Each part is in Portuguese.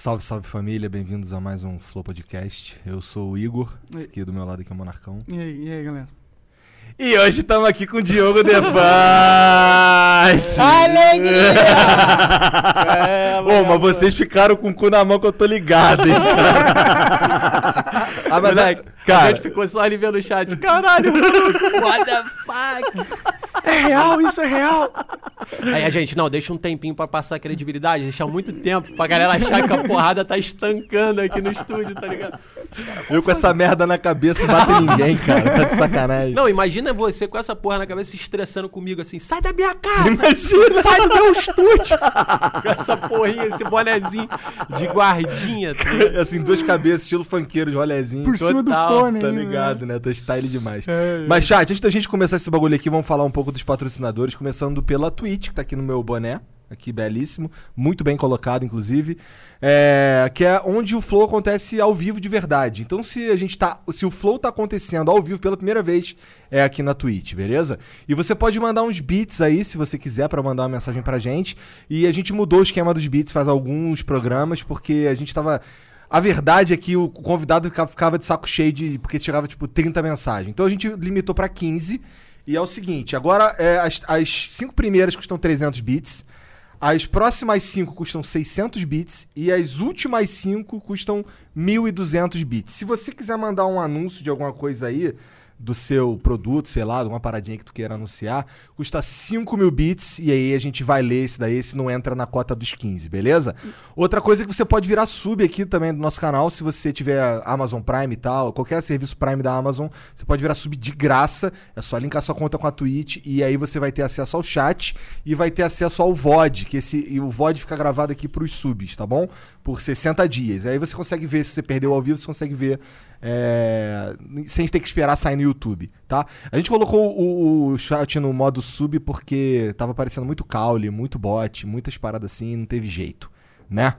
Salve, salve família, bem-vindos a mais um Flow Podcast. Eu sou o Igor, esse aqui do meu lado aqui é o Monarcão. E aí, e aí, galera? E hoje estamos aqui com o Diogo Defante! Alegria! é, Ô, mas vocês ficaram com o cu na mão que eu tô ligado, hein? ah, mas é, cara, a gente ficou só ali vendo o chat. Caralho! What the fuck? É real, isso é real! Aí a gente, não, deixa um tempinho pra passar a credibilidade, deixa muito tempo pra galera achar que a porrada tá estancando aqui no estúdio, tá ligado? Eu com essa merda na cabeça não bate ninguém, cara. Tá de sacanagem. Não, imagina você com essa porra na cabeça se estressando comigo assim, sai da minha casa! Imagina! Sai do meu estúdio! com essa porrinha, esse bonezinho de guardinha. Tá assim, duas cabeças, estilo funkeiro de rolezinho. Por cima do fone. Tá ligado, né? Tô style demais. É, é. Mas, chat, antes da gente começar esse bagulho aqui, vamos falar um pouco dos patrocinadores, começando pela Twitch, que tá aqui no meu boné. Aqui, belíssimo. Muito bem colocado, inclusive. É, que é onde o flow acontece ao vivo de verdade. Então, se a gente tá. Se o flow tá acontecendo ao vivo pela primeira vez, é aqui na Twitch, beleza? E você pode mandar uns beats aí, se você quiser, para mandar uma mensagem pra gente. E a gente mudou o esquema dos beats faz alguns programas, porque a gente tava. A verdade é que o convidado ficava de saco cheio de. Porque chegava, tipo, 30 mensagens. Então a gente limitou para 15. E é o seguinte: agora é, as, as cinco primeiras custam 300 bits. As próximas 5 custam 600 bits e as últimas 5 custam 1.200 bits. Se você quiser mandar um anúncio de alguma coisa aí, do seu produto, sei lá, de uma paradinha que tu queira anunciar, custa 5 mil bits e aí a gente vai ler esse daí, se não entra na cota dos 15, beleza? Outra coisa é que você pode virar sub aqui também do nosso canal, se você tiver Amazon Prime e tal, qualquer serviço Prime da Amazon, você pode virar sub de graça, é só linkar sua conta com a Twitch e aí você vai ter acesso ao chat e vai ter acesso ao VOD, que esse, e o VOD fica gravado aqui pros subs, tá bom? Por 60 dias. Aí você consegue ver, se você perdeu ao vivo, você consegue ver é, sem ter que esperar sair no YouTube, tá? A gente colocou o, o, chat no modo sub porque tava parecendo muito caule, muito bot, muitas paradas assim, não teve jeito, né?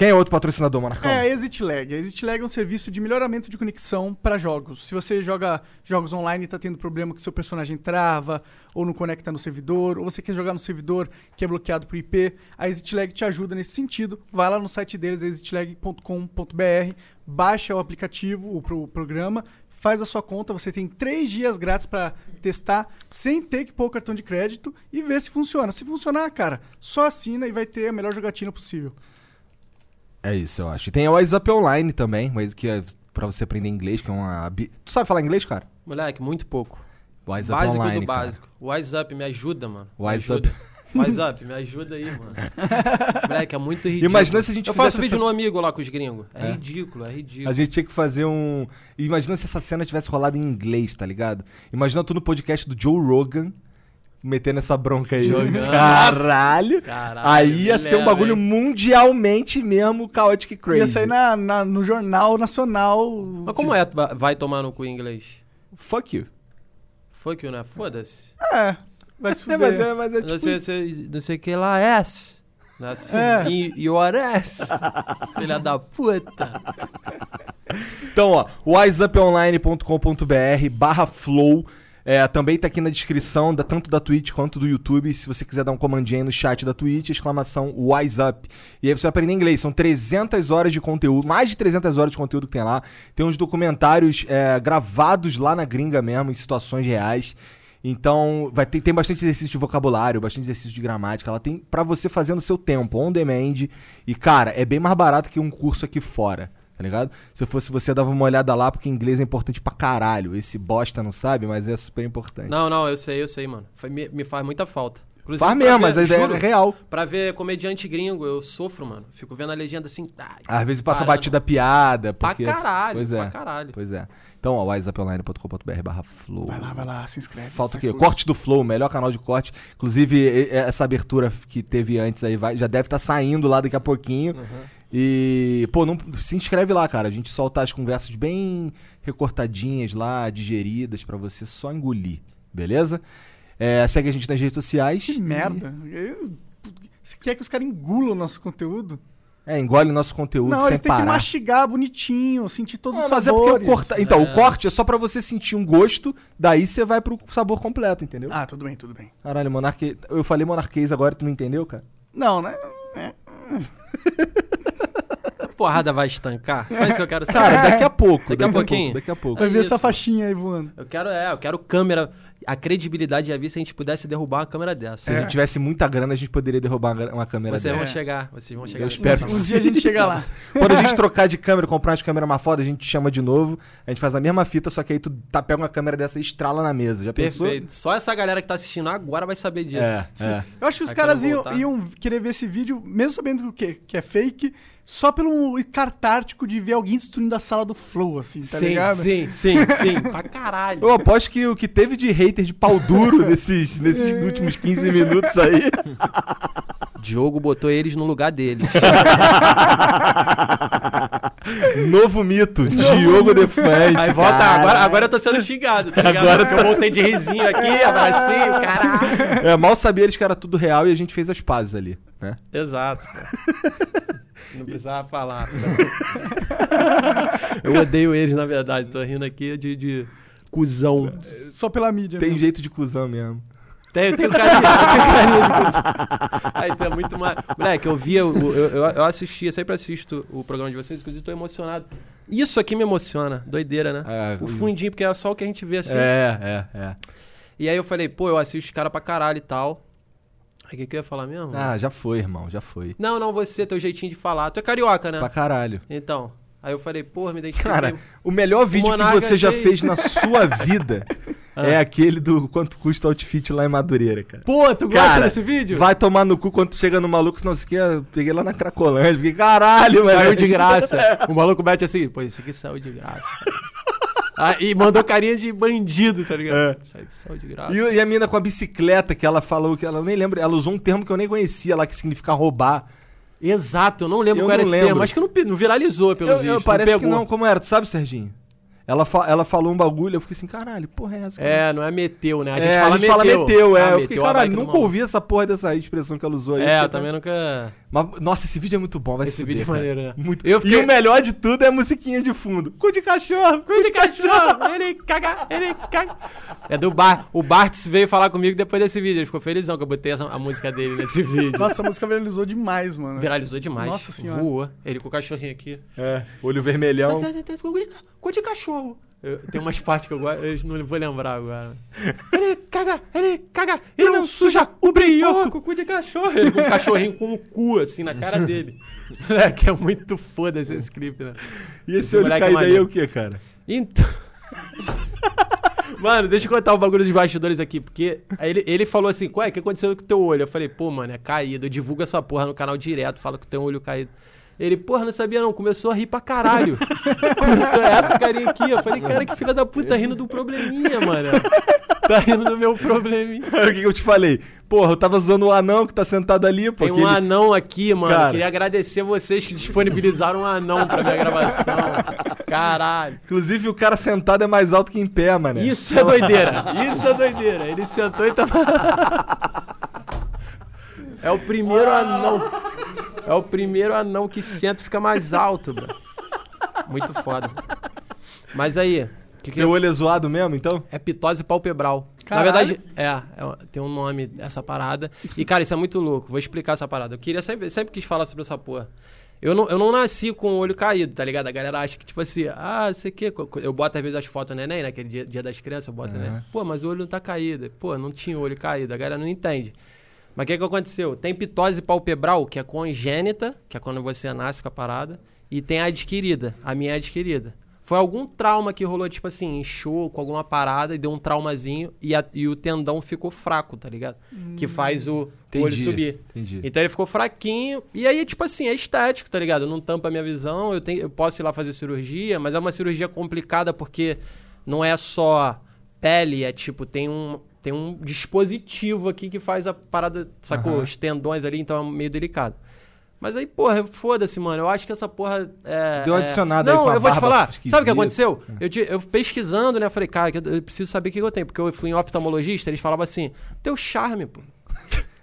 Quem é outro patrocinador, Marcão? É a ExitLag. A ExitLag é um serviço de melhoramento de conexão para jogos. Se você joga jogos online e está tendo problema que seu personagem trava, ou não conecta no servidor, ou você quer jogar no servidor que é bloqueado por IP, a ExitLag te ajuda nesse sentido. Vai lá no site deles, exitlag.com.br, baixa o aplicativo, o pro programa, faz a sua conta, você tem três dias grátis para testar, sem ter que pôr o cartão de crédito e ver se funciona. Se funcionar, cara, só assina e vai ter a melhor jogatina possível. É isso, eu acho. E tem o Wise Up Online também, mas que é pra você aprender inglês, que é uma. Tu sabe falar inglês, cara? Moleque, muito pouco. Up básico Online. do básico. Cara. Wise Up, me ajuda, mano. Wise Up. Wise Up, me ajuda aí, mano. Moleque, é muito ridículo. Imagina se a gente Eu faço vídeo essa... no amigo lá com os gringos. É, é, ridículo, é ridículo. A gente tinha que fazer um. Imagina se essa cena tivesse rolado em inglês, tá ligado? Imagina tu no podcast do Joe Rogan metendo essa bronca aí. Jogando. Caralho. Caralho. Aí ia ser um bagulho hein? mundialmente mesmo chaotic crazy. Ia sair na, na, no jornal nacional. Mas como é vai tomar no cu em inglês? Fuck you. Fuck you, né? Foda-se. É. Vai se fuder. É, mas é, mas é tipo... Não sei, sei, não sei que lá é. Assim, é. Your ass. Filha da puta. Então, ó, wiseuponline.com.br barra flow é, também tá aqui na descrição, da, tanto da Twitch quanto do YouTube. Se você quiser dar um comandinho aí no chat da Twitch, exclamação Wise Up. E aí você vai aprender inglês. São 300 horas de conteúdo, mais de 300 horas de conteúdo que tem lá. Tem uns documentários é, gravados lá na gringa mesmo, em situações reais. Então, vai ter, tem bastante exercício de vocabulário, bastante exercício de gramática. Ela tem para você fazer no seu tempo, on demand. E, cara, é bem mais barato que um curso aqui fora tá ligado? Se eu fosse você, dava uma olhada lá, porque inglês é importante pra caralho. Esse bosta não sabe, mas é super importante. Não, não, eu sei, eu sei, mano. Me, me faz muita falta. Inclusive, faz mesmo, ver, mas a ideia juro, é real. Pra ver comediante gringo, eu sofro, mano. Fico vendo a legenda assim. Ai, Às vezes passa parando. batida piada. Porque... Pra caralho, pois é, pra caralho. Pois é. Então, ó, wiseuponline.com.br barra flow. Vai lá, vai lá, se inscreve. Falta o quê? Corte do Flow, melhor canal de corte. Inclusive, essa abertura que teve antes aí vai, já deve estar tá saindo lá daqui a pouquinho. Uhum. E, pô, não, se inscreve lá, cara. A gente solta as conversas bem recortadinhas lá, digeridas, para você só engolir, beleza? É, segue a gente nas redes sociais. Que e... merda. Você quer que os caras engulam o nosso conteúdo? É, engole nosso conteúdo não, sem eles têm parar. que mastigar bonitinho, sentir todos é, os sabores. Mas é porque o corta... Então, é. o corte é só para você sentir um gosto, daí você vai pro sabor completo, entendeu? Ah, tudo bem, tudo bem. Caralho, monarque... eu falei monarquês agora, tu não entendeu, cara? Não, né? É. porrada vai estancar? Só isso que eu quero saber. Cara, daqui a pouco. Daqui a pouquinho? daqui a pouco. Vai É ver isso. essa faixinha aí voando. Eu quero, é, eu quero câmera. A credibilidade ia vir se a gente pudesse derrubar uma câmera dessa. Se a gente tivesse muita grana, a gente poderia derrubar uma- uma câmera Vocês dessa. vão chegar, vocês vão chegar. Eu nesse espero patamar. Um dia a gente chega lá. Quando a gente trocar de câmera, comprar umas câmeras mais foda, a gente chama de novo, a gente faz a mesma fita, só que aí tu tá, pega uma câmera dessa e estrala na mesa. Já pensou? Perfeito. Só essa galera que tá assistindo agora vai saber disso. É, é. Eu acho que os Aí caras iam, iam querer ver esse vídeo, mesmo sabendo que, que é fake, só pelo cartártico de ver alguém destruindo a sala do Flow, assim, tá sim, ligado? sim, sim, sim. pra caralho. Eu aposto que o que teve de hater de pau duro nesses, nesses últimos 15 minutos aí. Diogo botou eles no lugar deles. Novo mito. Diogo Defante. Aí volta, agora, agora eu tô sendo xingado, tá ligado? Agora eu voltei de risinho aqui, abracinho, caralho. É, mal sabia eles que era tudo real e a gente fez as pazes ali, né? Exato, pô. Não precisava falar. Eu odeio eles, na verdade. Tô rindo aqui de, de cuzão. Só pela mídia. Tem mesmo. jeito de cuzão mesmo. Tem, tem carinha, tem carinha de cuzão. Aí tem muito mais. Moleque, eu via, eu, eu, eu assistia, sempre assisto o programa de vocês, inclusive tô emocionado. Isso aqui me emociona, doideira, né? É, o fundinho, porque é só o que a gente vê assim. É, é, é. E aí eu falei, pô, eu assisto os caras pra caralho e tal. O que, que eu ia falar mesmo? Ah, já foi, irmão, já foi. Não, não, você, teu jeitinho de falar. Tu é carioca, né? Pra caralho. Então. Aí eu falei, porra, me identifiquei. Cara, o melhor vídeo que você já achei- fez na sua vida Ah. é aquele do quanto custa o outfit lá em Madureira, cara. Pô, tu gosta Cara, desse vídeo? Vai tomar no cu quando chega no maluco, senão isso aqui eu peguei lá na Cracolândia. Fiquei, caralho, mano. Saiu de graça. O maluco mete assim, pô, esse aqui saiu de graça. Ah, e mandou carinha de bandido, tá ligado? É. Saiu, saiu de graça. E, e a mina com a bicicleta que ela falou que ela nem lembra, ela usou um termo que eu nem conhecia lá que significa roubar. Exato, eu não lembro Eu qual era não esse lembro. termo. Acho que não, não viralizou pelo Eu, vídeo. eu, parece que não, como era, tu sabe, Serginho? Ela, fa- ela falou um bagulho, eu fiquei assim, caralho, porra é essa? cara? É, não é meteu, né? A A gente, gente, fala, a gente fala meteu. meteu, é. Ah, eu fiquei, meteu a caralho, nunca ouvi essa porra dessa expressão que ela usou aí. É, Fiquei eu também nunca. Mas, nossa, esse vídeo é muito bom, vai Esse se vídeo é maneiro, né? Muito. Eu E fiquei- o melhor de tudo é a musiquinha de fundo. Cu de cachorro, cu de cachorro. ele caga, ele caga. É do Bar. O Bartz veio falar comigo depois desse vídeo. Ele ficou felizão que eu botei essa- a música dele nesse vídeo. Nossa, a música viralizou demais, mano. Viralizou demais. Nossa senhora. Voou. Ele com o cachorrinho aqui. É, olho vermelhão. Mas é, é, é, Cor de cachorro. Eu- tem umas partes que eu gosto, eu não vou lembrar agora. Ele caga, ele caga, e não suja o brioco com cu de cachorro. Ele com um cachorrinho com um cu, assim, na cara dele. É, que é muito foda-se esse clipe, né? E esse olho moleque é caído aí é o que, cara? Então. Mano, deixa eu contar o bagulho dos bastidores aqui, porque ele, ele falou assim, ué, o que aconteceu com o teu olho? Eu falei, pô, mano, é caído. Eu divulgo essa porra no canal direto, falo que tem um olho caído. Ele, porra, não sabia não, começou a rir pra caralho. começou essa carinha aqui. Eu falei, cara, que filha da puta, tá rindo do probleminha, mano. Tá rindo do meu probleminha. o que, que eu te falei? Porra, eu tava zoando o anão que tá sentado ali, pô. Tem um ele- anão aqui, mano. Cara. Queria agradecer vocês que disponibilizaram um anão pra minha gravação. Caralho. Inclusive, o cara sentado é mais alto que em pé, mano. Isso é doideira. Isso é doideira. Ele sentou e tava. É o primeiro anão. É o primeiro anão que senta e fica mais alto, bro. Muito foda. Mas aí, o que, que Teu eu... olho é zoado mesmo, então? é pitose palpebral. Caralho. Na verdade, é, é, tem um nome essa parada. E, cara, isso é muito louco. Vou explicar essa parada. Eu queria sempre, sempre quis falar sobre essa porra. Eu não, eu não nasci com o olho caído, tá ligado? A galera acha que, tipo assim, ah, sei o quê. Eu boto às vezes as fotos do neném, naquele dia, dia das crianças, eu boto, né? Pô, mas o olho não tá caído. Pô, não tinha olho caído. A galera não entende. Mas o que, que aconteceu? Tem pitose palpebral, que é congênita, que é quando você nasce com a parada, e tem a adquirida. A minha é adquirida. Foi algum trauma que rolou, tipo assim, inchou com alguma parada e deu um traumazinho e, a- e o tendão ficou fraco, tá ligado? Que faz o, o olho Entendi, subir. entendi. Então ele ficou fraquinho. E aí, tipo assim, é estético, tá ligado? Não tampa a minha visão. Eu, tenho, eu posso ir lá fazer cirurgia, mas é uma cirurgia complicada porque não é só pele, é tipo, tem um, tem um dispositivo aqui que faz a parada, sacou? Aham. Os tendões ali, então é meio delicado. Mas aí, porra, foda-se, mano. Eu acho que essa porra. É, Deu uma é- aí Não, eu vou te falar. Sabe o que aconteceu? Eu, te- eu pesquisando, né? Eu falei, cara, eu, eu preciso saber o que eu tenho. Porque eu fui em oftalmologista, eles falavam assim: teu charme, pô.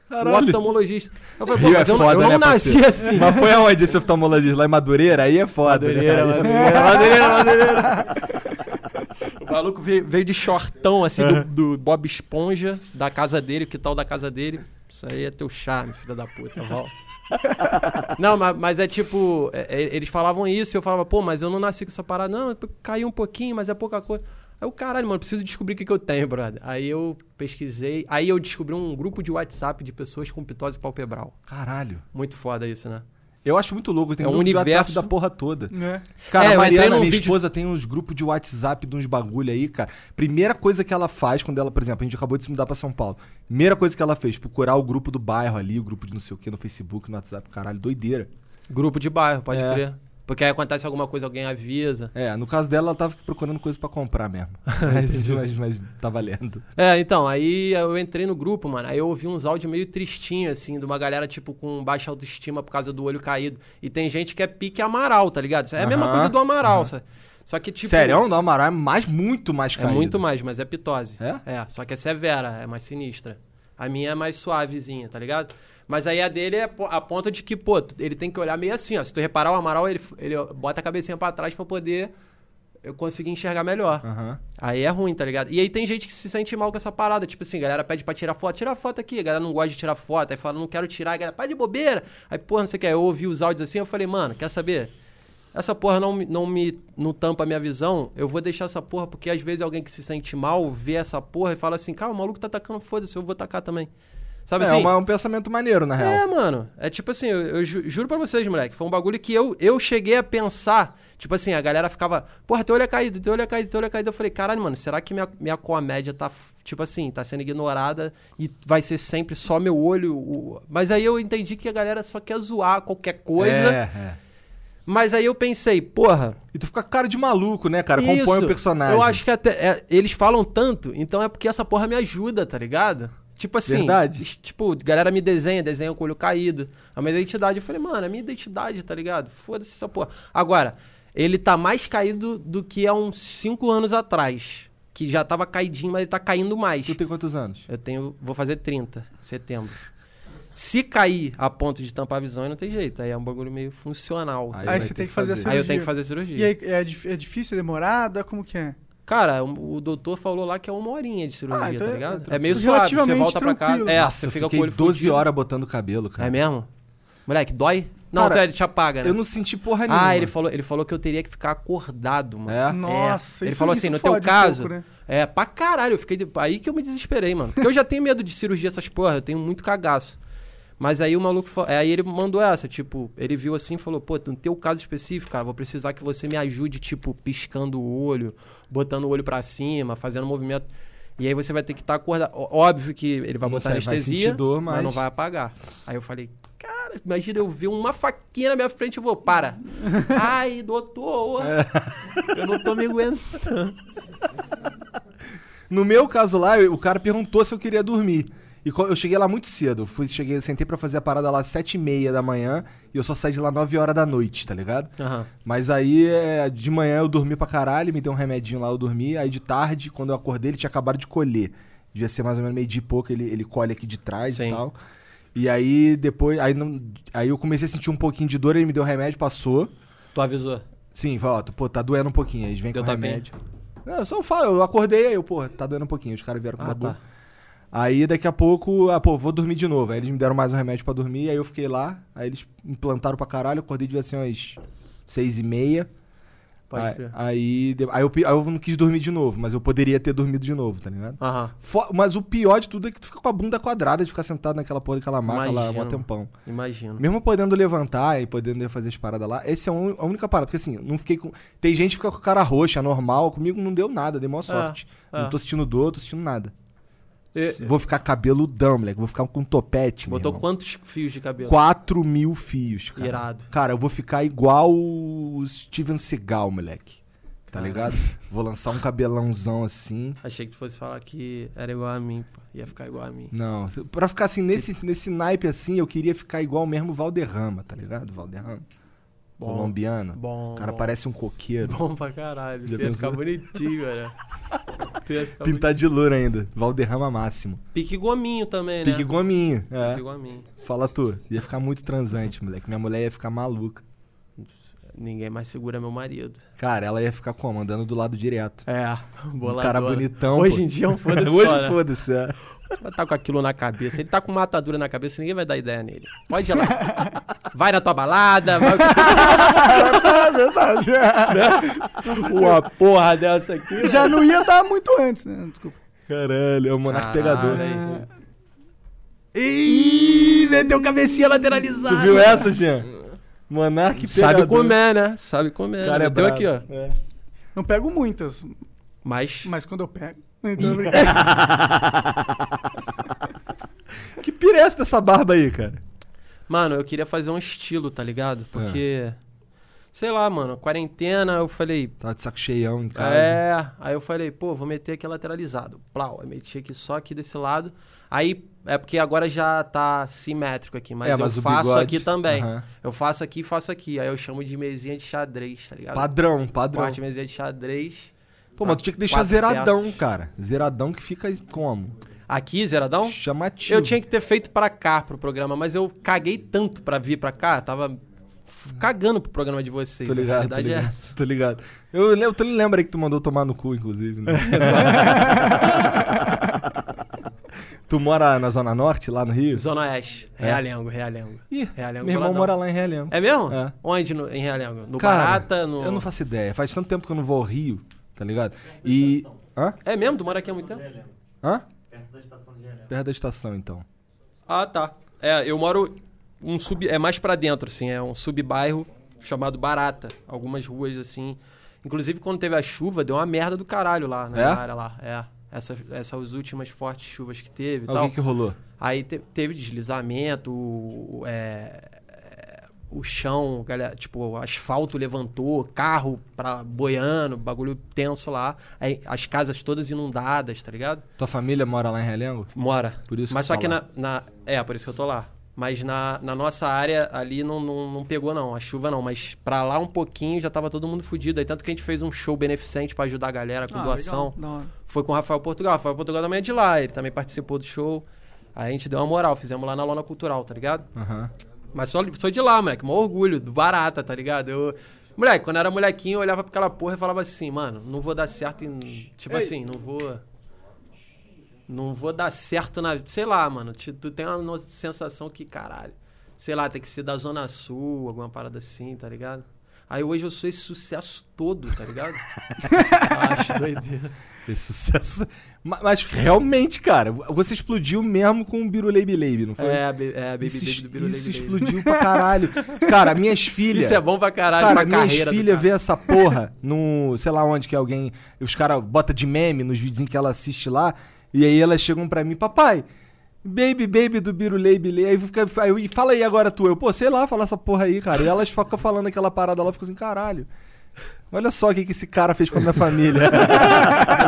O Caralho. oftalmologista. Eu falei, pô, Rio é mas eu, não- foda, eu não né, nasci parceiro? assim. Mas foi aonde esse oftalmologista? Lá em Madureira? Aí é foda. Madureira, né? Madureira, Madureira, Madureira. O maluco veio, veio de shortão, assim, do, do Bob Esponja, da casa dele, que tal da casa dele. Isso aí é teu charme, filha da puta. Não, mas, mas é tipo, é, é, eles falavam isso e eu falava, pô, mas eu não nasci com essa parada. Não, caiu um pouquinho, mas é pouca coisa. Aí o caralho, mano, preciso descobrir o que, que eu tenho, brother. Aí eu pesquisei. Aí eu descobri um grupo de WhatsApp de pessoas com pitose palpebral. Caralho. Muito foda isso, né? Eu acho muito louco, tem É um universo- WhatsApp da porra toda. Né? Cara, É, a Mariana, minha vídeo- esposa, tem uns grupos de WhatsApp de uns bagulho aí, cara. Primeira coisa que ela faz quando ela, por exemplo, a gente acabou de se mudar pra São Paulo. Primeira coisa que ela fez, procurar o grupo do bairro ali, o grupo de não sei o que no Facebook, no WhatsApp, caralho, doideira. Grupo de bairro, pode É. crer. Porque aí acontece alguma coisa, alguém avisa. É, no caso dela, ela tava procurando coisa pra comprar mesmo. mas, mas, mas tá valendo. É, então, aí eu entrei no grupo, mano. Aí eu ouvi uns áudios meio tristinhos, assim, de uma galera, tipo, com baixa autoestima por causa do olho caído. E tem gente que é pique Amaral, tá ligado? É a mesma coisa do Amaral, sabe? Só que, tipo. Sério, do Amaral é mais, muito mais É caído. muito mais, mas é pitose. É? É, só que é severa, é mais sinistra. A minha é mais suavezinha, tá ligado? Mas aí a dele é a ponto de que, pô, ele tem que olhar meio assim, ó. Se tu reparar, o Amaral, ele, ele bota a cabecinha pra trás pra poder eu conseguir enxergar melhor. Aham. Aí é ruim, tá ligado? E aí tem gente que se sente mal com essa parada. Tipo assim, a galera pede pra tirar foto. Tira foto aqui. A galera não gosta de tirar foto. Aí fala, não quero tirar. A galera, pá de bobeira. Aí, porra, não sei o que. Eu ouvi os áudios assim, eu falei, mano, quer saber? Essa porra não, me- não me não tampa a minha visão. Eu vou deixar essa porra, porque às vezes alguém que se sente mal vê essa porra e fala assim, cara, o maluco tá atacando, foda-se, eu vou tacar também. Sabe É, assim? uma- um pensamento maneiro, na real. É, mano. É tipo assim, eu, eu ju- juro pra vocês, moleque. Foi um bagulho que eu, eu cheguei a pensar. Tipo assim, a galera ficava, porra, teu olho é caído, teu olho é caído, teu olho é caído. Eu falei, caralho, mano, será que minha, minha comédia tá, tipo assim, tá sendo ignorada e vai ser sempre só meu olho? o- Mas aí eu entendi que a galera só quer zoar qualquer coisa. É, é. Mas aí eu pensei, porra. E tu fica com cara de maluco, né, cara? Compõe isso, o personagem. Eu acho que até. é, eles falam tanto, então é porque essa porra me ajuda, tá ligado? Tipo assim. Verdade. Tipo, galera me desenha, desenha com o olho caído. A minha identidade. Eu falei, mano, é minha identidade, tá ligado? Foda-se essa porra. Agora, ele tá mais caído do que há uns 5 anos atrás. Que já tava caidinho, mas ele tá caindo mais. Tu tem quantos anos? Eu tenho. Vou fazer 30, setembro. Se cair a ponto de tampar a visão, aí não tem jeito. Aí é um bagulho meio funcional. tá Aí? Aí você tem que que fazer a fazer. cirurgia. Aí eu tenho que fazer cirurgia. E aí, é, é difícil, é demorado? Como que é? Cara, o, doutor falou lá que é uma horinha de cirurgia, Ah, então tá é- ligado? é É, meio suave, você volta pra casa. É, Nossa, você eu fica com o olho 12 fudido. horas botando cabelo, cara. É mesmo? Moleque, dói? Não, Cara, sério, ele te apaga, né? Eu não senti porra nenhuma. Ah, ele falou, ele falou que eu teria que ficar acordado, mano. É? Nossa, Ele isso- falou assim, no teu fode um caso, pouco, né? é, pra caralho, eu fiquei, de- aí que eu me desesperei, mano. Porque eu já tenho medo de cirurgia, essas porra, eu tenho muito cagaço. Mas aí o maluco, fa- é, aí ele mandou essa, tipo, ele viu assim e falou, pô, no teu caso específico, cara, vou precisar que você me ajude, tipo, piscando o olho, botando o olho pra cima, fazendo movimento. E aí você vai ter que estar acordado. Ó- Óbvio que ele vai Não botar sei, vai anestesia, sentir dor, mas... mas- não vai apagar. Aí eu falei, cara, imagina eu ver uma faquinha na minha frente e vou, para. Ai, doutor, eu não tô me aguentando. No meu caso lá, o cara perguntou se eu queria dormir. E eu cheguei lá muito cedo. Fui, cheguei, sentei pra fazer a parada lá às sete e meia da manhã e eu só saí de lá 9 horas da noite, tá ligado? Aham. Mas aí, é, de manhã eu dormi pra caralho, me deu um remedinho lá, eu dormi. Aí de tarde, quando eu acordei, ele tinha acabado de colher. Devia ser mais ou menos meio dia e pouco, ele, ele colhe aqui de trás Sim. e tal. E aí, depois, aí, não, aí eu comecei a sentir um pouquinho de dor, ele me deu remédio, passou. Tu avisou. Sim, falou, ó, pô, tá doendo um pouquinho. Aí eles vêm Deu com tapinha? remédio. Não, eu só falo, eu acordei, aí eu, pô, tá doendo um pouquinho. Os caras vieram com Ah, uma boa. Aí daqui a pouco, ah, pô, vou dormir de novo. Aí eles me deram mais um remédio pra dormir, aí eu fiquei lá. Aí eles implantaram pra caralho, eu acordei devia ser umas seis e meia. Pode aí, crer. aí, aí eu, aí eu não quis dormir de novo, mas eu poderia ter dormido de novo, tá ligado? Aham. Mas o pior de tudo é que tu fica com a bunda quadrada de ficar sentado naquela porra daquela maca lá um tempão. Imagino. Mesmo podendo levantar e podendo fazer as paradas lá, essa é a única parada. Porque assim, não fiquei com. Tem gente que fica com a cara roxa, normal. Comigo não deu nada, dei maior sorte. é. Não tô sentindo dor, tô sentindo nada. Vou ficar cabeludão, moleque. Vou ficar com um topete, Botou quantos fios de cabelo? 4 mil fios, cara. Irado. Cara, eu vou ficar igual o Steven Seagal, moleque. Tá ligado? Vou lançar um cabelãozão assim. Achei que tu fosse falar que era igual a mim, pô. Ia ficar igual a mim. Não, pra ficar assim, nesse, nesse naipe assim, eu queria ficar igual mesmo o Valderrama, tá ligado? Valderrama. Bom. Colombiano. Bom. O cara bom. parece um coqueiro. Bom pra caralho. Já ia ficar bonitinho, velho. Pintar de louro ainda. Valderrama máximo. Pique gominho também, né? Pique gominho. É. Pique gominho. Fala tu. Ia ficar muito transante, moleque. Minha mulher ia ficar maluca. Ninguém mais segura meu marido. Cara, ela ia ficar como? Andando do lado direto. É, Um boladona. cara bonitão. Hoje pô. em dia é um foda-se Hoje né? foda-se, é. Vai tá com aquilo na cabeça. Ele tá com uma atadura na cabeça, ninguém vai dar ideia nele. Pode ir lá. Vai na tua balada, vai... É verdade. uma porra dessa aqui. Já não ia dar muito antes, né? Desculpa. Caralho, é o monarca pegador. Caralho. Ih, meteu cabecinha lateralizada. Tu viu essa, Jean? Monarca pegador. Sabe comer, né? Sabe comer. Cara é meteu aqui, ó. É. Não pego muitas, Mas mas quando eu pego. Então. Que pira é essa dessa barba aí, cara? Mano, eu queria fazer um estilo, tá ligado? É. Porque. Sei lá, mano, quarentena, eu falei. Tava de saco cheião em casa. É. Aí eu falei, pô, vou meter aqui lateralizado. Plau, aí meti aqui só aqui desse lado. Aí é porque agora já tá simétrico aqui, mas, É, mas eu faço bigode- aqui também. Aham. Eu faço aqui e faço aqui. Aí eu chamo de mesinha de xadrez, tá ligado? Padrão, padrão. Parte mesinha de xadrez. Pô, mas tu tinha que deixar Quatro zeradão, peças. cara. Zeradão que fica como? Aqui, zeradão? Chamativo. Eu tinha que ter feito pra cá pro programa, mas eu caguei tanto pra vir pra cá, tava cagando pro programa de vocês. Tô ligado, a tô realidade é ligado. essa. Tô ligado. Eu, lem- tu lembra aí que tu mandou tomar no cu, inclusive, né? tu mora na Zona Norte, lá no Rio? Zona Oeste, É? Realengo, Realengo. Ih, Realengo meu irmão mora lá em Realengo. É mesmo? É. Onde no- em Realengo? No Cara, Barata? No... Eu não faço ideia. Faz tanto tempo que eu não vou ao Rio, tá ligado? E... Hã? É mesmo? Tu mora aqui há muito tempo? Hã? Perto da estação de Relé. Perto da estação, então. Ah, tá. É, eu moro um sub... É mais pra dentro, assim. É um subbairro chamado Barata. Algumas ruas, assim... Inclusive, quando teve a chuva, deu uma merda do caralho lá na É? área lá. É. Essas, essas últimas fortes chuvas que teve e Ah, tal. O que que rolou? Aí te- teve deslizamento, é, é, o chão, galera, tipo, o asfalto levantou, carro pra boiando, bagulho tenso lá. Aí as casas todas inundadas, tá ligado? Tua família mora lá em Realengo? Mora. Por isso Mas que só tá que lá. na, na- É, por isso que eu tô lá. Mas na, na nossa área ali não, não, não pegou, não, a chuva não. Mas pra lá um pouquinho já tava todo mundo fudido. Aí tanto que a gente fez um show beneficente pra ajudar a galera com Ah, doação. legal. Foi com o Rafael Portugal. Rafael Portugal também é de lá, ele também participou do show. Aí a gente deu uma moral, fizemos lá na Lona Cultural, tá ligado? Aham. Mas só, sou de lá, moleque, maior orgulho, do Barata, tá ligado? Eu, moleque, quando eu era molequinho, eu olhava pra aquela porra e falava assim, mano, não vou dar certo em. Tipo Ei. assim, não vou. Não vou dar certo na. Sei lá, mano. Tu, tu tem uma sensação que, caralho. Sei lá, tem que ser da Zona Sul, alguma parada assim, tá ligado? Aí hoje eu sou esse sucesso todo, tá ligado? Acho doideira. Esse sucesso. Ma- Mas, realmente, cara, você explodiu mesmo com o Biru Baby Baby, não foi? É, a é, a Baby isso Baby do Biru isso Baby Baby. explodiu pra caralho. Cara, minhas filhas. Isso é bom pra caralho, Cara, pra minhas carreira. do filhas vê essa porra no. sei lá onde que alguém. Os caras botam de meme nos vídeos que ela assiste lá. E aí elas chegam pra mim, papai. Baby, baby do Biru Baby Baby. Aí fica. Aí fala aí agora tu. Eu, pô, sei lá, fala essa porra aí, cara. E elas ficam falando aquela parada lá, ficam assim, caralho. Olha só o que, que esse cara fez com a minha família.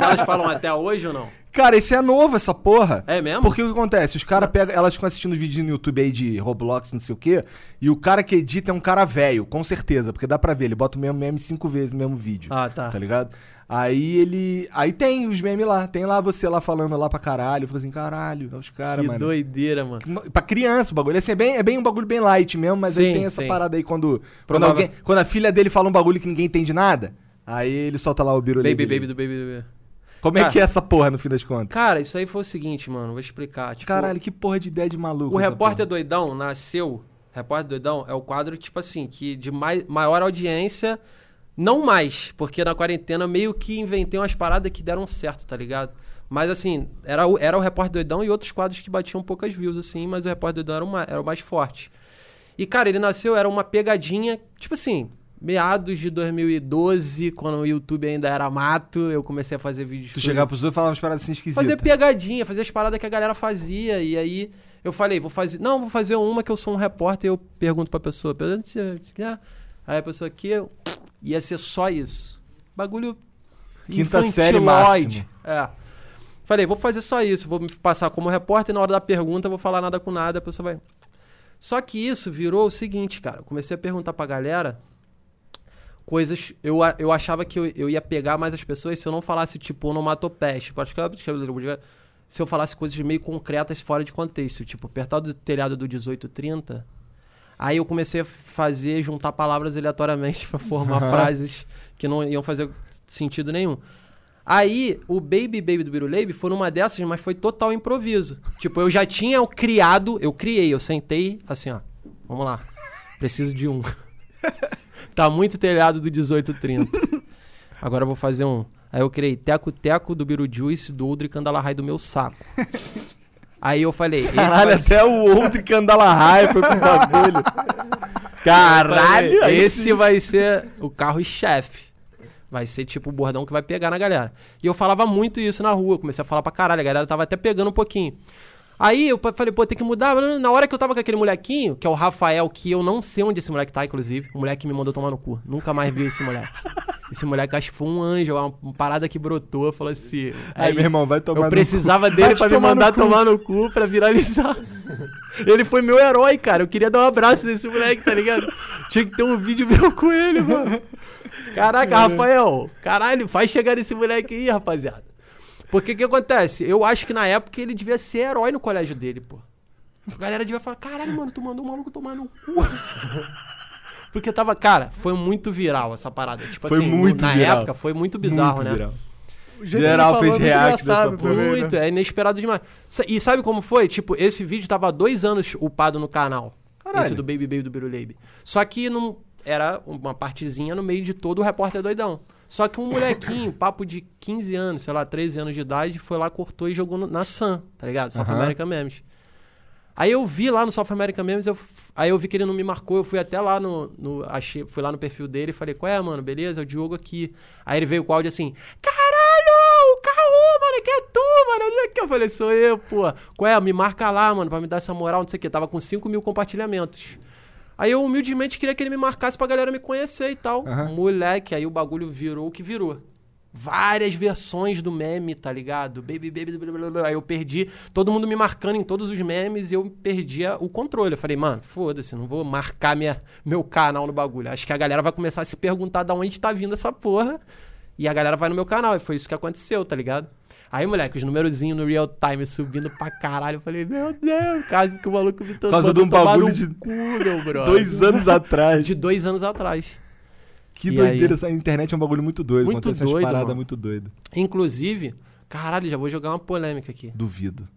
Elas falam até hoje ou não? cara, esse é novo, essa porra. É mesmo? Porque o que acontece? Os caras pegam. Elas ficam assistindo vídeos no YouTube aí de Roblox, não sei o quê. E o cara que edita é um cara velho, com certeza. Porque dá pra ver, ele bota o mesmo meme cinco vezes no mesmo vídeo. Ah, tá. Tá ligado? Aí ele. Aí tem os memes lá. Tem lá você lá falando lá pra caralho. Fica assim, caralho, é os caras, que mano. doideira, mano. Pra criança o bagulho. Assim, é, bem, é bem um bagulho bem light mesmo, mas aí Sim, tem essa sim. parada aí quando. Quando, alguém, quando a filha dele fala um bagulho que ninguém entende nada. Aí ele solta lá o biru Baby, baby do baby, baby. Como é Cara. que é essa porra no fim das contas? Cara, isso aí foi o seguinte, mano. Vou explicar. Tipo, Caralho, que porra de ideia de maluco. o Repórter porra. Doidão nasceu. Repórter Doidão é o quadro, tipo assim, que de mai, maior audiência. Não mais, porque na quarentena meio que inventei umas paradas que deram certo, tá ligado? Mas assim, era o, era o Repórter Doidão e outros quadros que batiam poucas views, assim, mas o Repórter Doidão era o, ma- era o mais forte. E, cara, ele nasceu, era uma pegadinha, tipo assim, meados de 2012, quando o YouTube ainda era mato, eu comecei a fazer vídeos. Tu chegar pros outros e falar umas paradas assim esquisitas. fazer pegadinha, fazer as paradas que a galera fazia. E aí eu falei, vou fazer. Não, vou fazer uma que eu sou um repórter e eu pergunto pra pessoa. Aí a pessoa aqui ia ser só isso. Bagulho. Quinta série máximo. É. Falei, vou fazer só isso, vou me passar como repórter e na hora da pergunta eu vou falar nada com nada, a pessoa vai. Só que isso virou o seguinte, cara. Eu comecei a perguntar pra galera coisas. Eu, eu achava que eu, eu ia pegar mais as pessoas se eu não falasse, tipo, onomatopeia. Tipo, que eu- se eu falasse coisas meio concretas fora de contexto. Tipo, apertar do telhado do 1830. Aí eu comecei a fazer, juntar palavras aleatoriamente pra formar frases que não iam fazer sentido nenhum. Aí, o Baby Baby do Biruleibe foi numa dessas, mas foi total improviso. Tipo, eu já tinha o criado, eu criei, eu sentei assim, ó. Vamos lá. Preciso de um. tá muito telhado do 1830. Agora eu vou fazer um. Aí eu criei Teco Teco do Birujuice, do Oldri Candalarrai do meu saco. Aí eu falei, esse Caralho, vai ser- até o outro Candalarrai foi pro bagulho. Caralho, aí esse sim. vai ser o carro-chefe. Vai ser tipo o bordão que vai pegar na galera. E eu falava muito isso na rua, comecei a falar pra caralho, a galera tava até pegando um pouquinho. Aí eu falei, pô, tem que mudar. Na hora que eu tava com aquele molequinho, que é o Rafael, que eu não sei onde esse moleque tá, inclusive. O moleque que me mandou tomar no cu. Nunca mais vi esse moleque. Esse moleque acho que foi um anjo, uma, parada que brotou, falou assim. Aí, meu irmão, vai tomar Eu no precisava dele Vai pra me no mandar cu. tomar no cu pra viralizar. Ele foi meu herói, cara. Eu queria dar um abraço nesse moleque, tá ligado? Tinha que ter um vídeo meu com ele, mano. Caraca, Rafael. Caralho, faz chegar esse moleque aí, rapaziada. Porque o que acontece? Eu acho que na época ele devia ser herói no colégio dele, pô. A galera devia falar, caralho, mano, tu mandou o maluco tomar no cu. Porque tava, cara, foi muito viral essa parada. Tipo Foi assim, muito na viral. época foi muito bizarro, Muito né? viral. O ele fez é muito react dessa porra. também, né? Muito, é inesperado demais. E sabe como foi? Tipo, esse vídeo tava há dois anos upado no canal. Caralho. Esse do Baby Baby do Biruleibe. Só que não era uma partezinha no meio de todo o repórter doidão. Só que um molequinho, papo de 15 anos, sei lá, 13 anos de idade, foi lá, cortou e jogou no- na Sun, tá ligado? South Aham. American Memes. Aí eu vi lá no South American Memes, eu, aí eu vi que ele não me marcou, eu fui até lá no, no- achei, fui lá no perfil dele e falei, qual é, mano, beleza? É o Diogo aqui. Aí ele veio com o áudio assim, caralho, o Caô, mano, que é tu, mano, não que. Eu falei, sou eu, pô. Qual é? Me marca lá, mano, pra me dar essa moral, não sei o que. Tava com 5 mil compartilhamentos. Aí eu humildemente queria que ele me marcasse pra galera me conhecer e tal. Aham. Moleque, aí o bagulho virou o que virou. Várias versões do meme, tá ligado? Baby, baby, blá, blá, blá. Aí eu perdi, todo mundo me marcando em todos os memes e eu perdia o controle. Eu falei, mano, foda-se, não vou marcar minha, meu canal no bagulho. Acho que a galera vai começar a se perguntar da onde tá vindo essa porra. E a galera vai no meu canal. E foi isso que aconteceu, tá ligado? Aí, moleque, os numerozinhos no real time subindo pra caralho. Eu falei, meu Deus, caso que o maluco me Por causa de um bagulho de cu, meu brother. Dois anos atrás. De dois anos atrás. Que E doideira. aí? Essa internet é um bagulho muito doido. Muito Acontece doido, muito doidas. Inclusive, caralho, já vou jogar uma polêmica aqui. Duvido.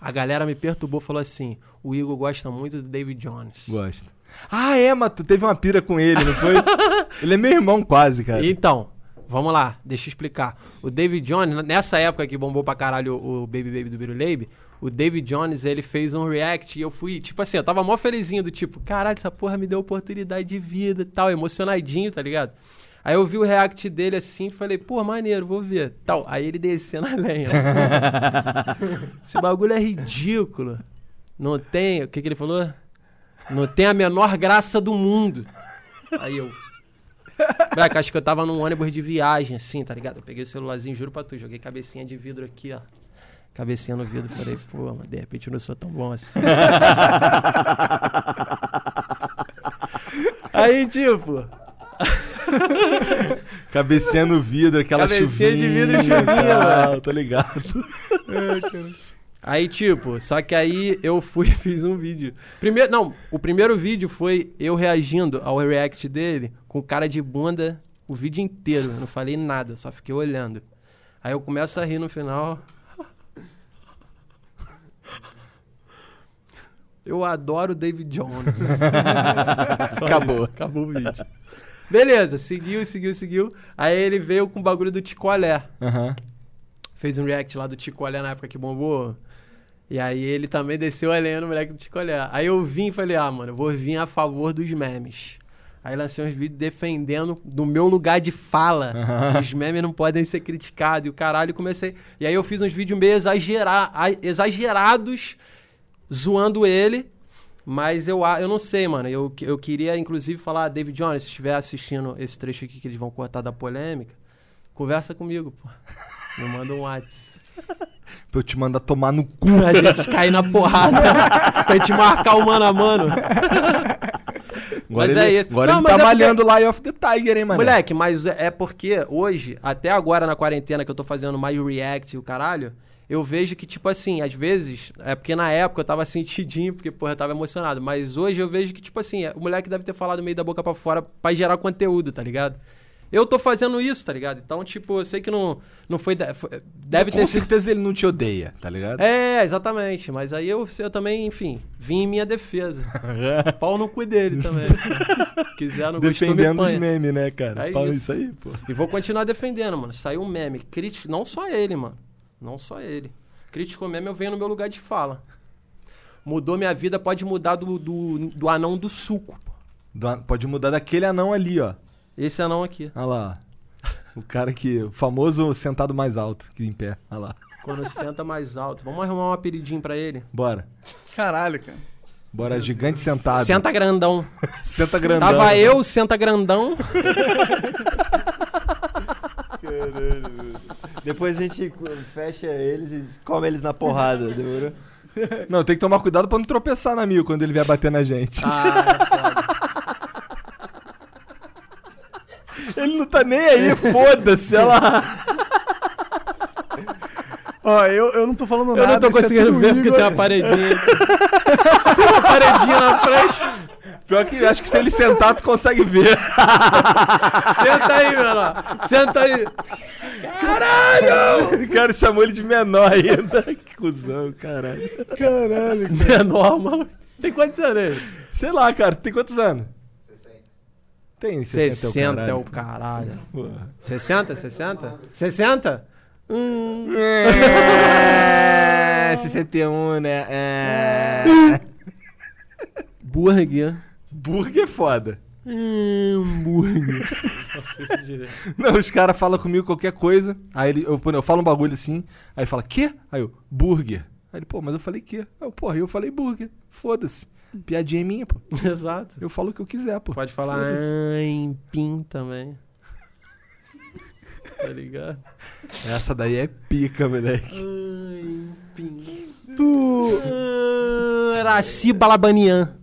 A galera me perturbou falou assim: o Igor gosta muito do David Jones. Gosto. Ah, é, mas tu teve uma pira com ele, não foi? ele é meu irmão quase, cara. Então, vamos lá, deixa eu explicar. O David Jones, nessa época que bombou pra caralho o Baby Baby do Biruleibe, o David Jones, ele fez um react e eu fui, tipo assim, eu tava mó felizinho do tipo, caralho, essa porra me deu oportunidade de vida e tal, emocionadinho, tá ligado? Aí eu vi o react dele assim e falei, pô, maneiro, vou ver. Tal. Aí ele descendo a lenha. Esse bagulho é ridículo. Não tem. O que, que ele falou? Não tem a menor graça do mundo. Aí eu. Moleque, acho que eu tava num ônibus de viagem, assim, tá ligado? Eu peguei o celularzinho, juro pra tu, joguei cabecinha de vidro aqui, ó. Cabecinha no vidro, falei, pô, mas de repente eu não sou tão bom assim. Aí, tipo, Cabecinha no vidro, aquela Cabecinha de chuvinha. vidro e chuvinha, mano. Tô ligado. Aí, tipo, só que aí eu fui e fiz um vídeo. Primeiro, não, o primeiro vídeo foi eu reagindo ao react dele com cara de bunda o vídeo inteiro. Eu não falei nada, só fiquei olhando. Aí eu começo a rir no final. Eu adoro David Jones. Acabou. isso, acabou o vídeo. Beleza, seguiu, seguiu, seguiu. Aí ele veio com o bagulho do Ticolé Aham. fez um react lá do Tico Olé na época que bombou. E aí ele também desceu a lenha no moleque do Tico Olé. Aí eu vim e falei, ah, mano, eu vou vir a favor dos memes. Aí lancei uns vídeos defendendo do meu lugar de fala. Os memes não podem ser criticados. E o caralho, comecei. E aí eu fiz uns vídeos meio exagera... a- exagerados, zoando ele. Mas eu, eu não sei, mano. Eu, eu queria, inclusive, falar, David Jones, se estiver assistindo esse trecho aqui que eles vão cortar da polêmica, conversa comigo, pô. Me manda um WhatsApp. Pra eu te mandar tomar no cu. A gente cair na porrada. pra gente marcar o mano a mano. Agora Mas ele, é isso. Agora Não, ele tá é porque- malhando Lie of the Tiger, hein, mano? Moleque, mas é porque hoje, até agora na quarentena que eu tô fazendo mais react e o caralho, eu vejo que, tipo assim, às vezes, é porque na época eu tava sentidinho, porque, porra, eu tava emocionado. Mas hoje eu vejo que, tipo assim, o moleque deve ter falado meio da boca pra fora pra gerar conteúdo, tá ligado? Eu tô fazendo isso, tá ligado? Então, tipo, eu sei que não, não foi. foi- Deve Com ter sido. certeza ele não te odeia, tá ligado? É, exatamente. Mas aí eu, eu também, enfim, vim em minha defesa. Pau no cu dele também. Quiser, não gostou, Defendendo os memes, né, cara? É Fala isso. isso aí, pô. E vou continuar defendendo, mano. Saiu um meme. Crítico, não só ele, mano. Não só ele. Crítico meme, eu venho no meu lugar de fala. Mudou minha vida, pode mudar do, do, do anão do suco. pô. Do- Pode mudar daquele anão ali, ó. Esse anão aqui. Olha lá. O cara que. O famoso sentado mais alto que em pé. Olha lá. Quando senta mais alto. Vamos arrumar um apelidinho pra ele? Bora. Caralho, cara. Bora, gigante sentado. Senta grandão. Senta grandão. Tava eu, senta grandão. Depois a gente fecha eles e come eles na porrada, demorou? Não, tem que tomar cuidado pra não tropeçar na mil quando ele vier bater na gente. Ah, é foda. Ele não tá nem aí, foda-se. Ela. Ó, eu, eu não tô falando Eu nada. não tô é conseguindo tudo ver porque tem uma paredinha. tem uma paredinha na frente. Pior que acho que se ele sentar, tu consegue ver. Senta aí, menor. Senta aí. O cara chamou ele de menor ainda. Que cuzão, caralho. Caralho. Menor, mano. Tem quantos anos ele? Sei lá, cara, tem quantos anos? 60. Tem 60, 60 é é o caralho. caralho. Porra. 60? 60? 60? Hum. É, 61, né? É. Burger. Burger é foda. Hambúrguer. Direito. Não, os caras falam comigo qualquer coisa. Aí ele, eu, eu falo um bagulho assim. Aí fala, quê? Aí eu, burger. Aí ele, pô, mas eu falei quê? Aí eu, porra, eu falei burger. Foda-se. Piadinha é minha, pô. Exato. Eu falo o que eu quiser, pô. Pode falar Foda-se. em pim também. Tá ligado? Essa daí é pica, moleque. Ai, pim. Tu. Ah, Araci Balabanian.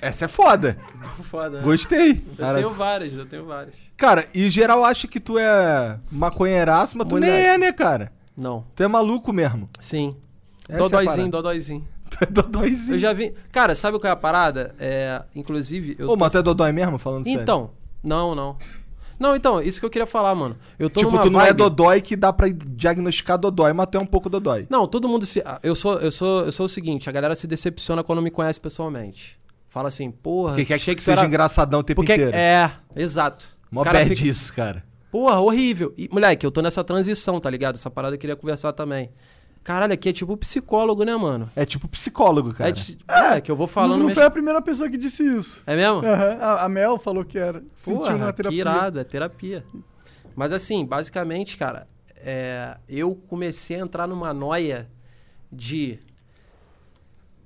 Essa é foda. Foda. né? Gostei. Eu Cara, tenho várias, eu tenho várias. cara, e geral acha que tu é maconheiraço, mas tu nem Moleque. é, né, cara? Não. Tu é maluco mesmo. Sim. Essa é dodóizinho, parada. dodóizinho. É dodóizinho. Eu já vi. Cara, sabe qual é a parada? É, inclusive, eu. Ô, mas tu é dodói mesmo, falando sério? Então, não, não. Não, então, isso que eu queria falar, mano. Eu tô Tipo, tu não é vibe- dodói que dá pra diagnosticar dodói, mas tu é um pouco dodói. Não, todo mundo se. Eu sou, eu sou, eu sou o seguinte, a galera se decepciona quando me conhece pessoalmente. Fala assim, porra, Porque quer que, tu seja era- engraçadão o tempo Porque inteiro. é, exato. Mó cara bad fica- isso, cara. Porra, horrível. E, moleque, eu tô nessa transição, tá ligado? Essa parada eu queria conversar também. Caralho, aqui é tipo psicólogo, né, mano? É tipo psicólogo, cara. É, ti- é que eu vou falando. não, não foi a primeira pessoa que disse isso. É mesmo? Aham, A, a Mel falou que era. Sentiu Porra, uma que terapia. irado, é terapia. Mas assim, basicamente, cara, é, eu comecei a entrar numa noia de.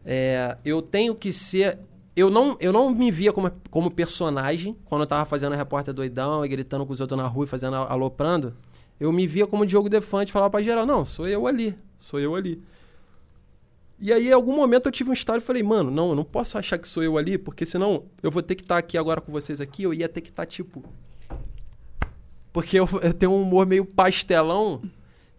é, eu tenho que ser. Eu não, eu não me via como, como personagem quando eu tava fazendo repórter doidão e gritando com os outros na rua e fazendo a- aloprando. Eu me via como Diogo Defante falava pra geral: não, sou eu ali, sou eu ali. E aí, em algum momento, eu tive um estado e falei, mano, não, eu não posso achar que sou eu ali, porque senão eu vou ter que estar aqui agora com vocês aqui, eu ia ter que estar, tipo. Porque eu, eu tenho um humor meio pastelão,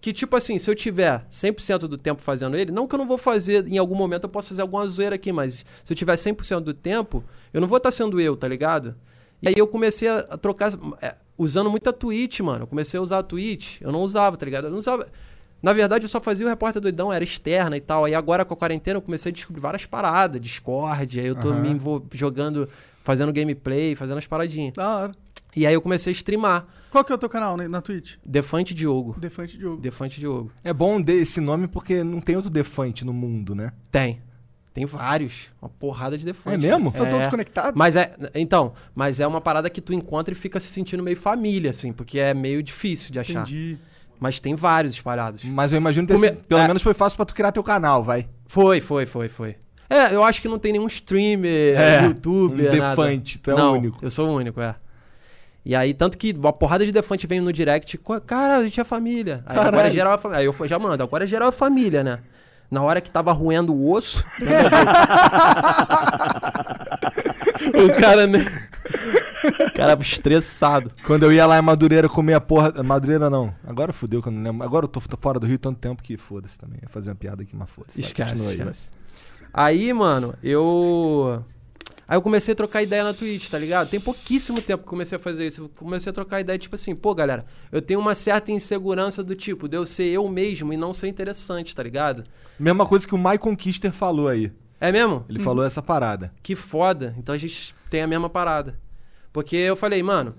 que, tipo assim, se eu tiver 100% do tempo fazendo ele, não que eu não vou fazer, em algum momento eu posso fazer alguma zoeira aqui, mas se eu tiver 100% do tempo, eu não vou estar sendo eu, tá ligado? E aí eu comecei a, a trocar, usando muita Twitch, mano. Eu comecei a usar a Twitch, eu não usava, tá ligado? Eu não usava. Na verdade, eu só fazia o repórter doidão, era externa e tal. Aí agora com a quarentena eu comecei a descobrir várias paradas, Discord, aí eu tô Aham. me jogando, fazendo gameplay, fazendo as paradinhas. Da hora. E aí eu comecei a streamar. Qual que é o teu canal né, na Twitch? Defante Diogo. Defante Diogo. Defante Diogo. É bom esse nome porque não tem outro defante no mundo, né? Tem. Tem vários. Uma porrada de defante. É mesmo? São É. todos conectados? Mas é. Então, mas é uma parada que tu encontra e fica se sentindo meio família, assim, porque é meio difícil de achar. Entendi. Mas tem vários espalhados. Mas eu imagino que Come- esse- pelo é. menos foi fácil pra tu criar teu canal, vai. Foi, foi, foi, foi. É, eu acho que não tem nenhum streamer, É, youtuber, um nada. defante, tu é o não, único. eu sou o único, é. E aí, tanto que uma porrada de defante vem no direct, "Co- cara, a gente é família. Aí agora é Caralho. geral é família. Aí eu já mando, agora é geral é família, né? Na hora que tava roendo o osso. o cara nem. Cara, estressado. Quando eu ia lá em Madureira comer a porra. Madureira não. Agora fudeu que eu não lembro. Agora eu tô tô fora do Rio tanto tempo que foda-se também. Ia fazer uma piada aqui, mas foda-se. Esquece, continua aí, esquece. Aí, mano, eu. Aí eu comecei a trocar ideia na Twitch, tá ligado? Tem pouquíssimo tempo que comecei a fazer isso. Eu comecei a trocar ideia, tipo assim, pô, galera, eu tenho uma certa insegurança do tipo, de eu ser eu mesmo e não ser interessante, tá ligado? Mesma coisa que o Michael Kister falou aí. É mesmo? Ele falou essa parada. Que foda. Então a gente tem a mesma parada. Porque eu falei, mano,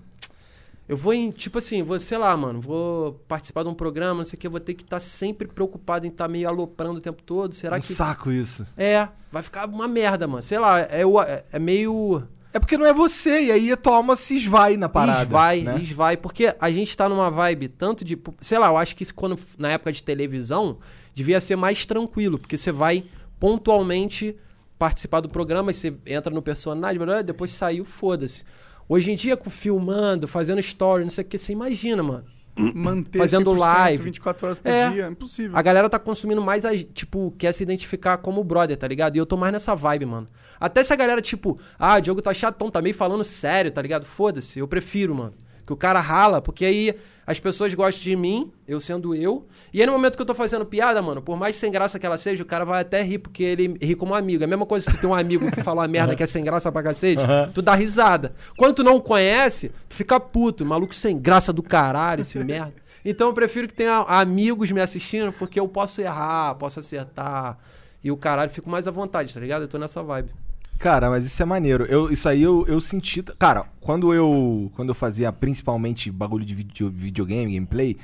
eu vou em, tipo assim, vou, sei lá, mano, vou participar de um programa, não sei o que, eu vou ter que estar sempre preocupado em estar meio aloprando o tempo todo. Será um que. saco isso. É, vai ficar uma merda, mano. Sei lá, é, é, é meio. É porque não é você, e aí a tua alma se esvai na parada. Esvai, né? esvai. Porque a gente tá numa vibe tanto de. Sei lá, eu acho que quando, na época de televisão, devia ser mais tranquilo, porque você vai pontualmente participar do programa, e você entra no personagem, depois saiu, foda-se. Hoje em dia, com filmando, fazendo story, não sei o que, você imagina, mano. Manter Fazendo 100%, live. 24 horas por É. dia, é impossível. A galera tá consumindo mais, a, tipo, quer se identificar como brother, tá ligado? E eu tô mais nessa vibe, mano. Até se a galera, tipo, ah, o Diogo tá chatão, tá meio falando sério, tá ligado? Foda-se, eu prefiro, mano. Que o cara rala, porque aí as pessoas gostam de mim, eu sendo eu. E aí no momento que eu tô fazendo piada, mano, por mais sem graça que ela seja, o cara vai até rir, porque ele ri como amigo. É a mesma coisa que tu tem um amigo que fala uma merda que é sem graça pra cacete, tu dá risada. Quando tu não conhece, tu fica puto, maluco sem graça do caralho, esse merda. Então eu prefiro que tenha amigos me assistindo, porque eu posso errar, posso acertar. E o caralho, fico mais à vontade, tá ligado? Eu tô nessa vibe. Cara, mas isso é maneiro. Eu, isso aí eu, eu senti. Cara, quando eu. Quando eu fazia principalmente bagulho de video, videogame, gameplay,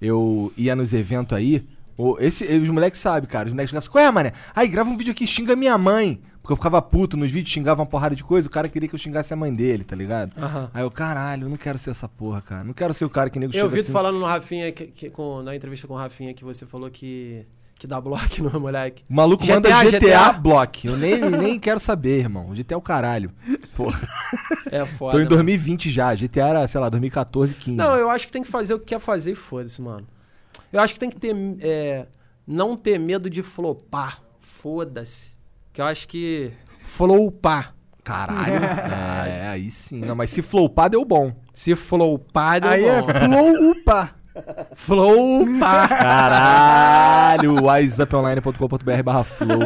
eu ia nos eventos aí. esse, os moleques sabem, cara. Os moleques ficavam assim, qual é, mané? Aí grava um vídeo aqui, xinga minha mãe. Porque eu ficava puto nos vídeos, xingava uma porrada de coisa, o cara queria que eu xingasse a mãe dele, tá ligado? Aham. Aí eu, caralho, eu não quero ser essa porra, cara. Não quero ser o cara que nego Eu vi tu assim. falando no Rafinha, que, que- com- na entrevista com o Rafinha, que você falou que, que dá bloco no moleque. O maluco GTA, manda GTA, GTA. Block. Eu nem, nem quero saber, irmão. GTA é o caralho. Porra. É foda. Tô em mano. 2020 já. GTA era, sei lá, 2014, 15. Não, eu acho que tem que fazer o que quer fazer e foda-se, mano. Eu acho que tem que ter. é, não ter medo de flopar. Foda-se. Que eu acho que. Flopar. Caralho. é, aí sim. Não, mas se flopar, deu bom. Se flopar, deu Aí é bom. Flow. Flopar. Caralho. wiseuponline.com.br barra flow.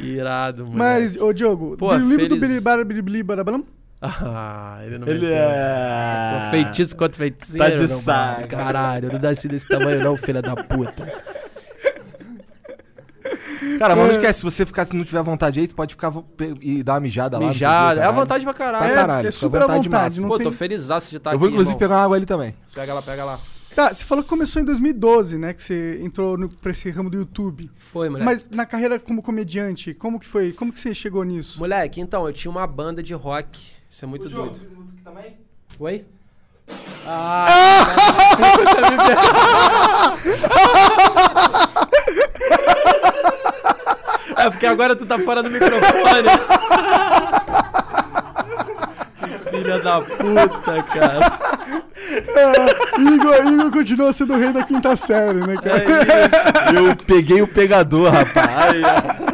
Irado, mano. Mas, ô Diogo, Pô, lembra do feliz. Bilibara Barabalam? Ah, ele não Ele meteu. é... Feitiço contra feiticeiro. Tá de não, saco. Caralho, não nasci desse tamanho não, filha da puta. Cara, mas não esquece, se você ficar, se não tiver vontade aí, você pode ficar e dar uma mijada lá. o Mijada. É à caralho. vontade pra caralho. Pra É, caralho, é à super à vontade vontade, máxima. não Pô, tem- tô felizaço de estar Eu vou aqui, inclusive irmão. pegar uma água ali também. Pega lá, pega lá. Tá, você falou que começou em 2012, né? Que você entrou no, pra esse ramo do YouTube. Foi, moleque. Mas na carreira como comediante, como que foi? Como que você chegou nisso? Moleque, então, eu tinha uma banda de rock. Isso é muito doido. Oi? Ah! é porque agora tu tá fora do microfone. que filha da puta, cara. Igor, Igor continua sendo o rei da quinta série, né, cara? Eu peguei o pegador, rapaz. Ai, ai.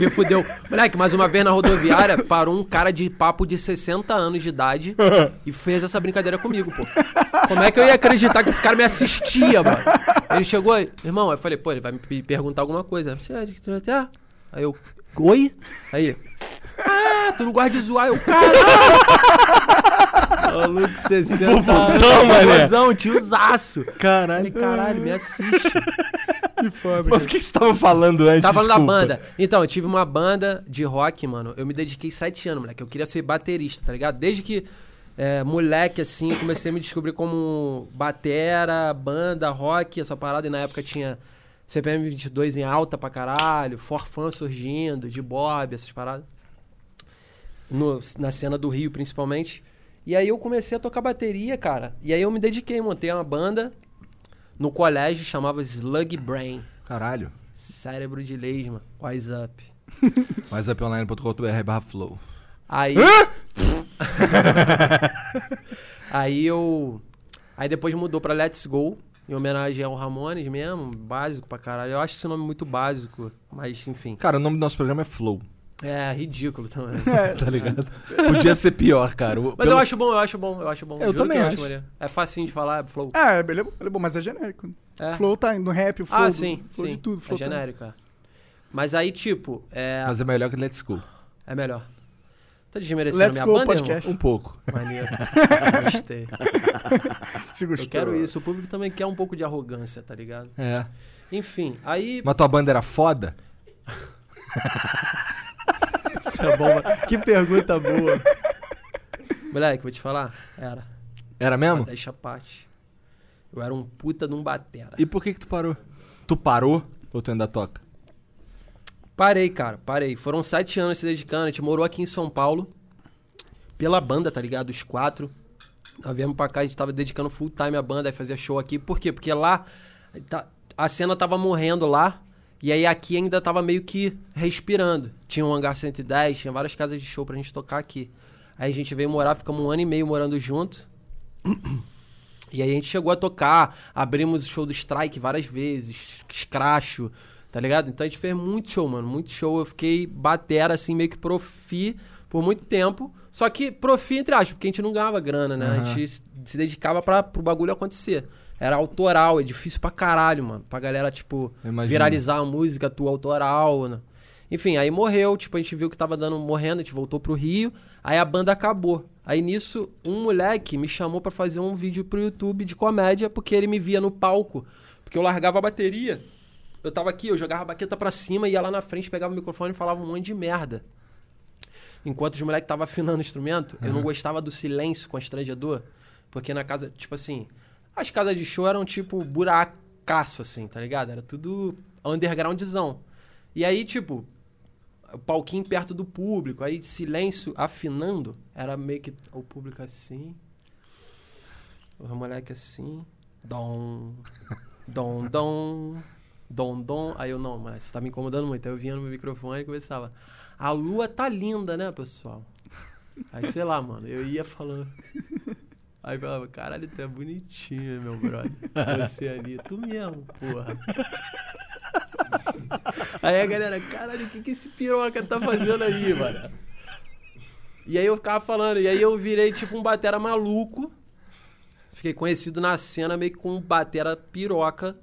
Me fudeu. Moleque, mais uma vez na rodoviária, parou um cara de papo de 60 anos de idade e fez essa brincadeira comigo, pô. Como é que eu ia acreditar que esse cara me assistia, mano? Ele chegou aí, irmão, eu falei, pô, ele vai me perguntar alguma coisa. Você é ah? Aí eu, oi? Aí, ah, tu não gosta de zoar? Eu, caralho! Maluco, 60 anos. Vovozão, mané. Vovozão, tiozaço. Caralho. Falei, caralho, me assiste. Que foda. Mas o que que você tava falando antes? Tava falando da banda. Então, eu tive uma banda de rock, mano. Eu me dediquei sete anos, moleque. Eu queria ser baterista, tá ligado? Desde que é, moleque, assim, eu comecei a me descobrir como batera, banda, rock, essa parada. E na época tinha CPM 22 em alta pra caralho, Forfã surgindo, de Bob, essas paradas. No- na cena do Rio, principalmente. E aí eu comecei a tocar bateria, cara. E aí eu me dediquei, montei uma banda no colégio, chamava Slug Brain. Caralho. Cérebro de lesma. Wise up. wiseuponline.com.br barra flow. Aí. aí eu. Aí depois mudou pra Let's Go, em homenagem ao Ramones mesmo, básico pra caralho. Eu acho esse nome muito básico, mas enfim. Cara, o nome do nosso programa é Flow. É, ridículo também. Tá ligado? Podia ser pior, cara. Mas pelo- eu acho bom, eu acho bom, eu acho bom. Eu Juro também que acho. maneiro. É facinho de falar, é flow. É, ele é, bom- ele é bom, mas é genérico. É. Flow tá no rap, o flow, Ah, sim, flow sim. de tudo. é Flow tá- genérico, é. Mas aí, tipo, é, Mas é melhor que Let's Go. é melhor. Tá desmerecendo Let's minha Go banda, Podcast. Um pouco. irmão? Maneiro. Gostei. Se gostou. Eu quero isso. O público também quer um pouco de arrogância, tá ligado? É. Enfim, aí... Mas tua banda era foda? Isso é. Que pergunta boa. Moleque, vou te falar. Era. Era mesmo? Deixa a parte. Eu era um puta de um batera. E por que que tu parou? Tu parou ou tu ainda toca? Parei, cara, parei. Foram sete anos se dedicando. A gente morou aqui em São Paulo. Pela banda, tá ligado? Os quatro. Nós viemos pra cá, a gente tava dedicando full time à banda, aí fazia show aqui. Por quê? Porque lá a cena tava morrendo lá. E aí aqui ainda tava meio que respirando. Tinha um hangar 110, tinha várias casas de show pra gente tocar aqui. Aí a gente veio morar, ficamos um ano e meio morando junto. E aí a gente chegou a tocar, abrimos o show do Strike várias vezes, Scratcho, tá ligado? Então a gente fez muito show, mano, muito show. Eu fiquei batera, assim, meio que profi por muito tempo. Só que profi, entre aspas, porque a gente não ganhava grana, né? A Aham. gente se- dedicava pra, pro bagulho acontecer. Era autoral, é difícil pra caralho, mano. Pra galera, tipo, viralizar a música tua autoral, né? Enfim, aí morreu, tipo, a gente viu que tava dando morrendo, a gente voltou pro Rio, aí a banda acabou. Aí nisso, um moleque me chamou pra fazer um vídeo pro YouTube de comédia, porque ele me via no palco. Porque eu largava a bateria. Eu tava aqui, eu jogava a baqueta pra cima, ia lá na frente, pegava o microfone e falava um monte de merda. Enquanto os moleques estavam afinando o instrumento, eu não gostava do silêncio constrangedor. Porque na casa, tipo assim, as casas de show eram tipo buracaço, assim, tá ligado? Era tudo undergroundzão. E aí, tipo, o palquinho perto do público, aí silêncio afinando, era meio que o público assim, os moleques assim, dom, dom, dom, dom, dom. Aí eu, não, mas você tá me incomodando muito. Aí eu vinha no meu microfone e começava, a lua tá linda, né, pessoal? Aí, sei lá, mano, eu ia falando. Aí falava, caralho, tu é bonitinho, meu brother. Você ali, tu mesmo, porra. Aí a galera, caralho, o que, que esse piroca tá fazendo aí, mano? E aí eu ficava falando, e aí eu virei tipo um batera maluco. Fiquei conhecido na cena meio que com um batera piroca.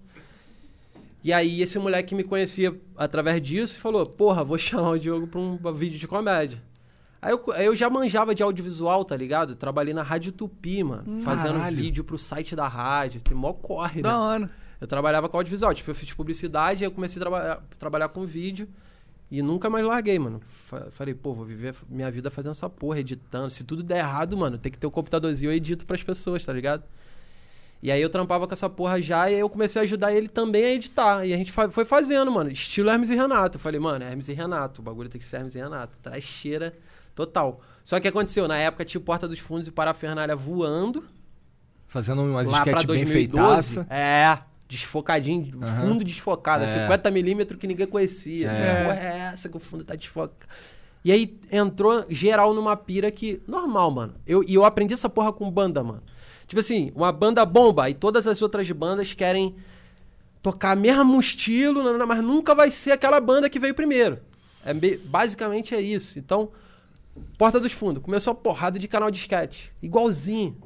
E aí esse moleque me conhecia através disso e falou, porra, vou chamar o Diogo pra um vídeo de comédia. Aí eu, aí eu já manjava de audiovisual, tá ligado? Trabalhei na Rádio Tupi, mano. fazendo Caralho. vídeo pro site da rádio. Tem mó corre, né? Da hora. Eu trabalhava com audiovisual. Tipo, eu fiz publicidade, aí eu comecei a traba trabalhar com vídeo. E nunca mais larguei, mano. Fa- Falei, pô, vou viver minha vida fazendo essa porra, editando. Se tudo der errado, mano, tem que ter o computadorzinho, eu edito pras pessoas, tá ligado? E aí eu trampava com essa porra já, e aí eu comecei a ajudar ele também a editar. E a gente fa- foi fazendo, mano. Estilo Hermes e Renato. Eu falei, mano, é Hermes e Renato. O bagulho tem que ser Hermes e Renato. Traz cheira total. Só que aconteceu? Na época tinha Porta dos Fundos e Parafernália voando Fazendo umas lá pra sketch bem 2012. feitaça. É, desfocadinho, Aham. fundo desfocado, É. 50mm que ninguém conhecia. É. Porra é essa que o fundo tá desfocado? E aí entrou geral numa pira que. Normal, mano. Eu, e eu aprendi essa porra com banda, mano. Tipo assim, uma banda bomba e todas as outras bandas querem tocar mesmo estilo, mas nunca vai ser aquela banda que veio primeiro. É, me- basicamente é isso. Então, Porta dos Fundos, começou a porrada de canal de sketch. Igualzinho.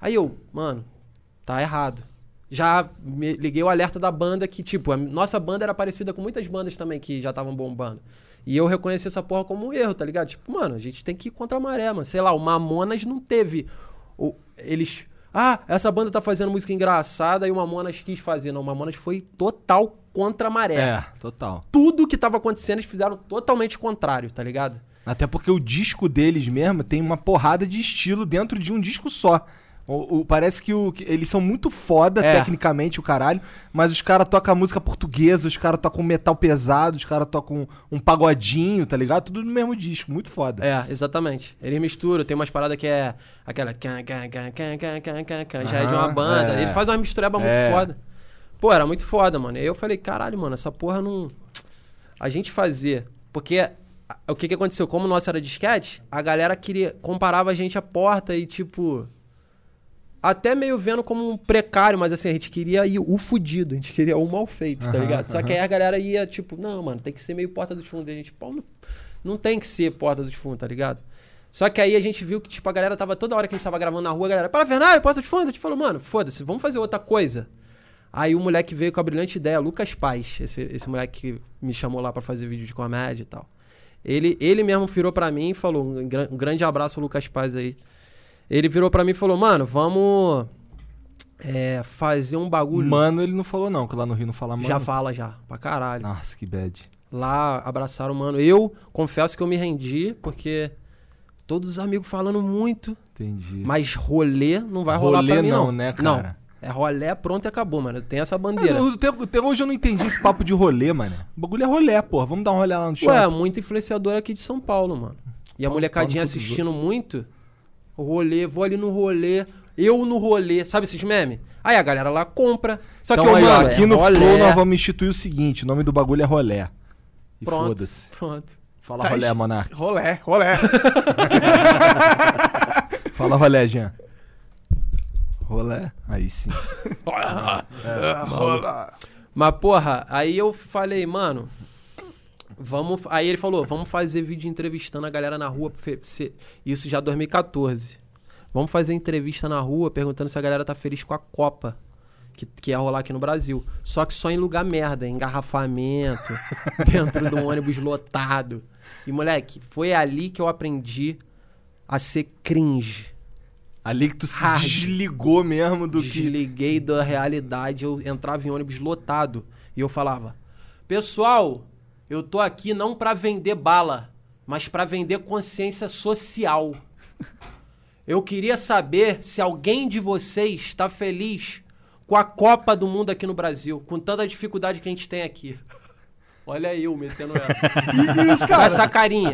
Aí eu, mano, tá errado. Já me liguei o alerta da banda que, tipo, a nossa banda era parecida com muitas bandas também que já estavam bombando. E eu reconheci essa porra como um erro, tá ligado? Tipo, mano, a gente tem que ir contra a maré, mano. Sei lá, o Mamonas não teve. o- eles. Ah, essa banda tá fazendo música engraçada e o Mamonas quis fazer. Não, o Mamonas foi total contra a maré. É, total. Tudo que tava acontecendo, eles fizeram totalmente contrário, tá ligado? Até porque o disco deles mesmo tem uma porrada de estilo dentro de um disco só. O, o, parece que, o, que, eles são muito foda é. tecnicamente, o caralho, mas os caras tocam música portuguesa, os caras tocam metal pesado, os caras tocam um, um pagodinho, tá ligado? Tudo no mesmo disco, muito foda. É, exatamente. Eles misturam, tem umas paradas que é aquela. Já é de uma banda. É. faz uma mistureba muito é. foda. Pô, era muito foda, mano. E aí eu falei, caralho, mano, essa porra não. A gente fazer. Porque o que que aconteceu? Como o nosso era disquete, a galera queria. comparava a gente à porta e, tipo. Até meio vendo como um precário, mas assim, a gente queria ir o fudido, a gente queria o mal feito, tá ligado? Só que aí a galera ia, tipo, não, mano, tem que ser meio porta dos fundos. E a gente, pau no... Não tem que ser porta dos fundos, tá ligado? Só que aí a gente viu que, tipo, a galera tava toda hora que a gente tava gravando na rua, a galera, para Fernando, porta dos fundos. A gente falou, mano, foda-se, vamos fazer outra coisa. Aí o moleque veio com a brilhante ideia, Lucas Paz, esse, esse moleque que me chamou lá pra fazer vídeo de comédia e tal. Ele, ele mesmo virou pra mim e falou, um, um grande abraço, Lucas Paz aí. Ele virou pra mim e falou, mano, vamos é, fazer um bagulho. Mano, ele não falou não, que lá no Rio não fala mano. Já fala já, pra caralho. Nossa, que bad. Lá abraçaram o mano. Eu confesso que eu me rendi, porque todos os amigos falando muito, Entendi. mas rolê não vai rolar Rolê pra mim não, não. né, Não. É rolê, pronto e acabou, mano. Tem essa bandeira. eu- até, até hoje eu não entendi esse papo de rolê, mano. O bagulho é rolê, porra. Vamos dar um rolê lá no shopping. Ué, muito influenciador aqui de São Paulo, mano. E a molecadinha assistindo muito. Rolê, vou ali no rolê, eu no rolê, sabe esses memes? Aí a galera lá compra. Só então que eu, aí, mano, aqui é no rolê. Flow nós vamos instituir o seguinte: o nome do bagulho é rolé. E Pronto. foda-se. Pronto. Fala Tá rolé. Monark. Rolé, rolé. Fala rolé, Jean. Rolé. Aí sim. rolé. Mas, porra, aí eu falei, mano, vamos. Aí ele falou, vamos fazer vídeo entrevistando a galera na rua. Isso já 2014. Vamos fazer entrevista na rua perguntando se a galera tá feliz com a Copa. Que, que ia rolar aqui no Brasil. Só que só em lugar merda, engarrafamento, dentro de um ônibus lotado. E, moleque, foi ali que eu aprendi a ser cringe. Ali que tu se Hard. desligou mesmo do que. Desliguei da realidade, eu entrava em ônibus lotado e eu falava: "Pessoal, eu tô aqui não pra vender bala, mas pra vender consciência social. Eu queria saber se alguém de vocês está feliz com a Copa do Mundo aqui no Brasil, com tanta dificuldade que a gente tem aqui." Olha eu metendo essa. E os Com caras? essa carinha.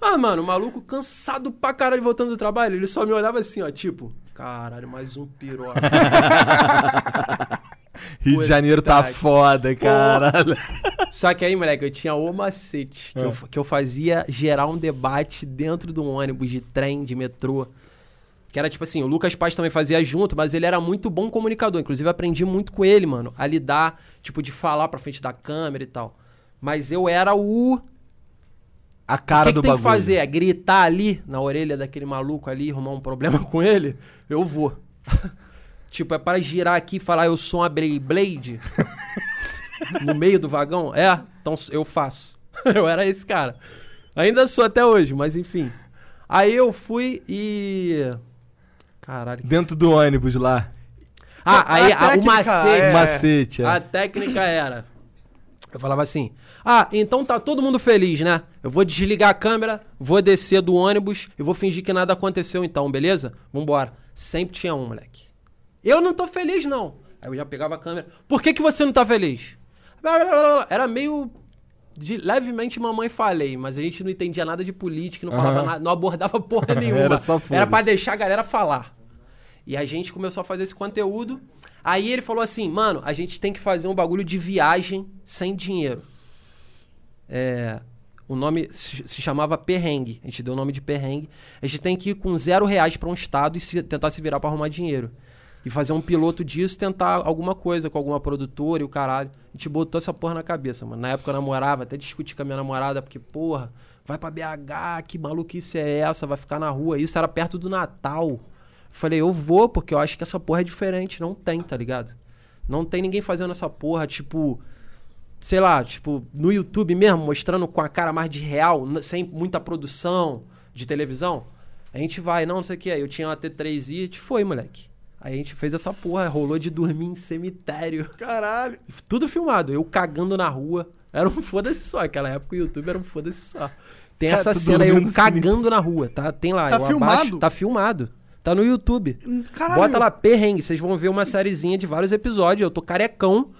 Ah, mano, o maluco cansado pra caralho voltando do trabalho, ele só me olhava assim, ó, tipo, caralho, mais um piroca. Rio de Janeiro tá foda, caralho. Só que aí, moleque, eu tinha o macete, que, eu, que eu fazia gerar um debate dentro do ônibus, de trem, de metrô. Que era tipo assim, o Lucas Paz também fazia junto, mas ele era muito bom comunicador. Inclusive, aprendi muito com ele, mano, a lidar, tipo, de falar pra frente da câmera e tal. Mas eu era o A cara o que, que do tem bagulho. que fazer? É gritar ali na orelha daquele maluco ali, arrumar um problema com ele? Eu vou. tipo, é para girar aqui e falar eu sou uma Beyblade no meio do vagão? É, então eu faço. eu era esse cara. Ainda sou até hoje, mas enfim. Aí eu fui e. Caralho. Dentro do ônibus lá. Ah, aí A a- o macete. É. Macete, é. A técnica era. Eu falava assim: Ah, então tá todo mundo feliz, né? Eu vou desligar a câmera, vou descer do ônibus e vou fingir que nada aconteceu então, beleza? Vambora. Sempre tinha um, moleque. Eu não tô feliz, não. Aí eu já pegava a câmera. Por que, que você não tá feliz? Era meio. De, levemente mamãe falei, mas a gente não entendia nada de política, não falava Aham. nada, não abordava porra nenhuma. Era só Era pra deixar a galera falar. E a gente começou a fazer esse conteúdo. Aí ele falou assim, mano, a gente tem que fazer um bagulho de viagem sem dinheiro. É, o nome se chamava Perrengue. A gente deu o nome de Perrengue. A gente tem que ir com zero reais pra um estado e se- tentar se virar pra arrumar dinheiro. E fazer um piloto disso, tentar alguma coisa com alguma produtora e o caralho. A gente botou essa porra na cabeça, mano. Na época eu namorava, até discuti com a minha namorada, porque, porra, vai pra BH, que maluquice é essa? Vai ficar na rua. Isso era perto do Natal. Falei, eu vou, porque eu acho que essa porra é diferente. Não tem, tá ligado? Não tem ninguém fazendo essa porra, tipo. Sei lá, tipo, no YouTube mesmo, mostrando com a cara mais de real, sem muita produção de televisão. A gente vai, não, não sei o que. Aí eu tinha uma T3i, a gente foi, moleque. Aí a gente fez essa porra, rolou de dormir em cemitério. Caralho. Tudo filmado, eu cagando na rua. Era um foda-se só. Aquela época o YouTube era um foda-se só. Tem Cara, essa cena aí, eu cagando na rua, tá? Tem lá. Tá eu filmado? abaixo, tá filmado. Tá no YouTube. Caralho. Bota lá, perrengue. Vocês vão ver uma sériezinha de vários episódios. Eu tô carecão.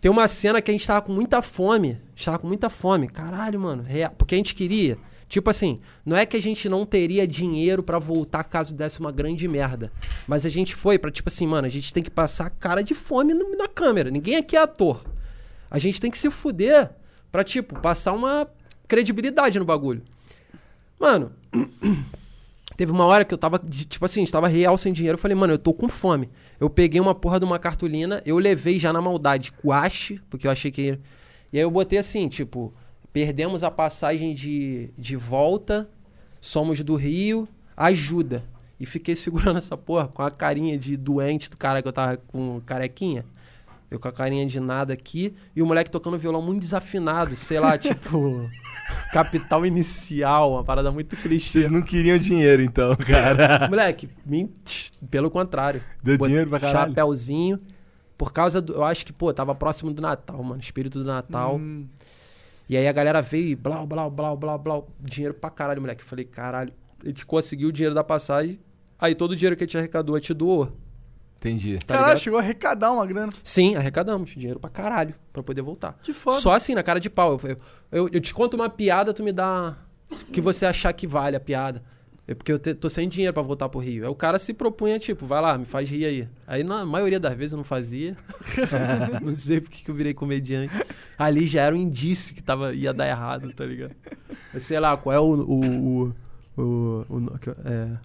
Tem uma cena que a gente tava com muita fome. A gente tava com muita fome. Caralho, mano. real. Porque a gente queria. Tipo assim, não é que a gente não teria dinheiro pra voltar caso desse uma grande merda. Mas a gente foi pra, tipo assim, mano, a gente tem que passar cara de fome na câmera. Ninguém aqui é ator. A gente tem que se fuder pra, tipo, passar uma credibilidade no bagulho. Mano, Teve uma hora que eu tava, tipo assim, estava real sem dinheiro. Eu falei, mano, eu tô com fome. Eu peguei uma porra de uma cartolina, eu levei já na maldade, guache, porque eu achei que. E aí eu botei assim, tipo, Perdemos a passagem de, de volta, somos do Rio, ajuda. E fiquei segurando essa porra com a carinha de doente do cara que eu tava com carequinha. Eu com a carinha de nada aqui. E o moleque tocando violão muito desafinado, sei lá, tipo. Capital inicial, uma parada muito clichê. Vocês não queriam dinheiro, então, cara. Moleque, pelo contrário. Deu Bot- dinheiro pra caralho. Chapéuzinho. Por causa do. Eu acho que, pô, tava próximo do Natal, mano. Espírito do Natal. Hum, E aí a galera veio e blau, blau, blau, blau, blau. Dinheiro pra caralho, moleque. Eu falei, caralho, a gente conseguiu o dinheiro da passagem. Aí todo o dinheiro que a gente arrecadou, a gente doou. Entendi. Tá Caralho, ligado? chegou a arrecadar uma grana. Sim, arrecadamos. Dinheiro pra caralho. Pra poder voltar. Que foda. Só assim, na cara de pau. Eu, eu, eu te conto uma piada, tu me dá. O que você achar que vale a piada. É porque eu te- tô sem dinheiro pra voltar pro Rio. Aí o cara se propunha, tipo, vai lá, me faz rir aí. Aí na maioria das vezes eu não fazia. não sei porque que eu virei comediante. Ali já era um indício que tava, ia dar errado, tá ligado? Mas sei lá, qual é o. o, o, o, o é, o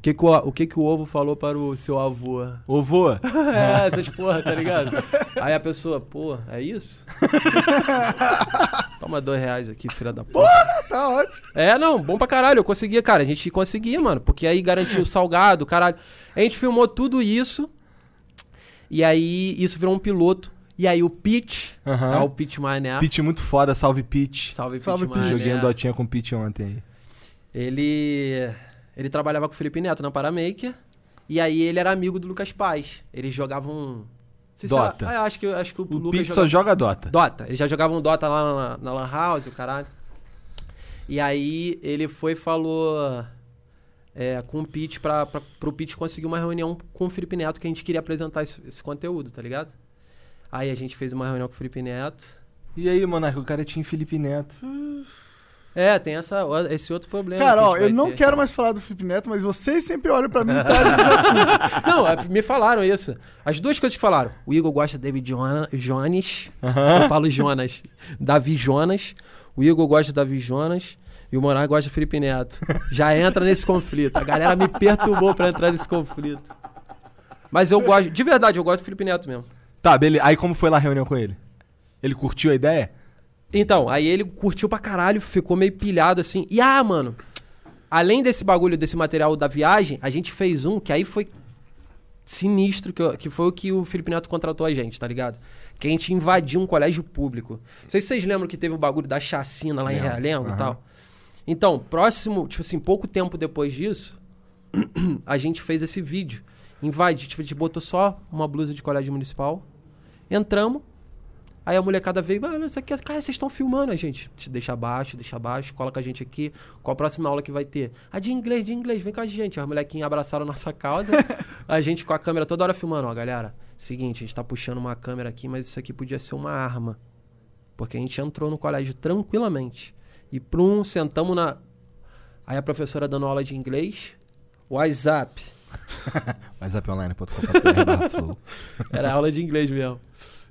que que o, o que que o ovo falou para o seu avô? Vô, É, essas porra, tá ligado? Aí a pessoa, pô, é isso? Toma dois reais aqui, filha da puta. Tá ótimo. É, não, bom pra caralho. Eu conseguia, cara. A gente conseguia, mano. Porque aí garantiu o salgado, caralho. A gente filmou tudo isso. E aí isso virou um piloto. E aí o Pitch, Aham. é o Pitch Mané. Pitch muito foda, salve Pitch. Salve, Salve, Pitch Pitch. Mané. Joguei um Dotinha com Pitch ontem aí. Ele ele trabalhava com o Felipe Neto na Paramaker. E aí ele era amigo do Lucas Paz. Eles jogavam. não sei se era- Dota. Ah, acho que, acho que o, O Lucas Pitch só joga Dota. Dota. Eles já jogavam Dota lá na, na Lan House, o caralho. E aí ele foi e falou é, com o Pete pra, pra, pro Pete conseguir uma reunião com o Felipe Neto que a gente queria apresentar esse, esse conteúdo, tá ligado? Aí a gente fez uma reunião com o Felipe Neto. E aí, Monarca, o cara tinha Felipe Neto. É, tem essa, esse outro problema. Cara, ó, eu não ter. quero mais falar do Felipe Neto, mas vocês sempre olham pra mim e trazem esse assunto. Não, é, me falaram isso. As duas coisas que falaram. O Igor gosta de David Jones. Eu falo Jonas. Davi Jonas. O Igor gosta de Davi Jonas. E o Monar gosta de Felipe Neto. Já entra nesse conflito. A galera me perturbou pra entrar nesse conflito. Mas eu gosto. De verdade, eu gosto do Felipe Neto mesmo. Tá, beleza. Aí como foi lá a reunião com ele? Ele curtiu a ideia? Então, aí ele curtiu pra caralho, ficou meio pilhado assim. E ah, mano, além desse bagulho, desse material da viagem, a gente fez um que aí foi sinistro, que, eu- que foi o que o Felipe Neto contratou a gente, tá ligado? Que a gente invadiu um colégio público. Não sei se vocês lembram que teve o bagulho da chacina lá em Lembro. Realengo Aham. e tal. Então, próximo, tipo assim, pouco tempo depois disso, a gente fez esse vídeo. Invade, tipo, a gente botou só uma blusa de colégio municipal, entramos, Aí a molecada veio, mano, isso aqui, cara, vocês estão filmando a gente. Te deixa abaixo, deixa abaixo, coloca a gente aqui. Qual a próxima aula que vai ter? A de inglês, de inglês, vem com a gente. As molequinhas abraçaram nossa causa. a gente com a câmera toda hora filmando, ó, galera. Seguinte, a gente tá puxando uma câmera aqui, mas isso aqui podia ser uma arma. Porque a gente entrou no colégio tranquilamente. E prum, sentamos na. Aí a professora dando aula de inglês. WhatsApp. WhatsApponline.com.br barra flow. Era aula de inglês mesmo.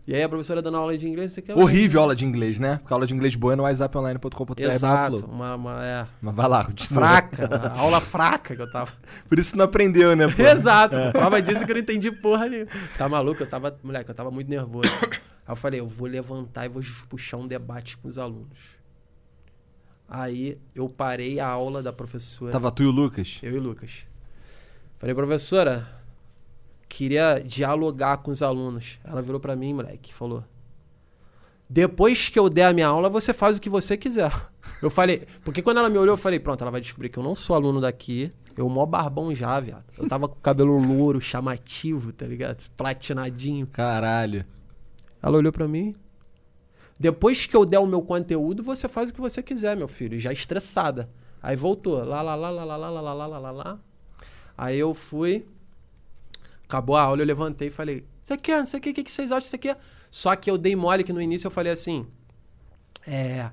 E aí a professora dando aula de inglês, você quer Horrível aula de inglês, né? Porque a aula de inglês boa é no WhatsApponline.com.br barra Exato, uma, uma é, Mas vai lá, continua. fraca, a aula fraca que eu tava. Por isso não aprendeu, né, pô? Exato, prova disso que eu não entendi porra nenhuma. Tá maluco? Eu tava, moleque, eu tava muito nervoso. Aí eu falei, eu vou levantar e vou puxar um debate com os alunos. Aí eu parei a aula da professora. Tava tu e o Lucas? Eu e o Lucas. Falei, professora, queria dialogar com os alunos. Ela virou pra mim, moleque, falou: Depois que eu der a minha aula, você faz o que você quiser. Eu falei, porque quando ela me olhou, eu falei: Pronto, ela vai descobrir que eu não sou aluno daqui. Eu mó barbão já, viado. Eu tava com o cabelo louro, chamativo, tá ligado? Platinadinho. Caralho. Ela olhou pra mim. Depois que eu der o meu conteúdo, você faz o que você quiser, meu filho. Já estressada. Aí voltou. Lá, lá, lá, lá, lá, lá, lá, lá, lá, lá. Aí eu fui. Acabou a aula, eu levantei e falei: Isso aqui é, não sei o que, o que vocês acham disso aqui? é?" Só que eu dei mole que no início eu falei assim: É.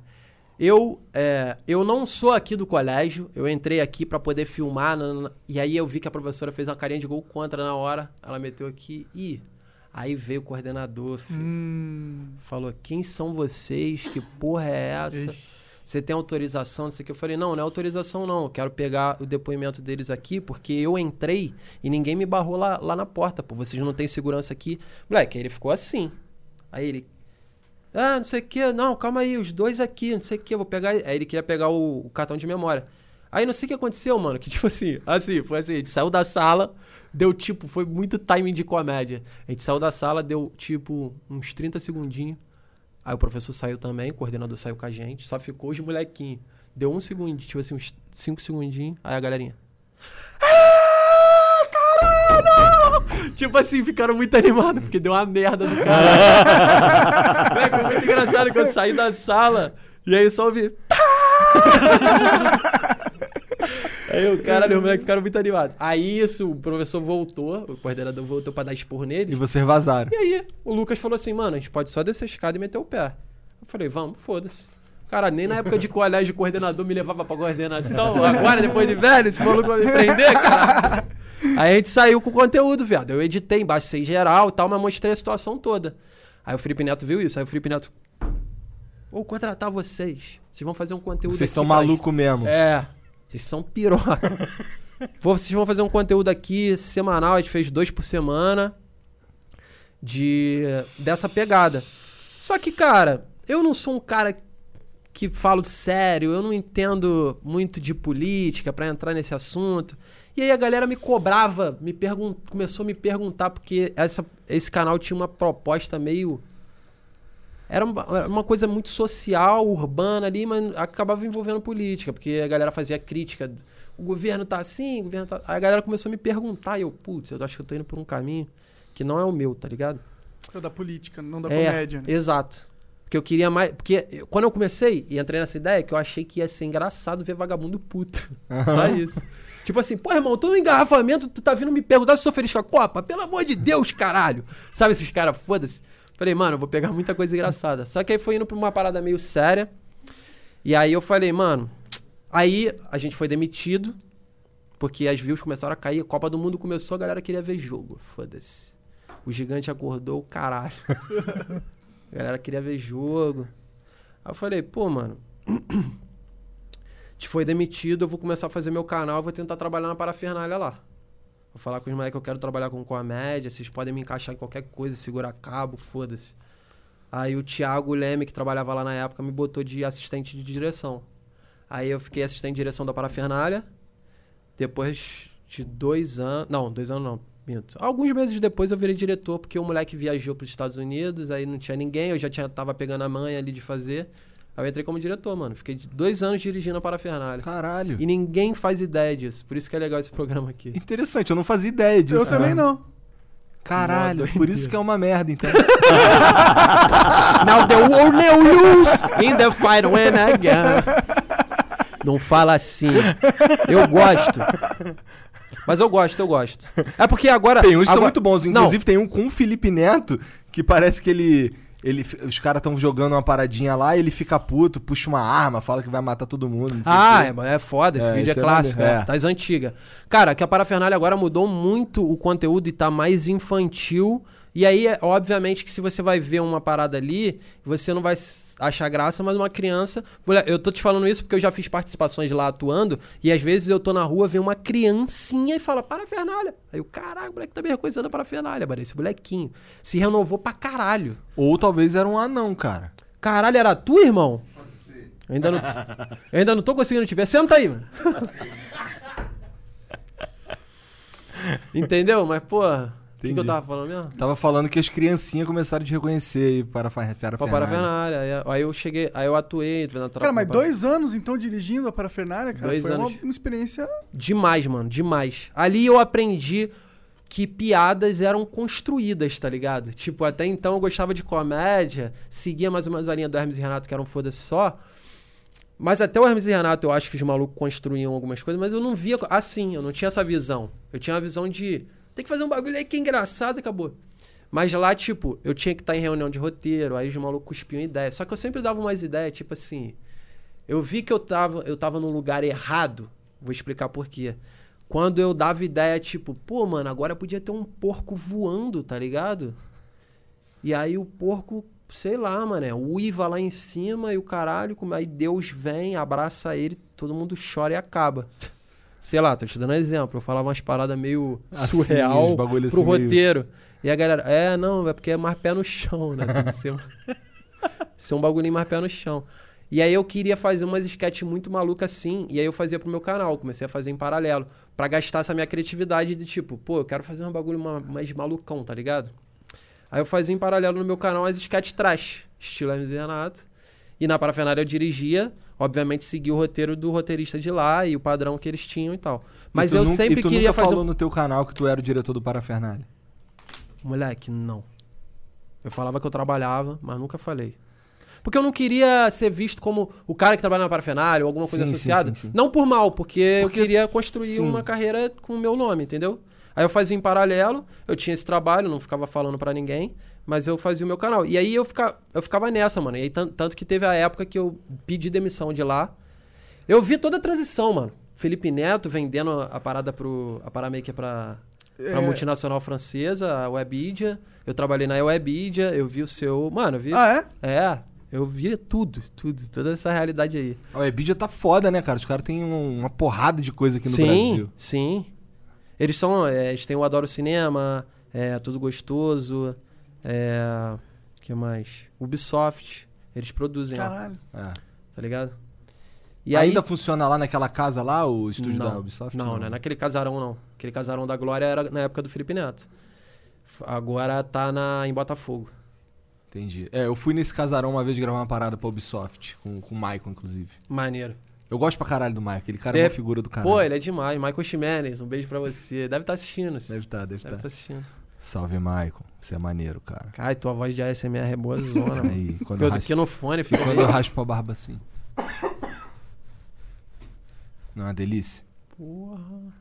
Eu, é, eu não sou aqui do colégio, eu entrei aqui pra poder filmar, nanana." e aí eu vi que a professora fez uma carinha de gol contra na hora, ela meteu aqui, e aí veio o coordenador, filho. Hum. Falou, quem são vocês? Que porra é essa? Ixi. Você tem autorização? Não sei o que. Eu falei, não, não é autorização, não. Eu quero pegar o depoimento deles aqui, porque eu entrei e ninguém me barrou lá, lá na porta, pô. Vocês não têm segurança aqui. Moleque, aí ele ficou assim. Aí ele. Ah, não sei o que, não, calma aí, os dois aqui, não sei o que, vou pegar. Aí ele queria pegar o, o cartão de memória. Aí não sei o que aconteceu, mano, que tipo assim, assim, foi assim, a gente saiu da sala, deu tipo, foi muito timing de comédia. A gente saiu da sala, deu tipo uns 30 segundinhos. Aí o professor saiu também, o coordenador saiu com a gente, só ficou os molequinhos. Deu um segundinho, tipo assim, uns 5 segundinhos, aí a galerinha. "Ah, caralho!" Tipo assim, ficaram muito animados, porque deu uma merda do cara. Moleque, foi muito engraçado que eu saí da sala e aí eu só ouvi. Aí o cara, os moleques ficaram muito animados. Aí isso, o professor voltou, o coordenador voltou pra dar esporro E neles. vocês vazaram. E aí, o Lucas falou assim, mano, a gente pode só descer a escada e meter o pé. Eu falei, vamos, foda-se. Cara, nem na época de colégio o coordenador me levava pra coordenação. Agora, depois de velho, esse maluco vai me prender, cara. Aí a gente saiu com o conteúdo, viado. Eu editei, embaixo em geral e tal, mas mostrei a situação toda. Aí o Felipe Neto viu isso. Aí o Felipe Neto. Vou contratar vocês. Vocês vão fazer um conteúdo Vocês são maluco mesmo. É. Vocês são piroca. Vocês vão fazer um conteúdo aqui semanal. A gente fez dois por semana. De. Dessa pegada. Só que, cara, eu não sou um cara que falo sério, eu não entendo muito de política pra entrar nesse assunto. E aí a galera me cobrava, me pergun começou a me perguntar, porque essa, esse canal tinha uma proposta meio. Era uma, coisa muito social, urbana ali, mas acabava envolvendo política, porque a galera fazia crítica. O governo tá assim, o governo tá. Aí a galera começou a me perguntar, e eu, putz, eu acho que eu tô indo por um caminho que não é o meu, tá ligado? É da política, não da É, comédia. Né? Exato. Porque eu queria mais. Porque eu- quando eu comecei e entrei nessa ideia, que eu achei que ia ser engraçado ver vagabundo puto. Só isso. Tipo assim, pô, irmão, tô no engarrafamento, tu tá vindo me perguntar se eu tô feliz com a Copa? Pelo amor de Deus, caralho! Sabe esses caras, foda-se. Falei, mano, eu vou pegar muita coisa engraçada. Só que aí foi indo pra uma parada meio séria. E aí eu falei, mano. Aí a gente foi demitido. Porque as views começaram a cair, a Copa do Mundo começou, a galera queria ver jogo. Foda-se. O gigante acordou o caralho. A galera queria ver jogo. Aí eu falei, pô, mano. A gente foi demitido, eu vou começar a fazer meu canal, eu vou tentar trabalhar na parafernália lá. Vou falar com os moleques que eu quero trabalhar com comédia, vocês podem me encaixar em qualquer coisa, segurar cabo, foda-se. Aí o Thiago Leme, que trabalhava lá na época, me botou de assistente de direção. Aí eu fiquei assistente de direção da parafernália. Depois de dois anos. Não, dois anos não. Minto. Alguns meses depois eu virei diretor, porque o moleque viajou para os Estados Unidos, aí não tinha ninguém, eu já tinha, tava pegando a manha ali de fazer. Aí eu entrei como diretor, mano. Fiquei de- dois anos dirigindo a parafernália. Caralho. E ninguém faz ideia disso. Por isso que é legal esse programa aqui. Interessante, eu não fazia ideia disso. Eu também né? não. Caralho, por isso que é uma merda, então. Now the world will lose in the fight when again. Não fala assim. Eu gosto. Mas eu gosto, eu gosto. É porque agora. Tem uns que são agora- muito bons. Não, Inclusive, tem um com o Felipe Neto, que parece que ele. Ele os caras estão jogando uma paradinha lá, ele fica puto, puxa uma arma, fala que vai matar todo mundo. Ah, é, é foda, esse É, vídeo é é clássico, é, é. das antigas. Cara, que a parafernália agora mudou muito o conteúdo e tá mais infantil. E aí, é, obviamente, que se você vai ver uma parada ali, você não vai achar graça, mas uma criança. Eu tô te falando isso porque eu já fiz participações lá atuando, e às vezes eu tô na rua, vem uma criancinha e fala, parafernália. Aí o caralho, o moleque tá me reconhecendo a parafernália, mano. Esse molequinho se renovou pra caralho. Ou talvez era um anão, cara. Caralho, era tu, irmão? Eu ainda não, eu ainda não tô conseguindo te ver. Senta aí, mano. Entendeu? Mas, porra, o que, que eu tava falando mesmo? Tava falando que as criancinhas começaram a te reconhecer aí para a parafernália. Aí, aí eu cheguei, aí eu atuei. na tropa- Cara, mas dois anos então dirigindo a parafernália, cara. Dois foi uma, anos. uma experiência. Demais, mano, demais. Ali eu aprendi que piadas eram construídas, tá ligado? Tipo, até então eu gostava de comédia, seguia mais ou menos a linha do Hermes e Renato, que era um foda-se só. Mas até o Hermes e Renato eu acho que os malucos construíam algumas coisas, mas eu não via assim, eu não tinha essa visão. Eu tinha a visão de tem que fazer um bagulho aí que é engraçado acabou. Mas lá, tipo, eu tinha que estar em reunião de roteiro, aí os malucos cuspiam ideia. Só que eu sempre dava umas ideias, tipo assim. Eu vi que eu tava, eu tava num lugar errado. Vou explicar por quê. Quando eu dava ideia, tipo, pô, mano, agora podia ter um porco voando, tá ligado? E aí o porco, sei lá, mano, uiva lá em cima e o caralho, como aí Deus vem, abraça ele, todo mundo chora e acaba. Sei lá, tô te dando um exemplo. Eu falava umas paradas meio Assim, surreal pro assim meio- roteiro. E a galera, é, não, é porque é mais pé no chão, né? Tem que ser um- ser um bagulhinho mais pé no chão. E aí eu queria fazer umas sketches muito malucas assim, e aí eu fazia pro meu canal, comecei a fazer em paralelo, Pra gastar essa minha criatividade de tipo, pô, eu quero fazer um bagulho ma- mais malucão, tá ligado? Aí eu fazia em paralelo no meu canal as sketches trash, estilo e Renato. E na parafernália eu dirigia, obviamente segui o roteiro do roteirista de lá e o padrão que eles tinham e tal. Mas E eu nunca- sempre e tu queria nunca fazer falou no teu canal que tu era o diretor do Parafernália. Moleque, não. Eu falava que eu trabalhava, mas nunca falei. Porque eu não queria ser visto como o cara que trabalha na parafernália ou alguma coisa Sim, associada. sim, sim. Não por mal, porque, Porque- eu queria construir uma carreira com o meu nome, entendeu? Aí eu fazia em paralelo, eu tinha esse trabalho, não ficava falando pra ninguém, mas eu fazia o meu canal. E aí eu, fica, eu ficava nessa, mano. E aí, tan- tanto que teve a época que eu pedi demissão de lá. Eu vi toda a transição, mano. Felipe Neto vendendo a parada pro. a Paramaker pra, pra É. multinacional francesa, a Webidia. Eu trabalhei na Webidia, eu vi o seu. Mano, eu vi. Ah, é? É, eu vi tudo, tudo, toda essa realidade aí. A Webidia tá foda, né, cara? Os caras têm um- uma porrada de coisa aqui no sim, Brasil. sim. Eles são. é, eles têm o Adoro Cinema, é Tudo Gostoso. É. que mais? Ubisoft. Eles produzem lá, Caralho. É. tá ligado? E Ainda aí. funciona lá naquela casa lá, o estúdio não, da Ubisoft? Não, não é naquele casarão, não. Aquele casarão da Glória era na época do Felipe Neto. Agora tá na, em Botafogo. Entendi. É, eu fui nesse casarão uma vez gravar uma parada pra Ubisoft, com, com o Michael, inclusive. Maneiro. Eu gosto pra caralho do Michael, aquele cara é Deve- uma figura do caralho. Pô, ele é demais. Michael Ximenes, um beijo pra você. Deve estar assistindo. Deve estar, deve Deve estar. estar assistindo. Salve, Michael. Você é maneiro, cara. Cara, tua voz de ASMR é boa zona, mano. Aí, quando eu, eu raspo, aqui no fone fica quando eu raspo a barba assim. Não é uma delícia? Porra.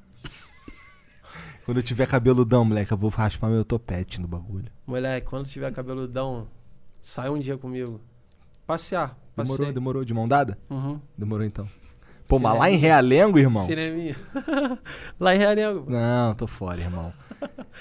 Quando eu tiver cabeludão, moleque, eu vou raspar meu topete no bagulho. Moleque, quando tiver cabeludão, sai um dia comigo. Passear. Demorou, Passei. demorou. De mão dada? Uhum. Demorou então. Pô, mas lá em Cineminha. Realengo, irmão? Cineminha. Lá em Realengo. Não, tô fora, irmão.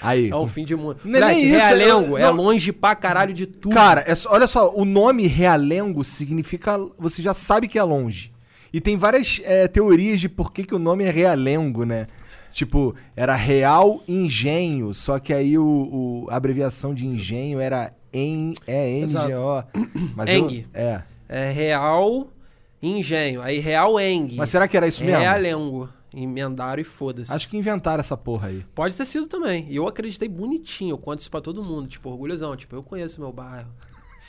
Aí. É o fim de mundo. Não é nem isso, Realengo eu- é não. longe pra caralho de tudo. Cara, é só- olha só, o nome Realengo significa. Você já sabe que é longe. E tem várias é, teorias de por que, que o nome é Realengo, né? Tipo, era Real Engenho, só que aí o, o- a abreviação de engenho era en, é N-G-O. Mas eu- Eng. é. É Real Engenho. Aí Real Eng. Mas será que era isso mesmo? Realengo. Emendaram e foda-se. Acho que inventaram essa porra aí. Pode ter sido também. E eu acreditei bonitinho. Eu conto isso pra todo mundo. Tipo, orgulhosão. Tipo, eu conheço meu bairro.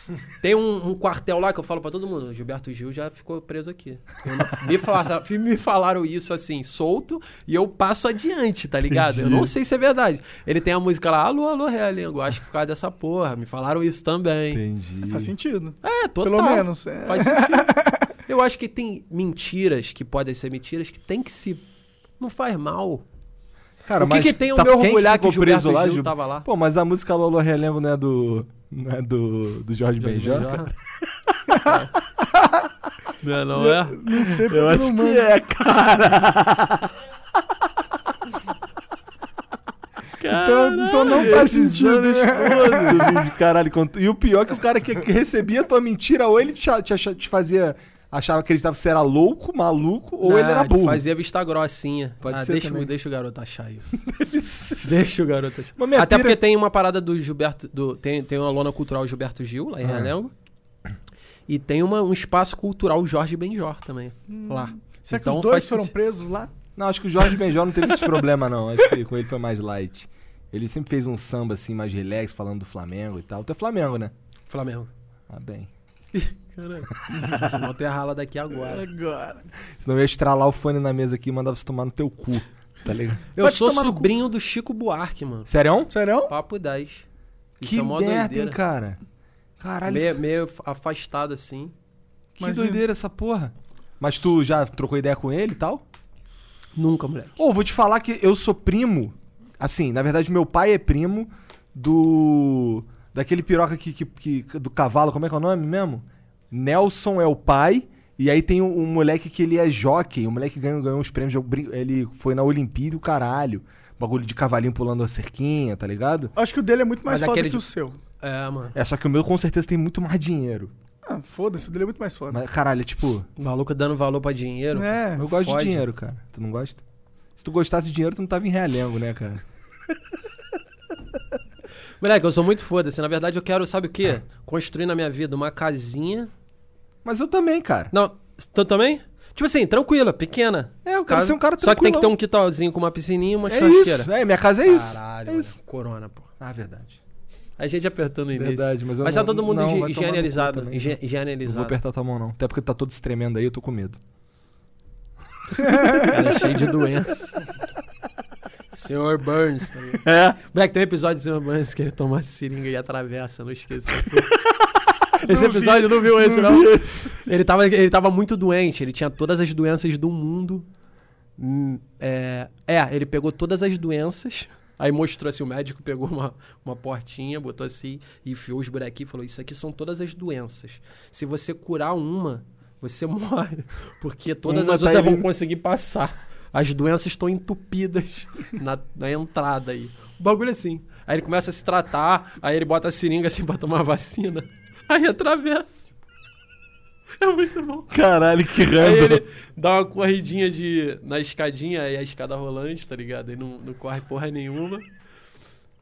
Tem um, um quartel lá que eu falo pra todo mundo. O Gilberto Gil já ficou preso aqui. Eu não- me, falaram, me falaram isso assim, solto, e eu passo adiante, tá ligado? Eu Entendi. não sei se é verdade. Ele tem a música lá, alô, alô, Realengo. Acho que por causa dessa porra. Me falaram isso também. Entendi. Faz sentido. É, total. Pelo menos. é. Faz sentido. Eu acho que tem mentiras que podem ser mentiras que tem que se. Não faz mal. Cara, o que, mas que tem o tá- meu orgulhar que o ficou Gilberto lá, Gil tava lá? Pô, mas a música Lolo Realengo não é do. Não é do, do Jorge, cara? Não, é, não é? Não sei porque Eu acho não que é, cara. Então, então não faz sentido. né? Vídeo, caralho. E o pior é que o cara que, que recebia a tua mentira, ou ele te, te, te fazia. Achava, acreditava que você era louco, maluco, ou ele era Não, burro. Fazia vista grossinha. Pode ah, ser deixa, também. o- deixa o garoto achar isso. Ele- deixa o garoto achar. Mas Até pira- porque tem uma parada do Gilberto. Do, tem, tem uma lona cultural Gilberto Gil, lá em Ah. Realengo. E tem uma, um espaço cultural Jorge Benjor também. Lá. Será que Então os dois foram sentido. presos lá? Não, acho que o Jorge Benjor não teve esse problema, não. Acho que com ele foi mais light. Ele sempre fez um samba assim, mais relax, falando do Flamengo e tal. Tu é Flamengo, né? Flamengo. Ah, bem. Caralho. Senão tu ia rala daqui agora. Agora. Senão eu ia estralar o fone na mesa aqui e mandava você tomar no teu cu. Tá ligado? Eu Pode sou sobrinho do Chico Buarque, mano. Sério? Sério? Papo 10. Isso Que é mó merda, hein, cara? Caralho, Meio, meio afastado assim. que Imagina. doideira essa porra. Mas tu já trocou ideia com ele e tal? Nunca, moleque. Ô, vou te falar que eu sou primo. Assim, na verdade, meu pai é primo do. Daquele piroca que, que, que- do cavalo, como é que é o nome mesmo? Nelson é o pai. E aí tem um, um moleque que ele é jockey. O moleque ganhou, ganhou uns prêmios. Ele foi na Olimpíada, o caralho. Bagulho de cavalinho pulando a cerquinha, tá ligado? Acho que o dele é muito mais Mas foda que o de- seu. É, mano. É, só que o meu com certeza tem muito mais dinheiro. Ah, foda-se, o dele é muito mais foda. Mas, caralho, é tipo. O maluco dando valor pra dinheiro. É, Eu gosto fode. de dinheiro, cara. Tu não gosta? Se tu gostasse de dinheiro, tu não tava em realengo, né, cara? Moleque, eu sou muito foda-se. Na verdade, eu quero, sabe o quê? Construir na minha vida uma casinha. Mas eu também, cara. Não, tu também? Tipo assim, tranquila, pequena. É, eu quero ser um cara Só que tem que ter um quintalzinho com uma piscininha e uma É churrasqueira. isso, é, minha casa é isso. Caralho, é isso. Corona, pô. Ah, verdade. A gente apertou no início. Verdade, mas eu Mas tá não- todo mundo não, higienizado. também, higi- Não vou Higienizado. apertar tua mão, não. Até porque tá todo estremendo aí, eu tô com medo. Cara, é cheio de doença. Senhor Burns, tá ligado? É. Moleque, tem um episódio do Senhor Burns que ele toma seringa e atravessa, não esqueça. Esse episódio não viu esse, não? Ele tava, ele tava muito doente, ele tinha todas as doenças do mundo. Hum, É, é, ele pegou todas as doenças. Aí mostrou assim, o médico pegou uma, uma portinha, botou assim, e enfiou os buraquinhos e falou: Isso aqui são todas as doenças. Se você curar uma, você morre. Porque todas Uma as tá outras vão conseguir passar. As doenças estão entupidas na, na entrada aí. O bagulho é assim. Aí ele começa a se tratar, aí ele bota a seringa assim pra tomar a vacina. Aí atravessa. É muito bom. Caralho, que Aí random. ele dá uma corridinha de, na escadinha, aí a escada rolante, tá ligado? Aí não, não corre porra nenhuma.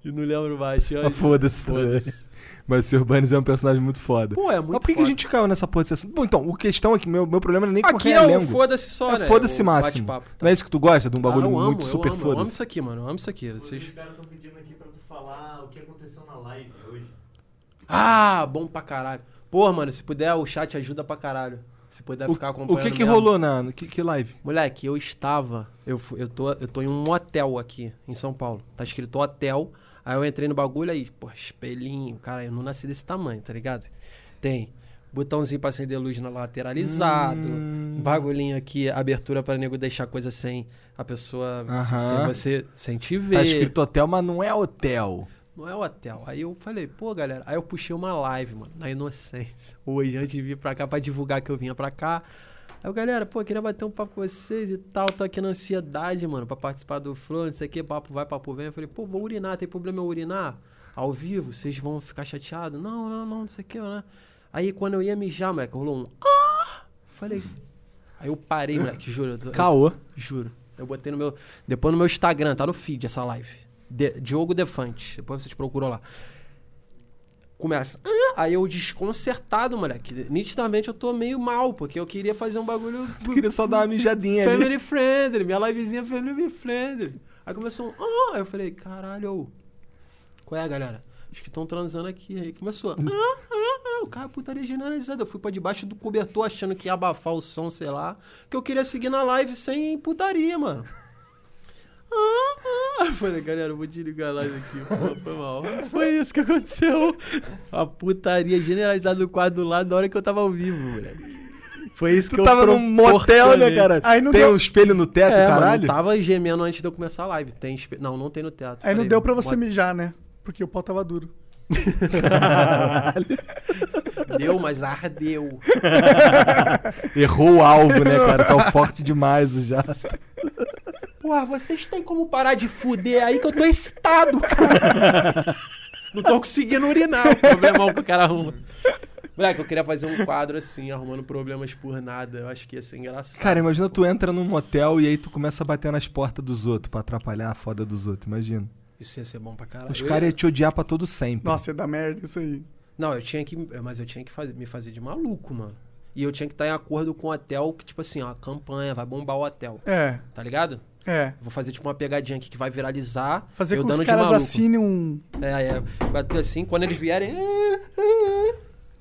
E não lembro mais. Ah, Foda-se. Foda-se. Mas o Sr. Burns é um personagem muito foda. Pô, é muito Mas por que, que a foda. gente caiu nessa porra desse? Bom, então, a questão é que meu, meu problema não é nem com Aqui é o foda-se só, É né? foda-se O máximo. tá? Não é isso que tu gosta? De um bagulho Ah, eu amo, muito eu super amo, Eu amo foda-se? isso aqui, mano. Eu amo isso aqui. Vocês... Os caras estão pedindo aqui pra tu falar o que aconteceu na live hoje. Ah, bom pra caralho. Porra, mano, se puder, o chat ajuda pra caralho. Se puder O, ficar o acompanhando. que que mesmo. rolou na... Que, que live? Moleque, eu estava. Eu, eu, tô, eu tô em um hotel aqui, em São Paulo. Tá escrito hotel. Aí eu entrei no bagulho aí, pô, espelhinho. Cara, eu não nasci desse tamanho, tá ligado? Tem botãozinho pra acender luz no lateralizado. Hum. Bagulhinho aqui, abertura pra nego deixar coisa sem a pessoa. Aham. Sem você. Sem te ver. Tá escrito hotel, mas não é hotel. Não é hotel. Aí eu falei, pô, galera. Aí eu puxei uma live, mano, na inocência. Hoje, antes de vir pra cá, pra divulgar que eu vinha pra cá. Aí eu, galera, pô, queria bater um papo com vocês e tal. Tô aqui na ansiedade, mano, pra participar do Flow, não sei o que, papo vai, papo vem. Eu falei, pô, vou urinar, tem problema eu urinar? Ao vivo, vocês vão ficar chateados? Não, não, não, não sei o que, né? Aí quando eu ia mijar, moleque, rolou um. Ah! Falei. Aí eu parei, moleque, juro. Caô. Juro. Eu botei no meu. Depois no meu Instagram, tá no feed essa live. De- Diogo Defante. Depois vocês procuram lá. Começa. "Ah!" Aí eu desconcertado, moleque. Nitidamente eu tô meio mal, porque eu queria fazer um bagulho. Queria só dar uma mijadinha ali. Family friendly, minha livezinha family friendly. Aí começou um. Ah! Aí eu falei, caralho. Qual é, galera? Acho que estão transando aqui. Aí começou. Ah, ah, ah, o cara putaria generalizada. Eu fui pra debaixo do cobertor achando que ia abafar o som, sei lá. Que eu queria seguir na live sem putaria, mano. Ah, ah. Eu falei, galera, eu vou desligar a live aqui. Pô, foi mal. Foi isso que aconteceu. A putaria generalizada do quadro do lado na hora que eu tava ao vivo, moleque. Foi isso que Tu eu tava num motel, né, cara? Aí não Tem deu- um espelho no teto, É, caralho? eu tava gemendo antes de eu começar a live. Tem espe- Não, não tem no teatro. Aí não deu pra você bota- mijar, né? Porque o pau tava duro. Deu, mas ardeu. Errou o alvo, né, cara? Saiu forte demais já. Porra, vocês têm como parar de fuder aí que eu tô excitado, cara. Não tô conseguindo urinar, o problemão que o cara arruma. Moleque, eu queria fazer um quadro assim, arrumando problemas por nada. Eu acho que ia ser engraçado. Cara, imagina tu entra num motel e aí tu começa a bater nas portas dos outros pra atrapalhar a foda dos outros, imagina. Isso ia ser bom pra caralho. Os caras ia- iam te odiar pra todo sempre. Nossa, ia dar merda isso aí. Não, eu tinha que. Mas eu tinha que fazer, me fazer de maluco, mano. E eu tinha que estar em acordo com o hotel, que, tipo assim, ó, campanha, vai bombar o hotel. É, Tá ligado? É. Vou fazer tipo uma pegadinha aqui que vai viralizar. Fazer eu com que os caras assinem um. É, é. Assim, quando eles vierem. "Ah, ah,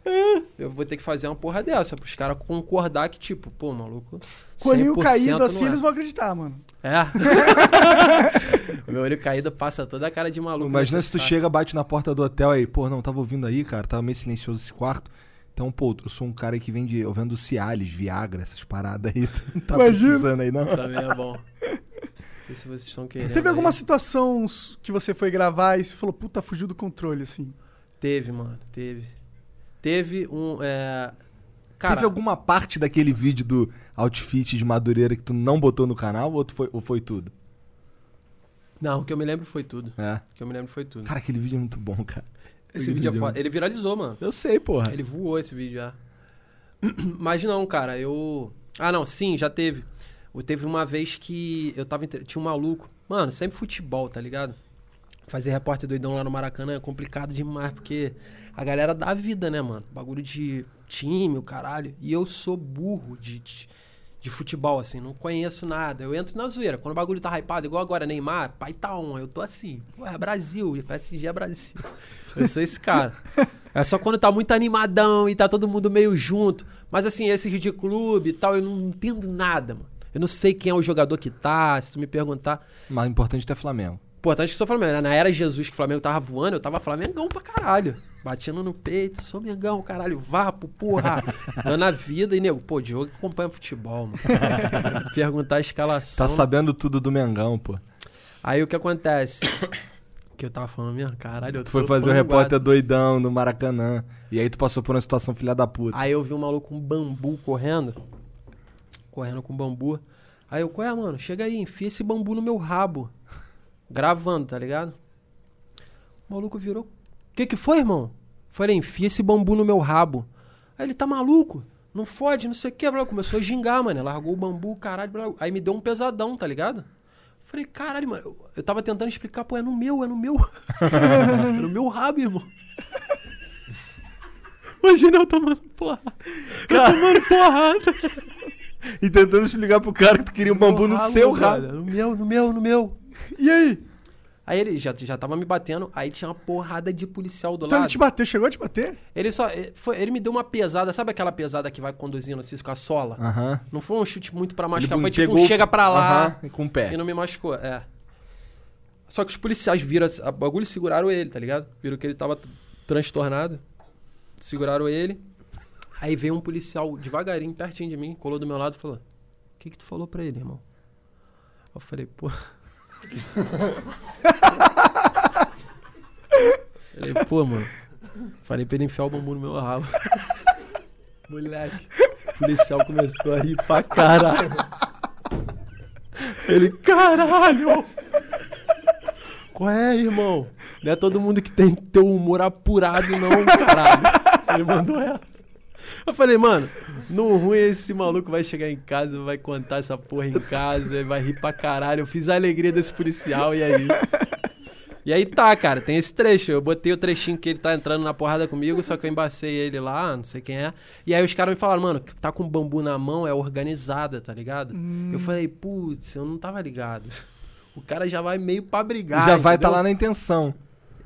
ah", Eu vou ter que fazer uma porra dessa, pros caras concordar que, tipo, pô, maluco. Colinho 100% caído não assim, é. eles vão acreditar, mano. É. o meu olho caído passa toda a cara de maluco. Imagina se tu história. chega, bate na porta do hotel aí, pô, não, tava ouvindo aí, cara, tava meio silencioso esse quarto. Então, pô, eu sou um cara que vende, eu vendo Cialis, Viagra, essas paradas aí. Não tá Imagina. precisando aí, não? Também é bom. Sei se vocês estão querendo. Teve alguma aí. situação que você foi gravar e você falou, puta, fugiu do controle, assim? Teve, mano. Teve. Teve um. É... Cara, Teve alguma parte daquele vídeo do outfit de Madureira que tu não botou no canal ou, tu foi, ou foi tudo? não, o que eu me lembro foi tudo. É. O que eu me lembro foi tudo. Cara, aquele vídeo é muito bom, cara. Esse aquele é vídeo é foda. Ele viralizou, mano. Eu sei, porra. Ele voou esse vídeo já. Mas não, cara, eu. Ah, não, sim, já teve. Eu- Teve uma vez que eu tava. Tinha um maluco. Mano, sempre futebol, tá ligado? Fazer repórter doidão lá no Maracanã é complicado demais, porque a galera dá vida, né, mano? Bagulho de time, o caralho. E eu sou burro de, de, de futebol, assim, não conheço nada. Eu entro na zoeira. Quando o bagulho tá hypado, igual agora, Neymar, pai tá on. Eu tô assim, pô, é Brasil, PSG é Brasil. Eu sou esse cara. É só quando tá muito animadão e tá todo mundo meio junto. Mas assim, esses de clube e tal, eu não entendo nada, mano. Eu não sei quem é o jogador que tá, se tu me perguntar. Mas o importante é Flamengo. Importante que sou Flamengo. né? Na era Jesus que o Flamengo tava voando, eu tava Flamengão pra caralho. Batendo no peito, sou Mengão, caralho, vapo, porra. Dando a vida e, nego, pô, Diogo acompanha futebol, mano. Perguntar a escalação. Tá sabendo tudo do Mengão, pô. Aí o que acontece? Que eu tava falando mesmo, caralho, eu Tu foi fazer o panguado. repórter doidão no Maracanã. E aí tu passou por uma situação filha da puta. Aí eu vi um maluco com bambu correndo. Correndo com bambu. Aí eu, qual é, mano? Chega aí, enfia esse bambu no meu rabo. Gravando, tá ligado? O maluco virou. Que que foi, irmão? Falei, enfia esse bambu no meu rabo. Aí ele, tá maluco? Não fode, não sei o que. Começou a gingar, mano. Largou o bambu, caralho. blá. Aí me deu um pesadão, tá ligado? Falei, caralho, mano. Eu, eu tava tentando explicar, pô, é no meu, é no meu. é no meu rabo, irmão. Imagina eu tomando porrada. Eu tomando porrada. E tentando explicar pro cara que tu queria um bambu no seu rabo. No meu, no meu, no meu. E aí? Aí ele já, já tava me batendo, aí tinha uma porrada de policial do Então ele lado. te bateu, chegou a te bater? Ele só. ele Foi, ele me deu uma pesada, sabe aquela pesada que vai conduzindo assim com a sola? Não foi um chute muito pra machucar, Ele foi tipo pegou- um chega pra lá e com o pé. e não me machucou. É. Só que os policiais viram a a bagulho e seguraram ele, tá ligado? Viram que ele tava transtornado. Seguraram ele. Aí veio um policial devagarinho, pertinho de mim, colou do meu lado e falou: O que, que tu falou pra ele, irmão? Eu falei, pô. falei, pô, mano. Falei pra ele enfiar o bambu no meu rabo. Moleque. O policial começou a rir pra caralho. Ele, caralho! Qual é, irmão? Não é todo mundo que tem teu humor apurado, não, caralho. Ele mandou essa. Eu falei, mano, no ruim esse maluco vai chegar em casa, vai contar essa porra em casa, vai rir pra caralho. Eu fiz a alegria desse policial e é isso. E aí tá, cara, tem esse trecho. Eu botei o trechinho que ele tá entrando na porrada comigo, só que eu embacei ele lá, não sei quem é. E aí os caras me falaram, mano, que tá com bambu na mão é organizada, tá ligado? Eu falei, putz, eu não tava ligado. O cara já vai meio pra brigar. já vai estar entendeu? lá na intenção.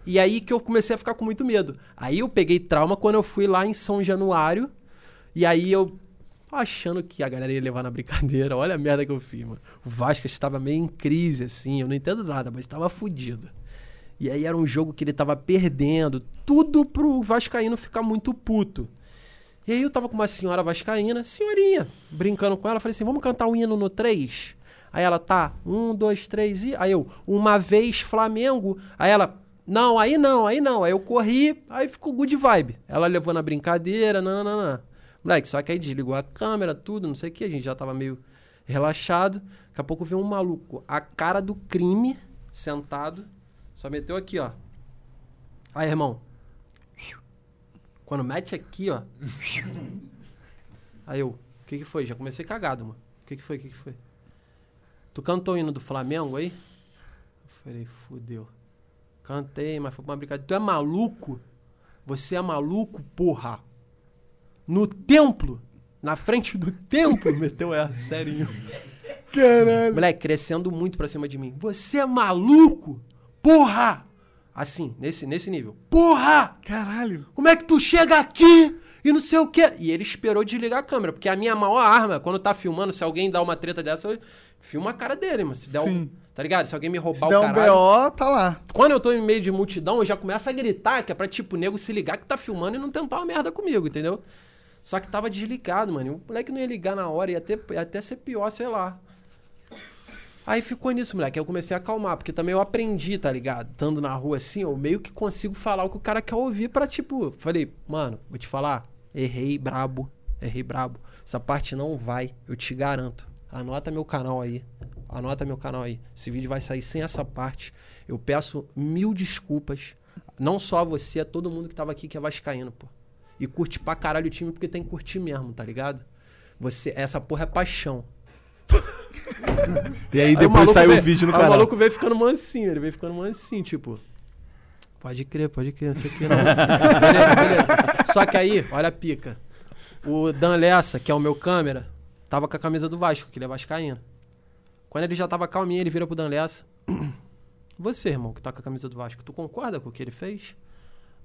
E aí que eu comecei a ficar com muito medo. Aí eu peguei trauma quando eu fui lá em São Januário. E aí eu achando que a galera ia levar na brincadeira. Olha a merda que eu fiz, mano. O Vasco estava meio em crise, assim. Eu não entendo nada, mas estava fudido. E aí era um jogo que ele tava perdendo. Tudo pro Vascaíno ficar muito puto. E aí eu tava com uma senhora vascaína, senhorinha, brincando com ela. Falei assim, vamos cantar o hino no 3? Aí ela, tá, um, dois, três e... Aí eu, uma vez Flamengo. Aí ela, não, aí não, aí não. Aí eu corri, aí ficou good vibe. Ela levou na brincadeira, não. Moleque, só que aí desligou a câmera, tudo, não sei o que. A gente já tava meio relaxado. Daqui a pouco veio um maluco, a cara do crime, sentado. Só meteu aqui, ó. Aí, irmão. Quando mete aqui, ó. Aí eu, o que que foi? Já comecei cagado, mano. O que que foi? O que que foi? Tu cantou o hino do Flamengo aí? Eu falei, fudeu. Cantei, mas foi pra uma brincadeira. Tu é maluco? Você é maluco, porra? No templo? Na frente do templo? Meteu essa, sério. Caralho. Moleque, crescendo muito pra cima de mim. Você é maluco? Porra! Assim, nesse, nesse nível. Porra! Caralho. Como é que tu chega aqui e não sei o quê? E ele esperou desligar a câmera, porque a minha maior arma, quando tá filmando, se alguém dá uma treta dessa, eu filmo a cara dele, mano. Se der um, Sim. Tá ligado? Se alguém me Se roubar der o um caralho. BO, tá lá. Quando eu tô em meio de multidão, eu já começo a gritar, que é pra, tipo, o nego se ligar que tá filmando e não tentar uma merda comigo, entendeu? Só que tava desligado, mano. O moleque não ia ligar na hora, ia até, ia até ser pior, sei lá. Aí ficou nisso, moleque. Aí eu comecei a acalmar, porque também eu aprendi, tá ligado? Estando na rua assim, eu meio que consigo falar o que o cara quer ouvir pra, tipo. Falei, mano, vou te falar, errei brabo, errei brabo. Essa parte não vai, eu te garanto. Anota meu canal aí. Anota meu canal aí. Esse vídeo vai sair sem essa parte. Eu peço mil desculpas. Não só a você, a todo mundo que tava aqui que é vascaíno, pô. E curte pra caralho o time porque tem que curtir mesmo, tá ligado? Você, essa porra é paixão. E aí depois saiu o vídeo no aí canal. O maluco veio ficando mansinho, ele veio ficando mansinho, tipo, Pode crer, pode crer, não sei o que não. beleza, beleza. Só que aí, olha a pica. O Dan Lessa, que é o meu câmera, tava com a camisa do Vasco, que ele é vascaíno. Quando ele já tava calminho, ele vira pro Dan Lessa. Você, irmão, que tá com a camisa do Vasco, tu concorda com o que ele fez?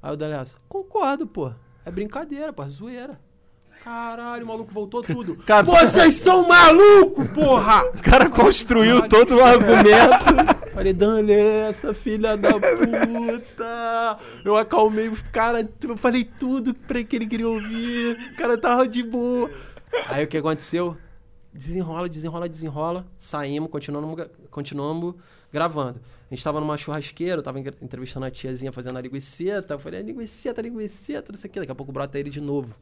Aí o Dan Lessa, concordo, pô. É brincadeira, pô, é zoeira. Caralho, o maluco voltou tudo. Cara, Vocês são malucos, porra! O cara construiu todo o argumento. Falei, Dani, essa filha da puta. Eu acalmei os caras, eu falei tudo pra que ele queria ouvir. O cara tava de boa. Aí o que aconteceu? Desenrola, desenrola, desenrola. Saímos, continuamos, continuamos gravando. A gente tava numa churrasqueira, eu tava en- entrevistando a tiazinha fazendo a linguiceta. Eu falei, linguiceta, linguiceta, não sei o que. Daqui a pouco brota ele de novo.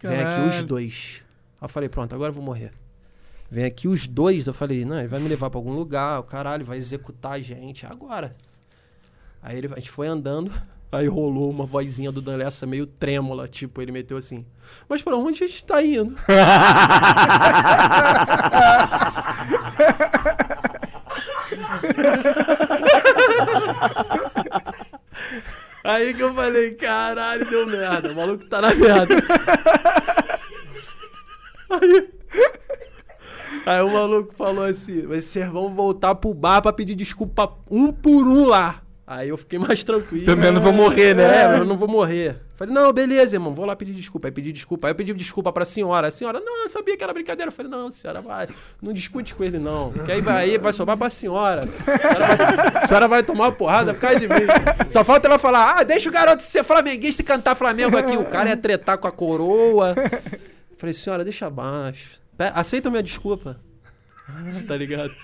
Vem aqui os dois. Aí eu falei, pronto, agora eu vou morrer. Vem aqui os dois, eu falei, não, ele vai me levar pra algum lugar, o caralho, vai executar a gente agora. Aí ele, a gente foi andando, aí rolou uma vozinha do Dan Lessa meio trêmula, tipo, ele meteu assim, mas pra onde a gente tá indo? Aí que eu falei, caralho, deu merda, o maluco tá na merda. Aí, aí o maluco falou assim: vocês vão voltar pro bar pra pedir desculpa um por um lá. Aí eu fiquei mais tranquilo. Pelo menos não vou morrer, né? É, eu não vou morrer. Falei, não, beleza, irmão, vou lá pedir desculpa. Aí pedi desculpa. Aí eu pedi desculpa pra senhora. A senhora, não, eu sabia que era brincadeira. Eu falei, não, senhora, vai. Não discute com ele, não. Porque aí vai, aí vai sobrar pra senhora. A senhora vai, a senhora vai tomar uma porrada por causa de mim. Só falta ela falar, ah, deixa o garoto ser flamenguista e cantar Flamengo aqui. O cara ia tretar com a coroa. Falei, senhora, deixa abaixo. Aceita minha desculpa. tá ligado?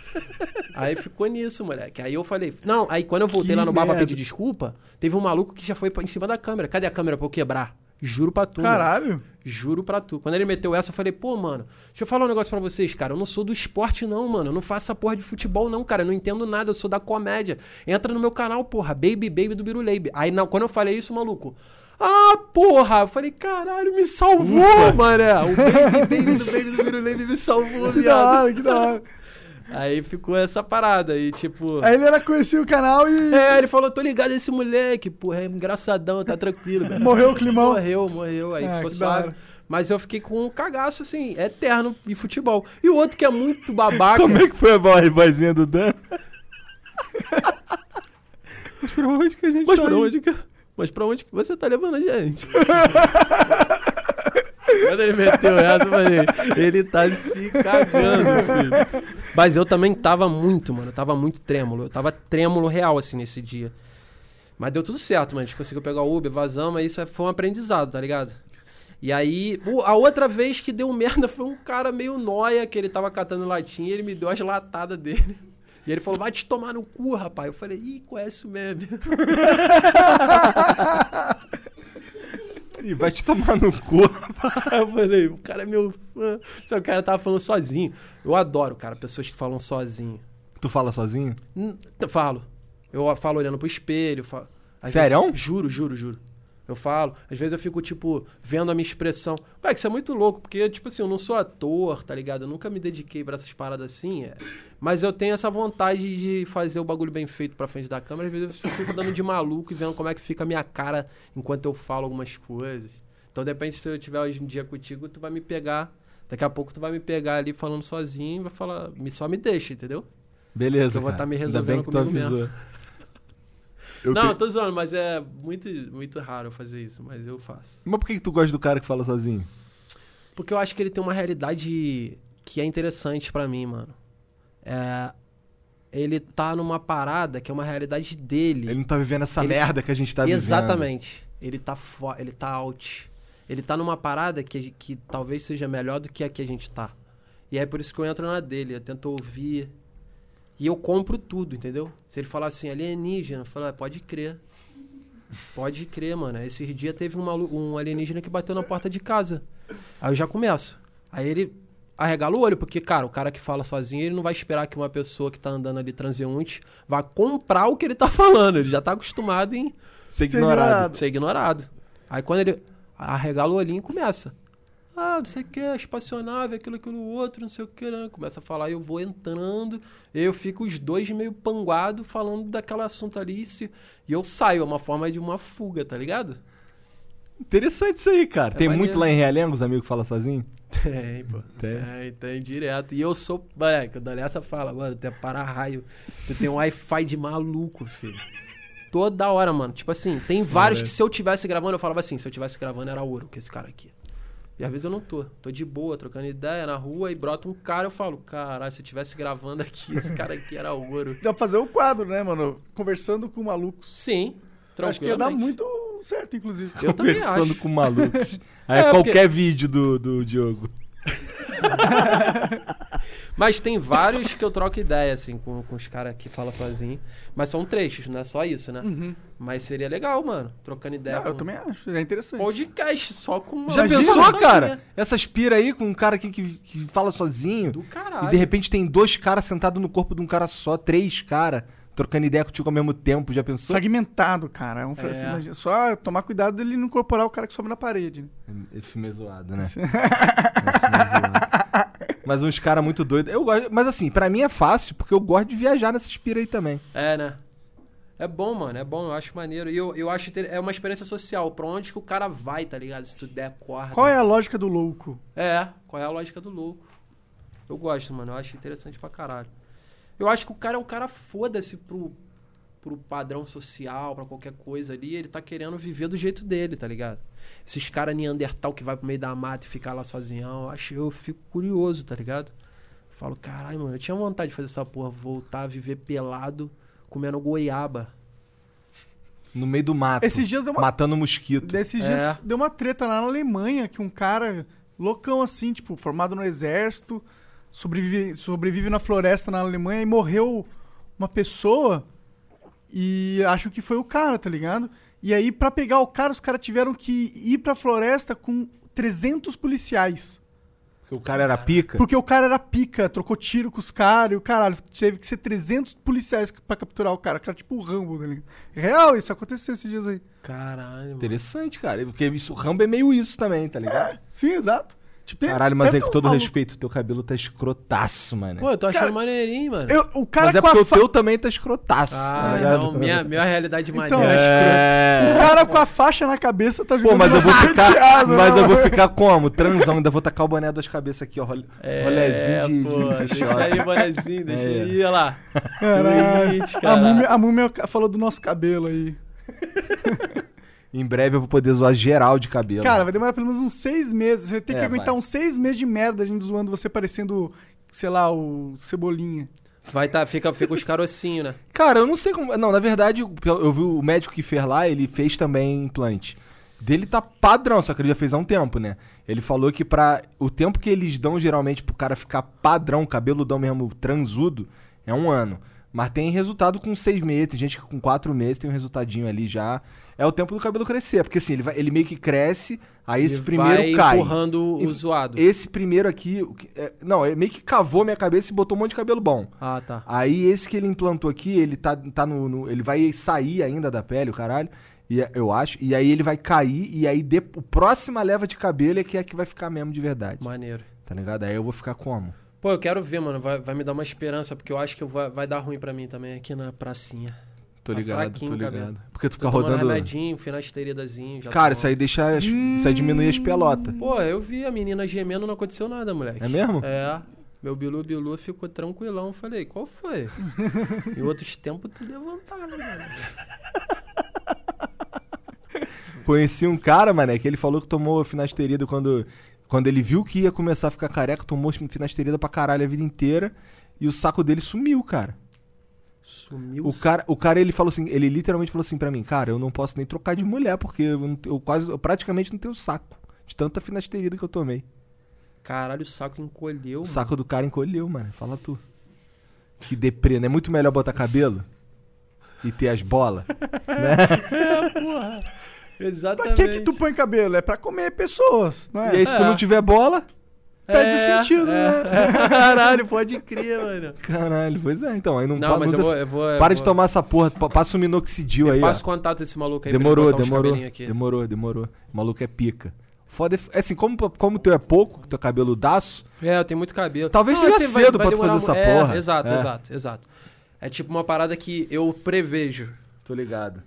Aí ficou nisso, moleque. Aí eu falei, não, aí quando eu voltei Que lá no bar pra merda. pedir desculpa, teve um maluco que já foi pra- em cima da câmera. Cadê a câmera pra eu quebrar? Juro pra tu. mano. Caralho. Juro pra tu. Quando ele meteu essa, eu falei, pô, mano, deixa eu falar um negócio pra vocês, cara. Eu não sou do esporte, não, mano. Eu não faço essa porra de futebol, não, cara. Eu não entendo nada, eu sou da comédia. Entra no meu canal, porra, Baby Baby do Biruleibe. Aí, não, quando eu falei isso, maluco. Ah, porra! Eu falei, caralho, me salvou, mané. O Baby Baby do Baby do Biruleibe me salvou, Que da viado. hora, que da hora. Aí ficou essa parada. E, tipo. Aí ele era conhecia o canal e É, ele falou, tô ligado esse moleque, porra, é engraçadão, tá tranquilo. cara. morreu o climão. Morreu, morreu, aí Ah, ficou suave. Mas eu fiquei com um cagaço, assim, eterno em futebol. E o outro que é muito babaca. Como é que foi a voz- vozinha do Dan? Mas pra onde que a gente Mas tá pra onde que... Mas pra onde que você tá levando a gente? Quando ele meteu essa, eu falei, ele tá se cagando, filho. Mas eu também tava muito, mano. Eu tava muito trêmulo. Eu tava trêmulo real, assim, nesse dia. Mas deu tudo certo, mano. A gente conseguiu pegar o Uber, vazamos, aí isso foi um aprendizado, tá ligado? E aí, a outra vez que deu merda foi um cara meio noia, que ele tava catando latinha e ele me deu as latadas dele. E ele falou, vai te tomar no cu, rapaz. Eu falei, ih, conhece o meme. Ih, vai te tomar no cu. Eu falei, o cara é meu fã. Só o cara tava falando sozinho. Eu adoro, cara, pessoas que falam sozinho. Tu fala sozinho? Hum, eu falo. Eu falo olhando pro espelho. Falo. Sério? vezes- juro, juro, juro. Eu falo. Às vezes eu fico, tipo, vendo a minha expressão. Ué, que isso é muito louco, porque, tipo assim, eu não sou ator, tá ligado? Eu nunca me dediquei pra essas paradas assim. é. Mas eu tenho essa vontade de fazer o bagulho bem feito pra frente da câmera. Às vezes eu fico dando de maluco e vendo como é que fica a minha cara enquanto eu falo algumas coisas. Então, de repente, se eu tiver hoje em dia contigo, tu vai me pegar. Daqui a pouco tu vai me pegar ali falando sozinho e vai falar, me, só me deixa, entendeu? Beleza, Eu vou cara. tá me Ainda resolvendo bem que tu comigo avisou. Eu não, te- tô zoando, mas é muito, muito raro eu fazer isso, mas eu faço. Mas por que que tu gosta do cara que fala sozinho? Porque eu acho que ele tem uma realidade que é interessante pra mim, mano. É, ele tá numa parada que é uma realidade dele. Ele não tá vivendo essa Ele- merda que a gente tá vivendo. Exatamente. Ele tá fo... ele tá out. Ele tá numa parada que, que talvez seja melhor do que a que a gente tá. E é por isso que eu entro na dele, eu tento ouvir. E eu compro tudo, entendeu? Se ele falar assim, alienígena, eu falo, "Ah, pode crer. Pode crer, mano. Esse dia teve um, malu- um alienígena que bateu na porta de casa. Aí eu já começo. Aí ele arregala o olho, porque, cara, o cara que fala sozinho, ele não vai esperar que uma pessoa que tá andando ali transeunte vá comprar o que ele tá falando. Ele já tá acostumado em Ser ignorado. ignorado. ser ignorado. Aí quando ele arregala o olhinho, começa. Ah, não sei o que, espaçonave, aquilo, aquilo, outro, não sei o que. Né? Começa a falar e eu vou entrando. Eu fico os dois meio panguado falando daquele assunto ali. E, e eu saio, é uma forma de uma fuga, tá ligado? Interessante isso aí, cara. É Tem maneiro. muito lá em Realengo, os amigos que falam sozinho? Tem, pô. Tem. Tem, tem direto. E eu sou. Moleque, o Dalessa fala, mano, tu é para-raio. Tu tem um Wi-Fi de maluco, filho. Toda hora, mano. Tipo assim, tem vários que se eu tivesse gravando, eu falava assim, se eu tivesse gravando era ouro, que esse cara aqui. E às vezes eu não tô. Tô de boa, trocando ideia na rua e brota um cara, eu falo, caralho, se eu tivesse gravando aqui, esse cara aqui era ouro. Dá pra fazer um quadro, né, mano? Conversando com malucos. Sim. Acho que ia dar muito certo, inclusive. Eu também Conversando com malucos. Aí É, qualquer vídeo do, do Diogo. Mas tem vários que eu troco ideia, assim, com, com os caras que falam sozinho. Mas são trechos, não é só isso, né? Uhum. Mas seria legal, mano. Trocando ideia. Não, eu com- também acho. É interessante. Podcast só com uma Já Imagina, pensou, sozinha. cara? Essas pira aí com um cara aqui que, que fala sozinho. Do E caralho. de repente tem dois caras sentados no corpo de um cara só, três caras, trocando ideia contigo ao mesmo tempo. Já pensou? Fragmentado, cara. É um É. assim, imagina- só tomar cuidado dele não incorporar o cara que sobe na parede. né? Esse filme é zoado, né? Esse filme é zoado. Mas uns caras muito doidos. Eu gosto, mas assim, pra mim é fácil, porque eu gosto de viajar nessas pira aí também. É, né? É bom, mano, é bom, eu acho maneiro. E eu, eu acho que é uma experiência social. Pra onde que o cara vai, tá ligado? Se tu der corda. Qual é a lógica do louco? É, qual é a lógica do louco? Eu gosto, mano, eu acho interessante pra caralho. Eu acho que o cara é um cara foda-se pro, pro padrão social, pra qualquer coisa ali. Ele tá querendo viver do jeito dele, tá ligado? Esses caras Neandertal que vai pro meio da mata e ficar lá sozinhão, eu acho, eu fico curioso, tá ligado? Falo, caralho, mano, eu tinha vontade de fazer essa porra, voltar a viver pelado, comendo goiaba. No meio do mato. Esses dias deu uma, Matando mosquito. desses É. dias deu uma treta lá na Alemanha que um cara loucão assim, tipo, formado no exército, sobrevive, sobrevive na floresta na Alemanha e morreu uma pessoa e acho que foi o cara, tá ligado? E aí pra pegar o cara, os caras tiveram que ir pra floresta com 300 policiais. Porque o cara era pica. Porque o cara era pica, trocou tiro com os caras e o caralho. Teve que ser 300 policiais pra capturar o cara. O cara tipo o Rambo, tá ligado? Real, isso aconteceu esses dias aí. Caralho, mano. Interessante, cara. Porque isso, o Rambo é meio isso também, tá ligado? Sim, exato. Tipo, Caralho, mas ter com todo respeito, teu cabelo tá escrotaço, mano. Pô, eu tô achando Cara, maneirinho, mano. Eu- o cara Mas é com porque a o fa... teu também tá escrotaço. tá Ah, ligado? não, minha, minha realidade Então, maneira é É. O cara com a faixa na cabeça tá Pô, jogando mas eu vou ficar. Mas eu vou ficar como? Transão, ainda vou tacar o boné das cabeças aqui, ó. role- Rolezinho de, É, pô, de deixa aí, bonezinho, deixa É. aí, olha lá. Caralho. Twitch, A múmia, a múmia falou do nosso cabelo aí. Em breve eu vou poder zoar geral de cabelo. Cara, vai demorar pelo menos uns seis meses. Você vai ter que É, aguentar vai. uns seis meses de merda a gente zoando você parecendo, sei lá, o Cebolinha. Vai tá, fica, fica os carocinhos, né? Cara, eu não sei como. Não, na verdade, eu vi o médico que fez lá, ele fez também implante. Dele tá padrão, só que ele já fez há um tempo, né? Ele falou que pra. O tempo que eles dão geralmente pro cara ficar padrão, cabeludão mesmo, transudo, é um ano. Mas tem resultado com seis meses, tem gente que com quatro meses tem um resultadinho ali já. É o tempo do cabelo crescer, porque assim, ele, vai, ele meio que cresce, aí esse E primeiro vai cai. empurrando o zoado. Esse primeiro aqui. é, não, ele meio que cavou minha cabeça e botou um monte de cabelo bom. Ah, tá. Aí esse que ele implantou aqui, ele tá, tá no, no- Ele vai sair ainda da pele, o caralho. E, é- eu acho. E aí ele vai cair. E aí de, a próxima leva de cabelo é que é que vai ficar mesmo de verdade. Maneiro. Tá ligado? Aí eu vou ficar como? Pô, eu quero ver, mano. Vai, vai me dar uma esperança, porque eu acho que eu vai, vai dar ruim pra mim também aqui na pracinha. Tô Tá ligado, tô ligado. cabelo. Porque tu Tô fica tomando rodando. remedinho, finasterida,zinho. já Cara, tô- isso aí deixa. as- Isso aí diminui as pelotas. Pô, eu vi a menina gemendo, não aconteceu nada, moleque. É mesmo? É. Meu Bilu Bilu ficou tranquilão. Falei, qual foi? em outros tempos tu levantava, mano. Conheci um cara, mané, que ele falou que tomou finasterida quando. Quando ele viu que ia começar a ficar careca, tomou finasterida pra caralho a vida inteira. E o saco dele sumiu, cara. Sumiu. O cara, o cara, ele falou assim, ele literalmente falou assim pra mim, cara, eu não posso nem trocar de mulher, porque eu, não- eu quase, eu praticamente não tenho saco. De tanta finasterida que eu tomei. Caralho, o saco encolheu, O mano. saco do cara encolheu, mano. Fala tu. Que deprê, não é muito melhor botar cabelo? E ter as bolas? Exatamente. Pra que que tu põe cabelo? É pra comer pessoas, não E é? aí, se tu É. não tiver bola, Perde o sentido, né? Caralho, pode crer, mano. caralho, pois é, então. Aí não, Não, mas eu vou, eu vou. eu Para de vou- tomar essa porra, pa- passa um minoxidil aí, ó. Passa o contato desse maluco aí pra ele Demorou, uns demorou. Demorou, demorou. O maluco é pica. Foda é, assim, como, como teu é pouco, teu cabelo daço, É, eu tenho muito cabelo. Talvez Não, seja assim, vai- cedo vai pra tu fazer essa é, porra. Exato, É. exato, exato. É tipo uma parada que eu prevejo, tô ligado.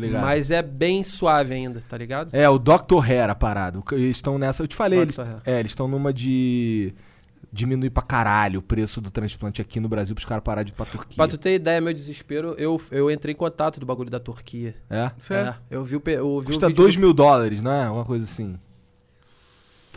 Tô ligado. mas é bem suave ainda, tá ligado? É, o Dr. Hair a parada. Eles estão nessa. Eu te falei, eles, é, eles estão numa de diminuir pra caralho o preço do transplante aqui no Brasil pros caras pararem de ir pra Turquia. Pra tu ter ideia, meu desespero, eu, eu entrei em contato do bagulho da Turquia. É? Sério? É, eu vi o, eu vi Custa vídeo 2 do- mil dólares, não é? Uma coisa assim.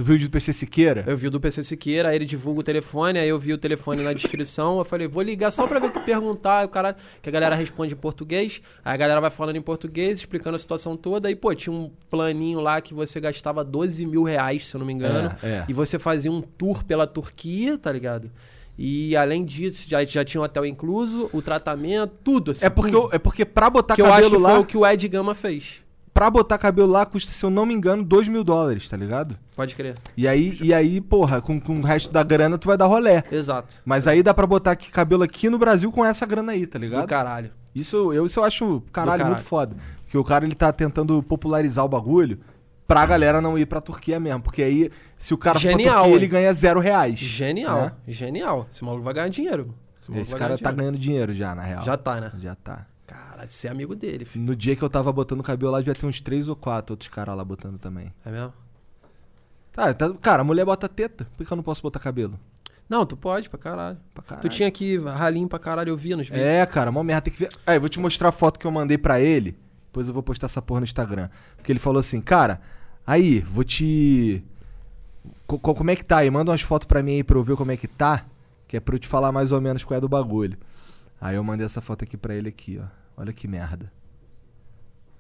Tu viu o do PC Siqueira? Eu vi o do PC Siqueira, aí ele divulga o telefone, aí eu vi o telefone na descrição, eu falei, vou ligar só pra ver o que perguntar, o cara, que a galera responde em português, aí a galera vai falando em português, explicando a situação toda, aí, pô, tinha um planinho lá que você gastava 12 mil reais, se eu não me engano, É, é. e você fazia um tour pela Turquia, tá ligado? E além disso, já, já tinha um hotel incluso, o tratamento, tudo, assim. É porque, tudo. eu- é porque pra botar que eu acho cabelo que lá. foi o que o Ed Gama fez. Pra botar cabelo lá custa, se eu não me engano, 2 mil dólares, tá ligado? Pode crer. E aí, e aí porra, com, com o resto da grana tu vai dar rolé. Exato. Mas aí dá pra botar aqui, cabelo aqui no Brasil com essa grana aí, tá Do ligado? caralho. Isso eu, isso eu acho, caralho, caralho. muito foda. Porque o cara ele tá tentando popularizar o bagulho pra galera não ir pra Turquia mesmo. Porque aí, se o cara for pra Genial, Turquia, hein? ele ganha zero reais. Genial, né? genial. Esse maluco vai ganhar dinheiro. Esse vai cara ganhar tá dinheiro. ganhando dinheiro já, na real. Já tá, né? Já tá. De ser amigo dele, filho. No dia que eu tava botando cabelo lá, devia ter uns três ou quatro outros caras lá botando também. É mesmo? Tá, tá- cara, a mulher bota teta. Por que eu não posso botar cabelo? Não, tu pode pra caralho. Pra caralho. Tu tinha aqui ralinho pra caralho, eu via nos vídeos. É, cara, mó merda. Tem que ver. Aí, eu vou te mostrar a foto que eu mandei pra ele. Depois eu vou postar essa porra no Instagram. Porque ele falou assim, cara, aí, vou te. Co- co- como é que tá aí? Manda umas fotos pra mim aí pra eu ver como é que tá. Que é pra eu te falar mais ou menos qual é do bagulho. Aí eu mandei essa foto aqui pra ele aqui, ó. Olha que merda.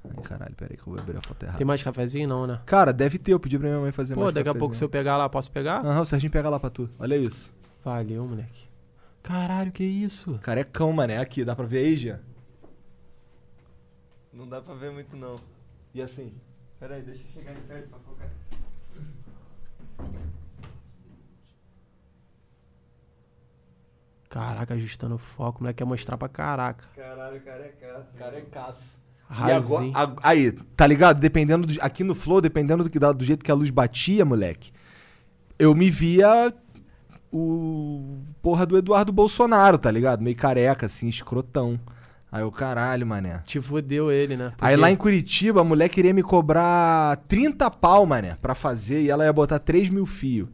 Ai, caralho, pera aí que eu vou abrir a foto errada. Tem mais cafezinho? Não, né? Cara, deve ter. Eu pedi pra minha mãe fazer Pô, mais daqui a pouco se eu pegar lá, posso pegar? Aham, o Serginho pega lá pra tu. Olha isso. Valeu, moleque. Caralho, que isso? Carecão, mané. Aqui, dá pra ver aí, Jean? Não dá pra ver muito não. E assim? Pera aí, deixa eu chegar de perto pra focar. Caraca, ajustando o foco, o moleque quer mostrar pra caraca. Caralho, carecaço. Carecaço. E Rasinho. agora, a- aí, tá ligado? Dependendo do, aqui no Flow, dependendo do, que, dá- do jeito que a luz batia, moleque, eu me via o porra do Eduardo Bolsonaro, tá ligado? Meio careca, assim, escrotão. Aí eu, caralho, mané. Te fudeu ele, né? Aí Porque- lá em Curitiba, a mulher queria me cobrar 30 pau, mané, pra fazer, e ela ia botar 3 mil fios,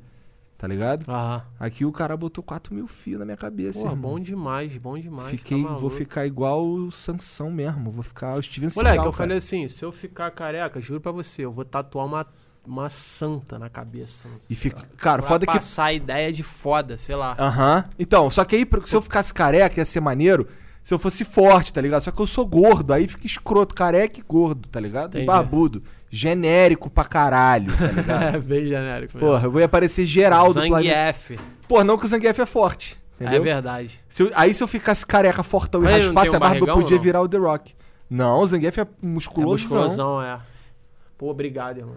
tá ligado? Aham. Aqui o cara botou 4 mil fios na minha cabeça, bom demais, bom demais. Fiquei, tá vou ficar igual o Sansão mesmo, vou ficar o Steven Moleque, Seagal, eu cara. falei assim, se eu ficar careca, juro pra você, eu vou tatuar uma, uma santa na cabeça. E fica, cara, Vai foda que passar a ideia de foda, sei lá. Aham. Então, só que aí, se eu ficasse careca, ia ser maneiro se eu fosse forte, tá ligado? Só que eu sou gordo, aí fica escroto, careca e gordo, tá ligado? E Entendi. barbudo. Genérico pra caralho, tá ligado? É, bem genérico. mesmo. Porra, eu vou aparecer geral do planeta. Zangief. Porra, não que o Zangief é forte. Entendeu? É verdade. Se eu- aí se eu ficasse careca, fortão e raspasse um a barba, eu podia não? virar o The Rock. Não, o Zangief é É musculoso. musculosão, é. Pô, obrigado, irmão.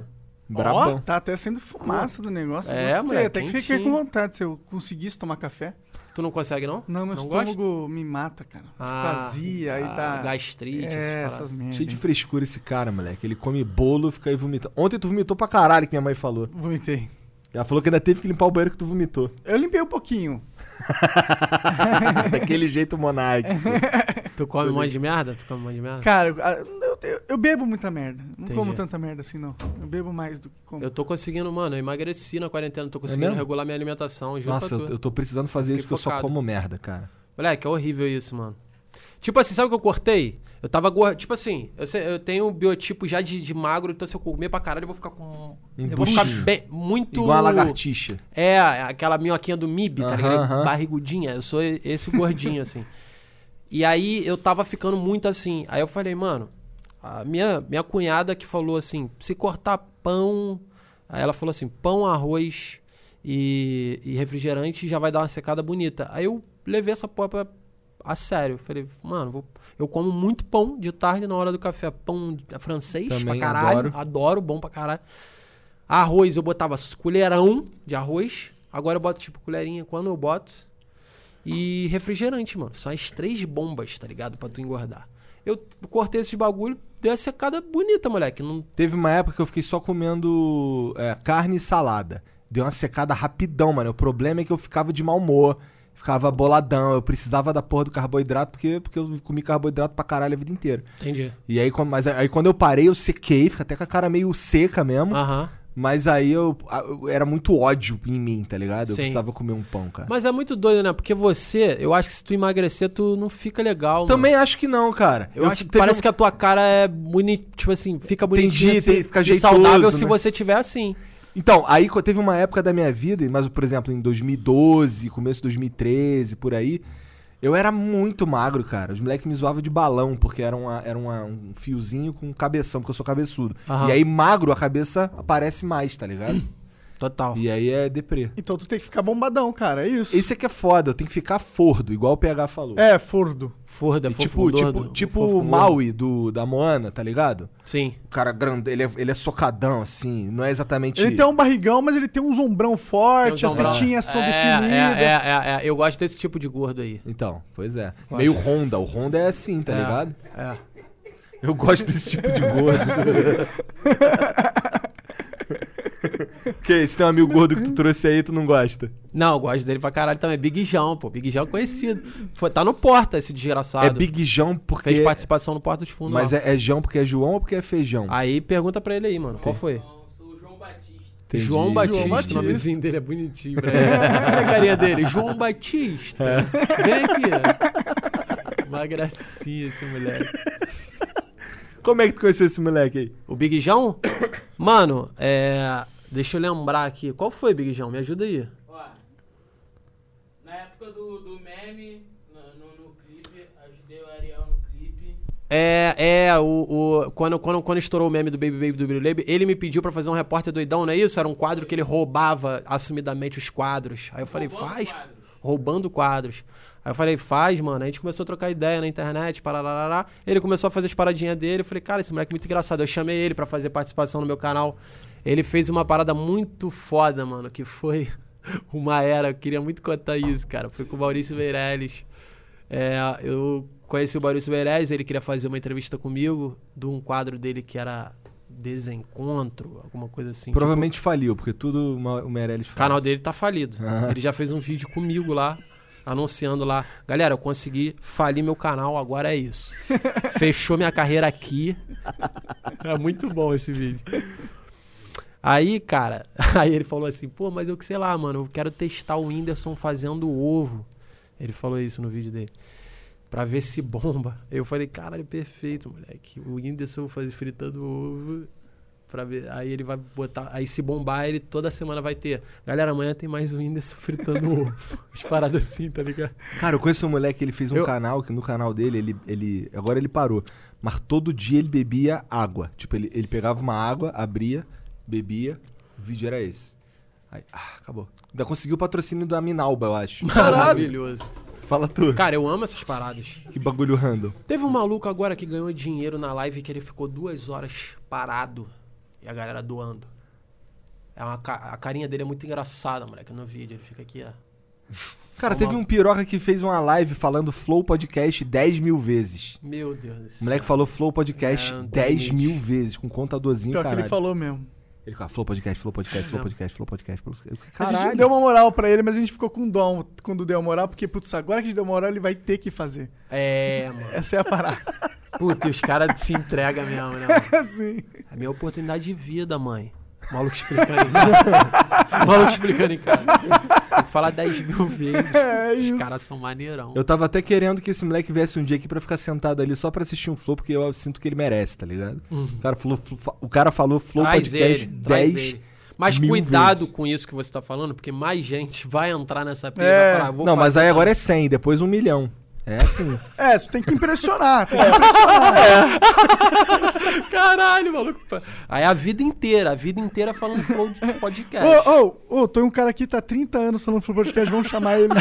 Ó, Brabão. tá até sendo fumaça do negócio. É, Gostei. moleque, Até que fiquei com vontade se eu conseguisse tomar café. Tu não consegue, não? Não, meu Não estômago me mata, cara. Fico Ah, azia, aí ah, tá. Gastrite, é, essas merdas. Cheio de frescura esse cara, moleque. Ele come bolo, fica aí vomitando. Ontem tu vomitou pra caralho, que minha mãe falou. Vomitei. Ela falou que ainda teve que limpar o banheiro que tu vomitou. Eu limpei um pouquinho. Daquele jeito monarque. Tu come um monte de merda? Tu come um monte de merda? Cara, eu, eu- bebo muita merda. Não Entendi. como tanta merda assim, não. Eu bebo mais do que como. Eu tô conseguindo, mano, eu emagreci na quarentena, tô conseguindo mesmo? regular minha alimentação, Nossa, eu, eu tô precisando fazer isso porque eu só como merda, cara. Moleque, é horrível isso, mano. Tipo assim, sabe o que eu cortei? Eu tava gordo. Tipo assim, eu, sei- eu tenho um biotipo já de, de magro, então se eu comer pra caralho, eu vou ficar com. Um eu vou ficar bem, muito. Igual a lagartixa. É, aquela minhoquinha do MIB, tá Aham, ligado? aham. Barrigudinha. Eu sou esse gordinho, assim. E aí eu tava ficando muito assim. Aí eu falei, mano, a minha, minha cunhada que falou assim: se cortar pão. Aí ela falou assim: pão, arroz e, e refrigerante já vai dar uma secada bonita. Aí eu levei essa porra pra- a sério. Falei, mano, vou- eu como muito pão de tarde na hora do café. Pão francês Também pra caralho. adoro. adoro, bom pra caralho. Arroz eu botava colherão de arroz. Agora eu boto tipo colherinha quando eu boto. E refrigerante, mano. São as três bombas, tá ligado? Pra tu engordar. Eu cortei esses bagulho, deu a secada bonita, moleque. Não... Teve uma época que eu fiquei só comendo é, carne e salada. Deu uma secada rapidão, mano. O problema é que eu ficava de mau humor. Ficava boladão. Eu precisava da porra do carboidrato, porque, porque eu comi carboidrato pra caralho a vida inteira. Entendi. E aí, mas aí quando eu parei, eu sequei, fica até com a cara meio seca mesmo. Aham. Mas aí eu, eu- era muito ódio em mim, tá ligado? Eu Sim. precisava comer um pão, cara. Mas é muito doido, né? Porque você, eu acho que se tu emagrecer, tu não fica legal, Também acho que não, cara. Eu, acho que parece que a tua cara é bonita, tipo assim, fica bonitinha, Entendi, assim, fica jeitoso, saudável se né? você tiver assim. Então, aí teve uma época da minha vida, mas por exemplo, em 2012, começo de 2013, por aí, eu era muito magro, cara. Os moleques me zoavam de balão, porque era, uma- era uma- um fiozinho com cabeção, porque eu sou cabeçudo. Aham. E aí, magro, a cabeça aparece mais, tá ligado? Total. e aí é deprê. Então tu tem que ficar bombadão, cara. É isso. Esse aqui é foda, eu tenho que ficar fordo, igual o PH falou. É, fordo. Forda, E fofo, tipo, tipo, tipo o Maui do, da Moana, tá ligado? Sim. O cara grande, ele é, ele é socadão, assim, não é exatamente... Ele tem um barrigão, mas ele tem um ombrão forte, Tem um as tetinhas são é, definidas. É, é, é, é. Eu gosto desse tipo de gordo aí. Então, pois é. Eu Meio. Honda, o Honda é assim, tá É, ligado? É. Eu gosto desse tipo de gordo. que se tem um amigo gordo que tu trouxe aí, tu não gosta? Não, eu gosto dele pra caralho também. Big João, pô. Big João é conhecido. Foi, tá no Porta esse desgraçado. É Big Jão porque... Fez participação no Porta dos Fundos. Mas lá. é, é Jão porque é João ou porque é feijão? Aí pergunta pra ele aí, mano. Qual foi? Sou o João Batista. Entendi. João Batista. O nomezinho dele é bonitinho, velho. Olha a carinha dele. João Batista. Vem aqui. Uma gracinha esse moleque. Como é que tu conheceu esse moleque aí? O Big João? Mano, é. Deixa eu lembrar aqui. Qual foi, Big João? Me ajuda aí. Ó, na época do, do meme, no, no, no clipe, ajudei o Ariel no clipe. É, é, o, o, quando, quando, quando estourou o meme do Baby Baby do Baby, ele me pediu pra fazer um repórter doidão, não é isso? Era um quadro que ele roubava assumidamente os quadros. Aí eu falei, Roubando faz. quadros. Roubando quadros. Aí eu falei, faz, mano. A gente começou a trocar ideia na internet, parará. Ele começou a fazer as paradinhas dele. Eu falei, cara, esse moleque é muito engraçado. Eu chamei ele pra fazer participação no meu canal. Ele fez uma parada muito foda, mano, que foi uma era. Eu queria muito contar isso, cara. Foi com o Maurício Meirelles. É, eu conheci o Maurício Meirelles, ele queria fazer uma entrevista comigo de um quadro dele que era Desencontro, alguma coisa assim. Provavelmente faliu, porque tudo o Meirelles Tipo, o canal dele tá falido. Aham. Ele já fez um vídeo comigo lá, anunciando lá. Galera, eu consegui falir meu canal, agora é isso. Fechou minha carreira aqui. É muito bom esse vídeo. Aí, cara, aí ele falou assim, pô, mas eu que sei lá, mano, eu quero testar o Whindersson fazendo ovo. Ele falou isso no vídeo dele. Pra ver se bomba. Eu falei, caralho, perfeito, moleque. O Whindersson faz fritando ovo. Pra ver. Aí ele vai botar. Aí se bombar, ele toda semana vai ter. Galera, amanhã tem mais o Whindersson fritando ovo. As paradas assim, tá ligado? Cara, eu conheço um moleque, ele fez um Eu- canal, que no canal dele, ele, ele. Agora ele parou. Mas todo dia ele bebia água. Tipo, ele, ele pegava uma água, abria, bebia. O vídeo era esse. Aí, ah, acabou. Ainda conseguiu o patrocínio da Minalba, eu acho. Maravilhoso. Fala tu. Cara, eu amo essas paradas. Que bagulho random. Teve um maluco agora que ganhou dinheiro na live que ele ficou duas horas parado e a galera doando. É uma, a carinha dele é muito engraçada, moleque, no vídeo. Ele fica aqui, ó. Cara, teve um piroca que fez uma live falando Flow Podcast 10 mil vezes. Meu Deus do O céu. moleque falou Flow Podcast É, não tem 10 limite. mil vezes, com contadorzinho, Pior que caralho. ele falou mesmo. Ele falou Flow Podcast, Flow Podcast, Flow. Podcast, Flow Podcast. Flow Podcast. A gente Caralho. deu uma moral pra ele, mas a gente ficou com dó quando deu a moral, porque, putz, agora que a gente deu moral, ele vai ter que fazer. É, mano. Essa é a parada. Puta, e os caras se entregam mesmo, né? mano? assim. É minha oportunidade de vida, mãe. O maluco explicando em casa. O maluco explicando em casa. Falar 10 mil vezes. É Os isso. caras são maneirão. Eu tava até querendo que esse moleque viesse um dia aqui pra ficar sentado ali só pra assistir um Flow, porque eu sinto que ele merece, tá ligado? O, cara falou, o cara falou Flow Traz Podcast ele, traz 10. ele. Mas mil cuidado vezes. com isso que você tá falando, porque mais gente vai entrar nessa pilha É. e vai falar, vou Não, mas fazer aí também. agora é 100, depois um milhão. É assim. É, isso tem que impressionar. Tem que impressionar. Caralho, maluco. Aí a vida inteira, a vida inteira falando flow de podcast. Ô, ô, ô, tem um cara aqui tá há 30 anos falando Flow Podcast, vamos chamar ele.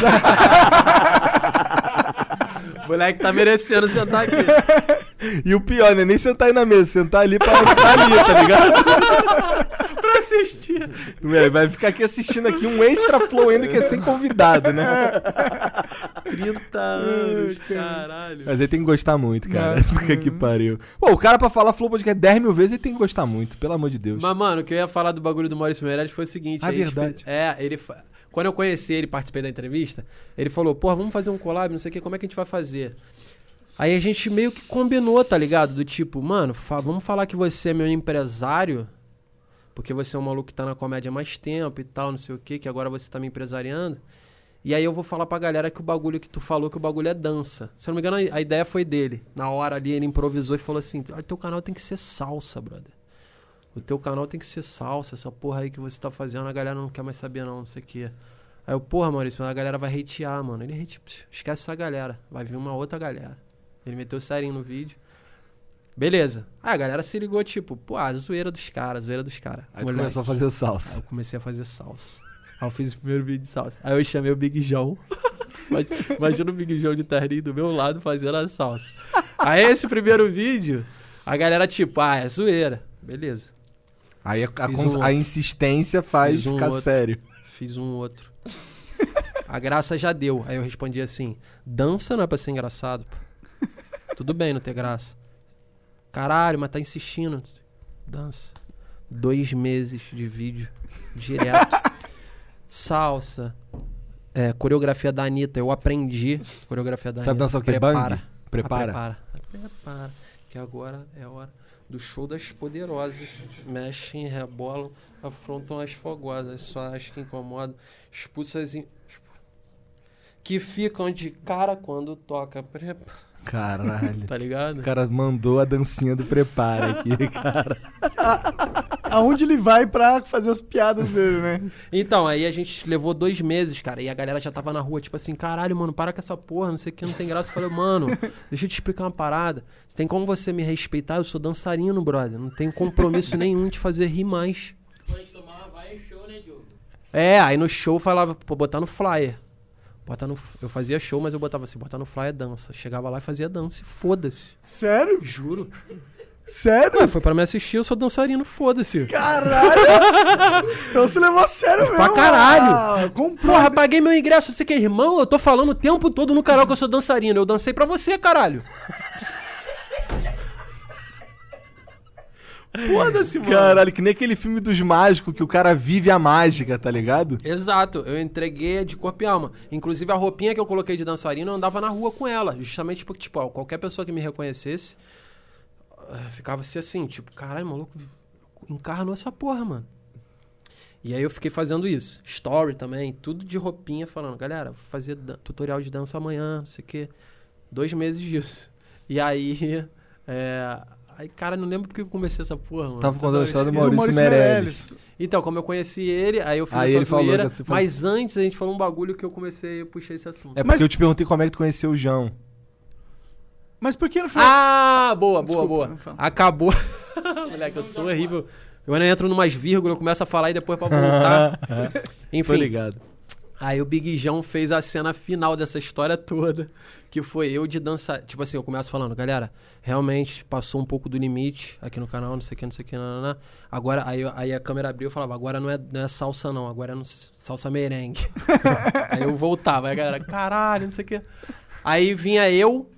O moleque tá merecendo sentar aqui. E o pior, né? Nem sentar aí na mesa, sentar ali pra ficar ali, tá ligado? pra assistir. Ué, Vai ficar aqui assistindo aqui um extra flow ainda que é sem convidado, né? 30 anos, caralho. Mas ele tem que gostar muito, cara. Puta que pariu. Pô, o cara pra falar flow podcast 10 mil vezes, ele tem que gostar muito, pelo amor de Deus. Mas, mano, o que eu ia falar do bagulho do Maurício Meirelles foi o seguinte. Ah, a verdade. fez- é, ele. fa- Quando eu conheci ele, participei da entrevista, ele falou, porra, vamos fazer um collab, não sei o que, como é que a gente vai fazer? Aí a gente meio que combinou, tá ligado? Do tipo, mano, fa- vamos falar que você é meu empresário, porque você é um maluco que tá na comédia há mais tempo e tal, não sei o que, que agora você tá me empresariando. E aí eu vou falar pra galera que o bagulho que tu falou, que o bagulho é dança. Se eu não me engano, a ideia foi dele. Na hora ali, ele improvisou e falou assim, ah, teu canal tem que ser salsa, brother. O teu canal tem que ser salsa, essa porra aí que você tá fazendo, a galera não quer mais saber não, não sei o quê. Aí eu, porra, Maurício, a galera vai hatear, mano. Ele hate... esquece essa galera, vai vir uma outra galera. Ele meteu serinho no vídeo. Beleza. Aí a galera se ligou, tipo, pô, a zoeira dos caras, zoeira dos caras. Aí tu Moleque. começou a fazer Aí salsa. eu comecei a fazer salsa. Aí eu fiz o primeiro vídeo de salsa. Aí eu chamei o Big João. Ima- Imagina o Big João de terninho do meu lado fazendo a salsa. Aí esse primeiro vídeo, a galera tipo, ah, é zoeira. Beleza. Aí a, a um a insistência faz um ficar outro. sério. Fiz um outro. A graça já deu. Aí eu respondi assim: dança não é pra ser engraçado. pô. Tudo bem não ter graça. Caralho, mas tá insistindo. Dança. Dois meses de vídeo direto. Salsa. É, coreografia da Anitta. Eu aprendi coreografia da Sabe Anitta. dançar o quê? Prepara. Bang? Prepara. Prepara. Prepara. Que agora é hora do show das poderosas. Mexem, rebolam, afrontam as fogosas. Só as que incomodam. Expulsas. em- Que ficam de cara quando toca. Prepara. Caralho. Tá ligado? O cara mandou a dancinha do prepara aqui, cara. Aonde ele vai pra fazer as piadas dele, né? Então, aí a gente levou dois meses, cara, e a galera já tava na rua, tipo assim, caralho, mano, para com essa porra, não sei o que, não tem graça. Eu falei, mano, deixa eu te explicar uma parada. Tem como você me respeitar? Eu sou dançarino, brother. Não tenho compromisso nenhum de fazer rir mais. Pô, a gente tomava vários show, né, Diogo? É, aí no show falava, pô, botar no flyer. Botar no, eu fazia show, mas eu botava assim, botar no flyer dança. Chegava lá e fazia dança e foda-se. Sério? Juro. Sério? Ué, foi pra me assistir, eu sou dançarino, foda-se. Caralho! então você levou a sério mesmo. pra caralho. Ah, comprou. Porra, paguei meu ingresso, você que é irmão? Eu tô falando o tempo todo no canal que eu sou dançarino. Eu dancei pra você, caralho. Foda-se, mano. Caralho, que nem aquele filme dos mágicos que o cara vive a mágica, tá ligado? Exato, eu entreguei de corpo e alma. Inclusive a roupinha que eu coloquei de dançarino, eu andava na rua com ela. Justamente porque, tipo, ó, qualquer pessoa que me reconhecesse ah, ficava assim, assim, tipo, caralho, maluco, encarnou essa porra, mano. E aí eu fiquei fazendo isso. Story também, tudo de roupinha, falando, galera, vou fazer tutorial de dança amanhã, não sei o quê. Dois meses disso. E aí. É... Aí, cara, não lembro porque eu comecei essa porra, mano. Tava contando a história do Do Maurício, Meirelles. Então, como eu conheci ele, aí eu fiz Aí essa zoeira. Mas antes a gente falou um bagulho que eu comecei a puxar esse assunto. É porque Mas- eu te perguntei como é que tu conheceu o João. Mas por que no final. Ah, boa, boa, Desculpa, boa. não. Acabou. Moleque, eu sou horrível. Eu ainda entro numas vírgulas, eu começo a falar e depois pra voltar. Tô Enfim, ligado. aí o Big João fez a cena final dessa história toda, que foi eu de dançar. Tipo assim, eu começo falando, galera, realmente passou um pouco do limite aqui no canal, não sei o que, não sei o que, nananã. Agora, aí, aí a câmera abriu e falava, agora não é, não é salsa não, agora é no, salsa merengue. aí eu voltava, aí a galera, caralho, não sei o que. Aí vinha eu,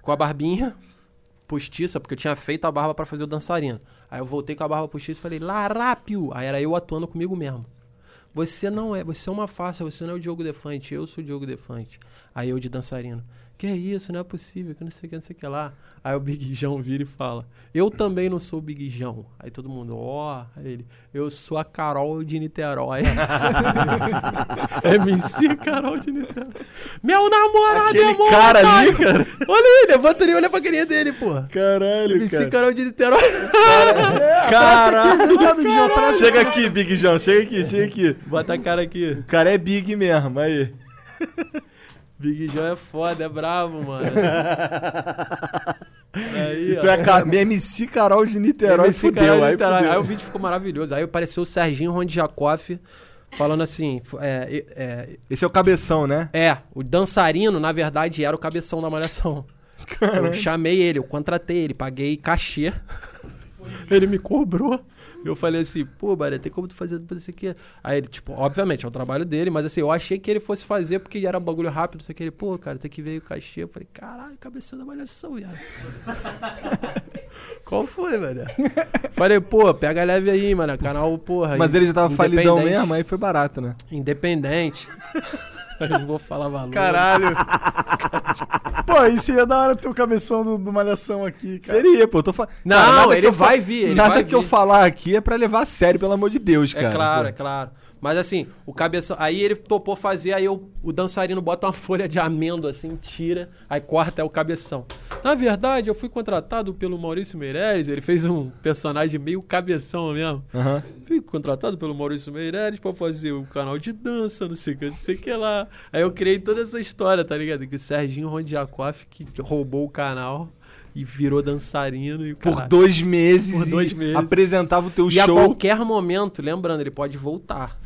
com a barbinha postiça, porque eu tinha feito a barba pra fazer o dançarino. Aí eu voltei com a barba postiça e falei, Larápio! Aí era eu atuando comigo mesmo. Você não é, você é uma farsa, você não é o Diogo Defante, eu sou o Diogo Defante. Aí eu de dançarino. Que isso, não é possível, que não sei o que, não sei o que lá. Aí o Big João vira e fala, eu também não sou o Big João. Aí todo mundo, ó, Aí ele, eu sou a Carol de Niterói. MC Carol de Niterói. Meu namorado Aquele é cara cara. ali, cara. Olha ele, levanta ali, olha pra carinha dele, porra. Caralho, MC Carol de Niterói. Caralho. Vem cá, Big João, aparece Chega aqui, Big João. Chega aqui, chega aqui. Bota a cara aqui. O cara é big mesmo, aí. Big João é foda, é bravo, mano. Aí, E tu é Ca- MC Carol de Niterói, MC fudeu, Carol de aí Niterói. fudeu. Aí o vídeo ficou maravilhoso. Aí apareceu o Serginho Rondjakoff falando assim: é, é, Esse é o cabeção, né? é, é, o dançarino, na verdade, era o cabeção da malhação. Eu chamei ele, eu contratei ele, paguei cachê. Ele me cobrou Eu falei assim, pô, Baré, tem como tu fazer tudo isso aqui? Aí ele, tipo, obviamente, é o trabalho dele, mas assim, eu achei que ele fosse fazer porque era um bagulho rápido, não sei o que. Ele, pô, cara, tem que ver o cachê. Eu falei, caralho, cabeção da malhação, viado. Qual foi, velho? Falei, pô, pega leve aí, mano. Canal, porra. Mas ele já tava falidão mesmo, aí foi barato, né? Independente. Eu não vou falar valor. Caralho. Pô, isso seria da hora ter o cabeção do, do Malhação aqui, cara. Seria, pô. eu Tô. Não, nada ele eu fa- vai vir, ele Nada vai que eu vir. falar aqui é pra levar a sério, pelo amor de Deus, cara. É claro, pô. é claro. Mas assim, o cabeção. Aí ele topou fazer, aí eu- o dançarino bota uma folha de amêndoa assim, tira, aí corta é o cabeção. Na verdade, eu fui contratado pelo Maurício Meirelles, ele fez um personagem meio cabeção mesmo. Aham. Fui contratado pelo Maurício Meirelles pra fazer o canal de dança, não sei o que, não sei o que lá. Aí eu criei toda essa história, tá ligado? Que o Serginho Rondiakoff que roubou o canal e virou dançarino e Por dois meses. Por dois e meses. Apresentava o teu E a show. qualquer momento, lembrando, ele pode voltar.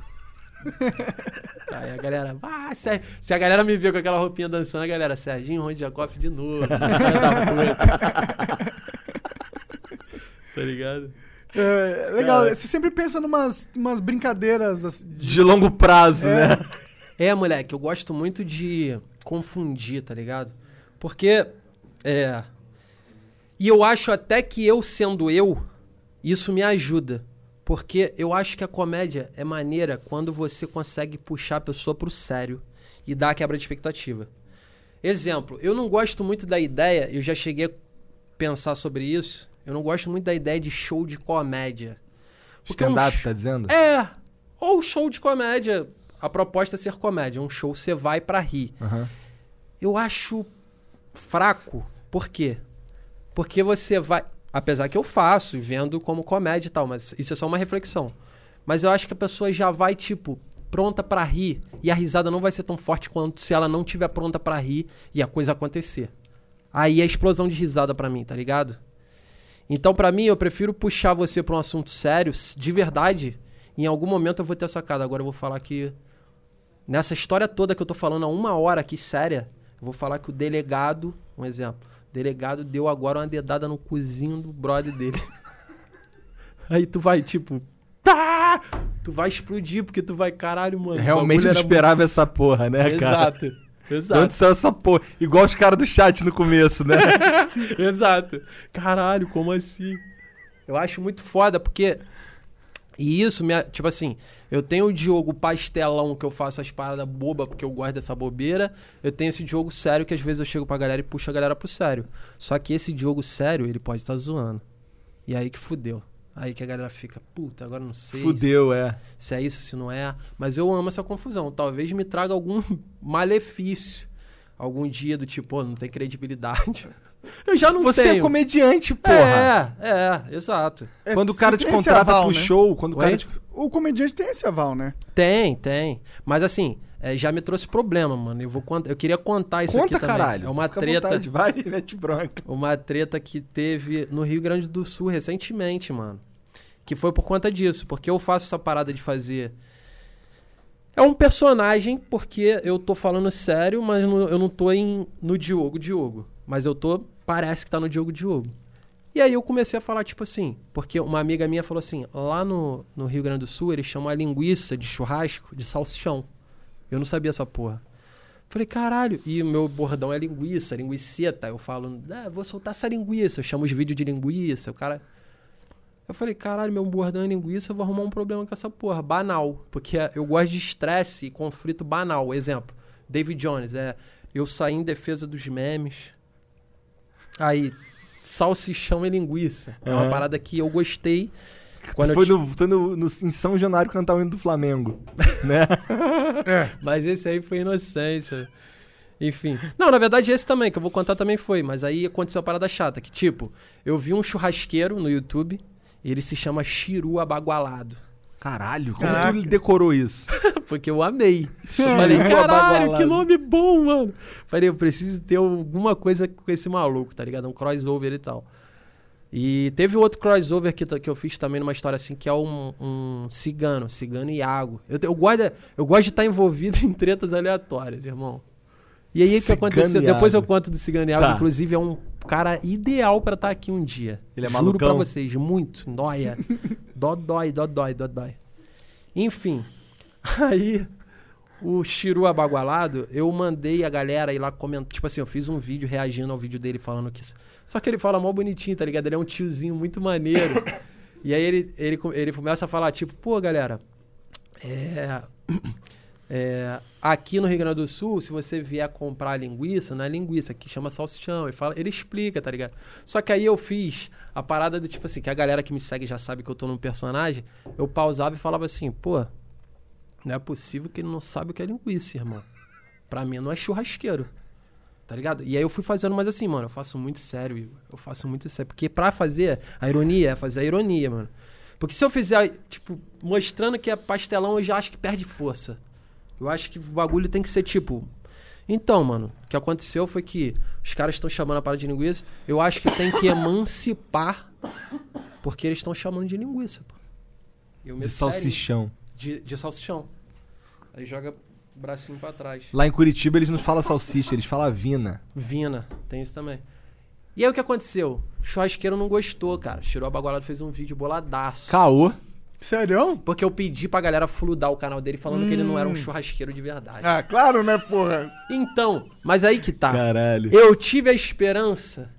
Aí a galera, ah, Ser- se a galera me vê com aquela roupinha dançando, a galera, Serginho Rondiakoff de novo. filha da puta. tá ligado? É, legal, Cara. você sempre pensa numas umas brincadeiras assim, de... De longo prazo, É. né? É, moleque, eu gosto muito de confundir, tá ligado? Porque, é. E eu acho até que eu sendo eu, isso me ajuda. Porque eu acho que a comédia é maneira quando você consegue puxar a pessoa pro sério e dar a quebra de expectativa. Exemplo, eu não gosto muito da ideia, eu já cheguei a pensar sobre isso, eu não gosto muito da ideia de show de comédia. Um Stand-up, sh- tá dizendo? é, ou show de comédia. A proposta é ser comédia, um show você vai pra rir. Aham. Eu acho fraco. Por quê? Porque você vai. Apesar que eu faço, vendo como comédia e tal, mas isso é só uma reflexão. Mas eu acho que a pessoa já vai, tipo, pronta pra rir. E a risada não vai ser tão forte quanto se ela não tiver pronta pra rir e a coisa acontecer. Aí é explosão de risada pra mim, tá ligado? Então, pra mim, eu prefiro puxar você pra um assunto sério, de verdade. Em algum momento eu vou ter sacado. Agora eu vou falar que. Nessa história toda que eu tô falando há uma hora aqui, séria, eu vou falar que o delegado, um exemplo, delegado deu agora uma dedada no cozinho do brother dele. Aí tu vai, tipo, tá! Tu vai explodir, porque tu vai, caralho, mano. Realmente não esperava muito- essa porra, né, cara? Exato. Exato. onde saiu essa porra? Igual os caras do chat no começo, né? Exato. Caralho, como assim? Eu acho muito foda, porque. E isso, me, tipo assim, eu tenho o Diogo pastelão que eu faço as paradas boba porque eu gosto dessa bobeira. Eu tenho esse Diogo sério que às vezes eu chego pra galera e puxo a galera pro sério. Só que esse Diogo sério, ele pode estar zoando. E aí que fudeu. Aí que a galera fica, puta, agora não sei. Fudeu, é. se é isso, se não é. Mas eu amo essa confusão. Talvez me traga algum malefício. Algum dia do tipo, pô, não tem credibilidade. Eu já não Você tenho. é comediante, porra. É, é, exato. É, Quando o cara te contrata aval, pro né? show, quando o cara te... O comediante tem esse aval, né? Tem, tem. Mas assim, é, já me trouxe problema, mano. Eu, vou contar, eu queria contar isso Conta, aqui também. caralho. É uma Fica treta. vontade, Vai, mete bronca. Uma treta que teve no Rio Grande do Sul recentemente, mano. Que foi por conta disso. Porque eu faço essa parada de fazer. É um personagem, porque eu tô falando sério, mas eu não tô em, no Diogo Diogo. Mas eu tô. Parece que tá no Diogo Diogo. E aí eu comecei a falar, tipo assim, porque uma amiga minha falou assim: lá no, no Rio Grande do Sul eles chamam a linguiça de churrasco de salsichão. Eu não sabia essa porra. Falei, caralho, e o meu bordão é linguiça, linguiceta. Eu falo, ah, vou soltar essa linguiça. Eu chamo os vídeos de linguiça. O cara. Eu falei, caralho, meu bordão é linguiça, eu vou arrumar um problema com essa porra. Banal. Porque eu gosto de estresse e conflito banal. Exemplo, David Jones, é. Eu saí em defesa dos memes. Aí, salsichão e linguiça. É uma Aham. parada que eu gostei. Quando eu foi ti- no, foi no, no- em São Januário cantar o hino do Flamengo. né? Mas esse aí foi inocência. Enfim. Não, na verdade esse também, que eu vou contar também foi. Mas aí aconteceu a parada chata, que tipo, eu vi um churrasqueiro no YouTube, e ele se chama Chiru Abagualado. Caralho, como Caraca. tu decorou isso? Porque eu amei. Eu falei, caralho, Abagualado." que nome bom, mano. Falei, eu preciso ter alguma coisa com esse maluco, tá ligado? Um crossover e tal. E teve outro crossover que, que eu fiz também numa história assim, que é um, um cigano, cigano Iago. Eu, te- eu, gosto, de- eu gosto de estar envolvido em tretas aleatórias, irmão. E aí o que aconteceu? Depois eu conto do cigano Iago, Tá. inclusive é um cara ideal pra estar aqui um dia. Ele é Juro malucão? pra vocês, muito. Nóia. dó dói, dó dói, dó dói. Enfim. Aí, o Chiru abagualado, eu mandei a galera ir lá comentar. Tipo assim, eu fiz um vídeo reagindo ao vídeo dele falando que. Só que ele fala mó bonitinho, tá ligado? Ele é um tiozinho muito maneiro. e aí ele, ele, ele começa a falar, tipo, pô, galera, é. É, aqui no Rio Grande do Sul, se você vier comprar linguiça, não é linguiça, aqui chama salsichão. Ele, fala, ele explica, tá ligado? Só que aí eu fiz a parada do tipo assim, que a galera que me segue já sabe que eu tô num personagem, eu pausava e falava assim, pô, não é possível que ele não sabe o que é linguiça, irmão. Pra mim não é churrasqueiro. Tá ligado? E aí eu fui fazendo, mas assim, mano, eu faço muito sério, Igor. Eu faço muito sério. Porque pra fazer a ironia, é fazer a ironia, mano. Porque se eu fizer, tipo, mostrando que é pastelão, eu já acho que perde força. Eu acho que o bagulho tem que ser tipo. Então, mano, o que aconteceu foi que os caras estão chamando a parada de linguiça. Eu acho que tem que emancipar. Porque eles estão chamando de linguiça, pô. Eu De salsichão. De, de salsichão. Aí joga o bracinho pra trás. Lá em Curitiba eles não falam salsicha, eles falam vina. Vina, tem isso também. E aí o que aconteceu? O churrasqueiro não gostou, cara. Tirou a bagulhada fez um vídeo boladaço. Caô. Sério? Porque eu pedi pra galera fludar o canal dele falando que ele não era um churrasqueiro de verdade. Ah, claro, né, porra? Então, mas aí que tá. Caralho. Eu tive a esperança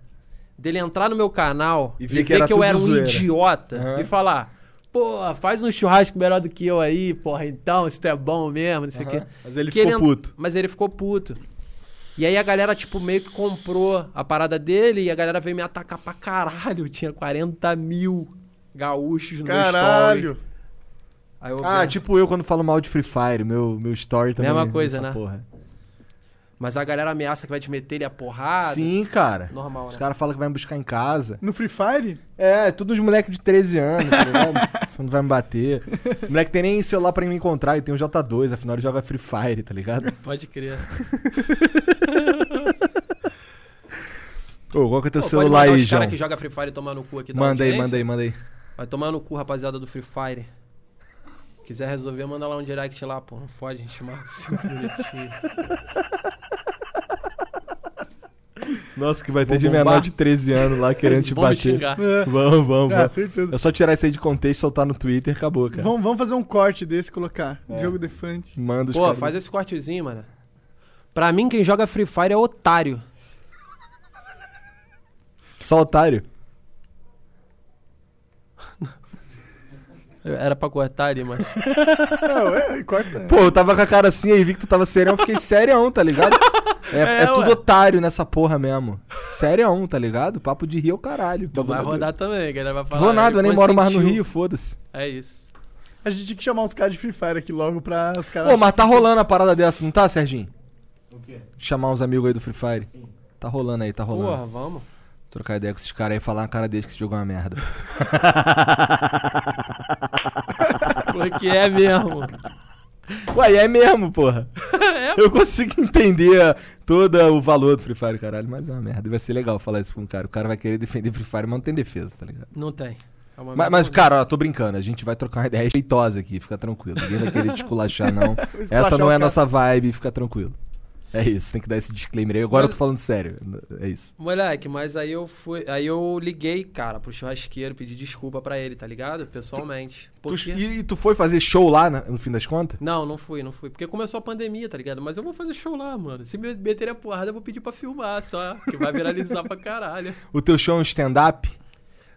dele entrar no meu canal E e ver ver que era que, eu era um zoeira. idiota Aham. e falar, pô, faz um churrasco melhor do que eu aí, porra, então, se tu é bom mesmo, não sei o Aham. quê. Mas ele Que ficou puto. Mas ele ficou puto. E aí a galera, tipo, meio que comprou a parada dele e a galera veio me atacar pra caralho. Tinha 40 mil gaúchos no meu story. Caralho. Aí eu Ah, tipo eu quando falo mal de Free Fire, meu, meu story também. Mesma é coisa, essa né? Porra. Mas a galera ameaça que vai te meter ele a porrada. Sim, cara. Normal, Os né? caras falam que vai me buscar em casa. No Free Fire? É, tudo uns moleques de 13 anos, tá ligado? Quando vai me bater. O moleque tem nem celular pra me encontrar e tem um J2, afinal ele joga Free Fire, tá ligado? Pode crer. Ô, qual que é teu Pô, pode celular mandar aí, os João? caras que joga Free Fire tomar no cu aqui da Manda aí, manda aí, manda aí. Vai tomar no cu, rapaziada do Free Fire. Quiser resolver, manda lá um direct lá, pô. Não fode, a gente marca o seu bonitinho. Nossa, que vai ter Vou de bombar. menor de 13 anos lá querendo te bater. É. Vamos, vamos, Ah, vamos. certeza. É só tirar isso aí de contexto, soltar no Twitter e acabou, cara. Vamos, vamos fazer um corte desse e colocar. É. Jogo defante. Manda os Pô, caras- faz esse cortezinho, mano. Pra mim, quem joga Free Fire é otário. Só otário. Era pra cortar ali, mas. Não, é, corta. Pô, eu tava com a cara assim aí, vi que tu tava serião, eu fiquei serião, tá ligado? É, É, é tudo otário nessa porra mesmo. Serião, tá ligado? Papo de rio é o caralho. Tu vai rodar também, que ele vai falar. Vou nada, eu nem moro mais no. Rio, foda-se. É isso. A gente tinha que chamar uns caras de Free Fire aqui logo pra os caras. Pô, mas tá rolando a parada dessa, não tá, Serginho? O quê? Chamar uns amigos aí do Free Fire. Tá rolando aí, tá rolando. Porra, vamos. Trocar ideia com esses caras aí e falar na cara deles que esse jogo é uma merda. Porque é mesmo. Ué, é mesmo, porra. É. Eu consigo entender todo o valor do Free Fire, caralho, mas é uma merda. Vai ser legal falar isso com um cara. O cara vai querer defender Free Fire, mas não tem defesa, tá ligado? Não tem. É Mas, mas, cara, ó, tô brincando. A gente vai trocar uma ideia respeitosa aqui, fica tranquilo. Ninguém vai querer te esculachar, não. Essa não é a nossa vibe, fica tranquilo. É isso, tem que dar esse disclaimer aí. Agora eu tô falando sério. É isso. Moleque, mas aí eu fui. Aí eu liguei, cara, pro churrasqueiro, pedi desculpa pra ele, tá ligado? Pessoalmente. Tu- Porque... e, e tu foi fazer show lá, no fim das contas? Não, não fui, não fui. Porque começou a pandemia, tá ligado? Mas eu vou fazer show lá, mano. Se me meterem a porrada, eu vou pedir pra filmar só. Que vai viralizar pra caralho. O teu show é um stand-up?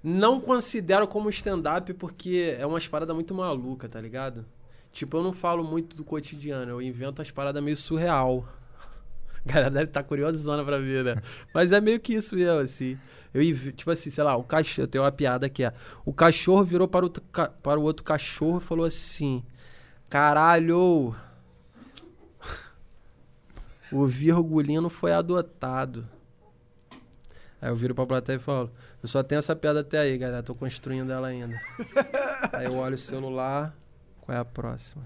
Não considero como stand-up porque é umas paradas muito maluca, tá ligado? Tipo, eu não falo muito do cotidiano, eu invento umas paradas meio surreal. A galera deve estar curiosona pra ver, né? Mas é meio que isso mesmo, assim. Eu, tipo assim, sei lá, o cachorro, tem uma piada que é: o cachorro virou para o, para o outro cachorro e falou assim: caralho, o Virgulino foi adotado. Aí eu viro pra plateia e falo: Eu só tenho essa piada até aí, galera. Tô construindo ela ainda. aí eu olho o celular. Qual é a próxima?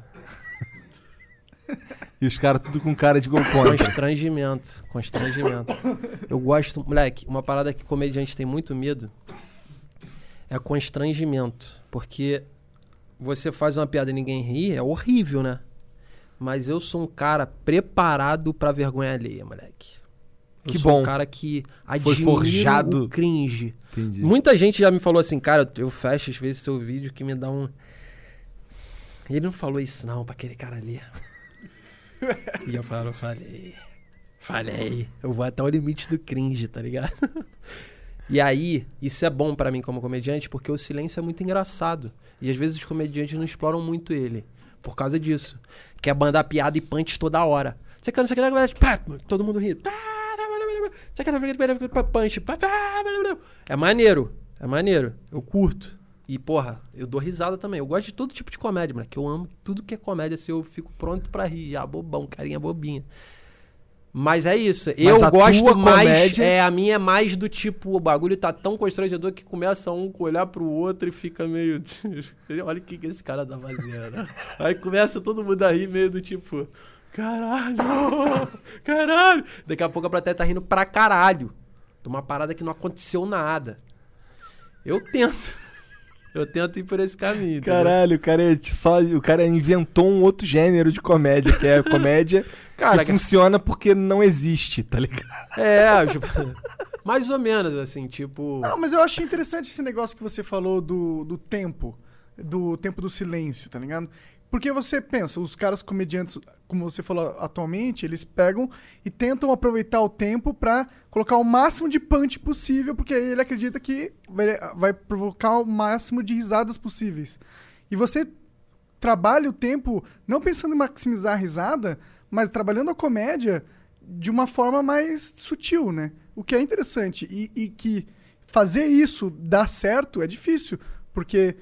E os caras tudo com cara de gol contra. Constrangimento. Constrangimento. Eu gosto. Moleque, uma parada que comediante tem muito medo é constrangimento. Porque você faz uma piada e ninguém ri, é horrível, né? Mas eu sou um cara preparado pra vergonha alheia, moleque. Eu Que sou bom. um cara que Foi admira forjado. o cringe. Entendi. Muita gente já me falou assim, cara, eu fecho às vezes seu vídeo que me dá um. Ele não falou isso não pra aquele cara ali. e eu falei. Falei. Eu vou até o limite do cringe, tá ligado? e aí, isso é bom pra mim como comediante, porque o silêncio é muito engraçado. E às vezes os comediantes não exploram muito ele. Por causa disso. Quer mandar piada e punch toda hora. Você quer, você quer, todo mundo ri. Você quer, punch. É maneiro. É maneiro. Eu curto. E, porra, eu dou risada também. Eu gosto de todo tipo de comédia, moleque. Eu amo tudo que é comédia, assim, eu fico pronto pra rir, já, bobão, carinha bobinha. Mas é isso. eu a gosto mais. comédia- É, a minha é mais do tipo, o bagulho tá tão constrangedor que começa um a olhar pro outro e fica meio. Olha o que, que esse cara tá fazendo. Aí começa todo mundo a rir, meio do tipo. Caralho! Caralho! Daqui a pouco a plateia tá rindo pra caralho. De uma parada que não aconteceu nada. Eu tento. Eu tento ir por esse caminho. entendeu? Caralho, o cara, é só, o cara inventou um outro gênero de comédia, que é a comédia Cara, que funciona porque não existe, tá ligado? É, tipo, mais ou menos, assim, tipo. Não, mas eu achei interessante esse negócio que você falou do, do tempo, do tempo do silêncio, tá ligado? Porque você pensa, os caras comediantes, como você falou atualmente, eles pegam e tentam aproveitar o tempo pra colocar o máximo de punch possível, porque aí ele acredita que vai, vai provocar o máximo de risadas possíveis. E você trabalha o tempo não pensando em maximizar a risada, mas trabalhando a comédia de uma forma mais sutil, né? O que é interessante. E, e que fazer isso dar certo é difícil. Porque.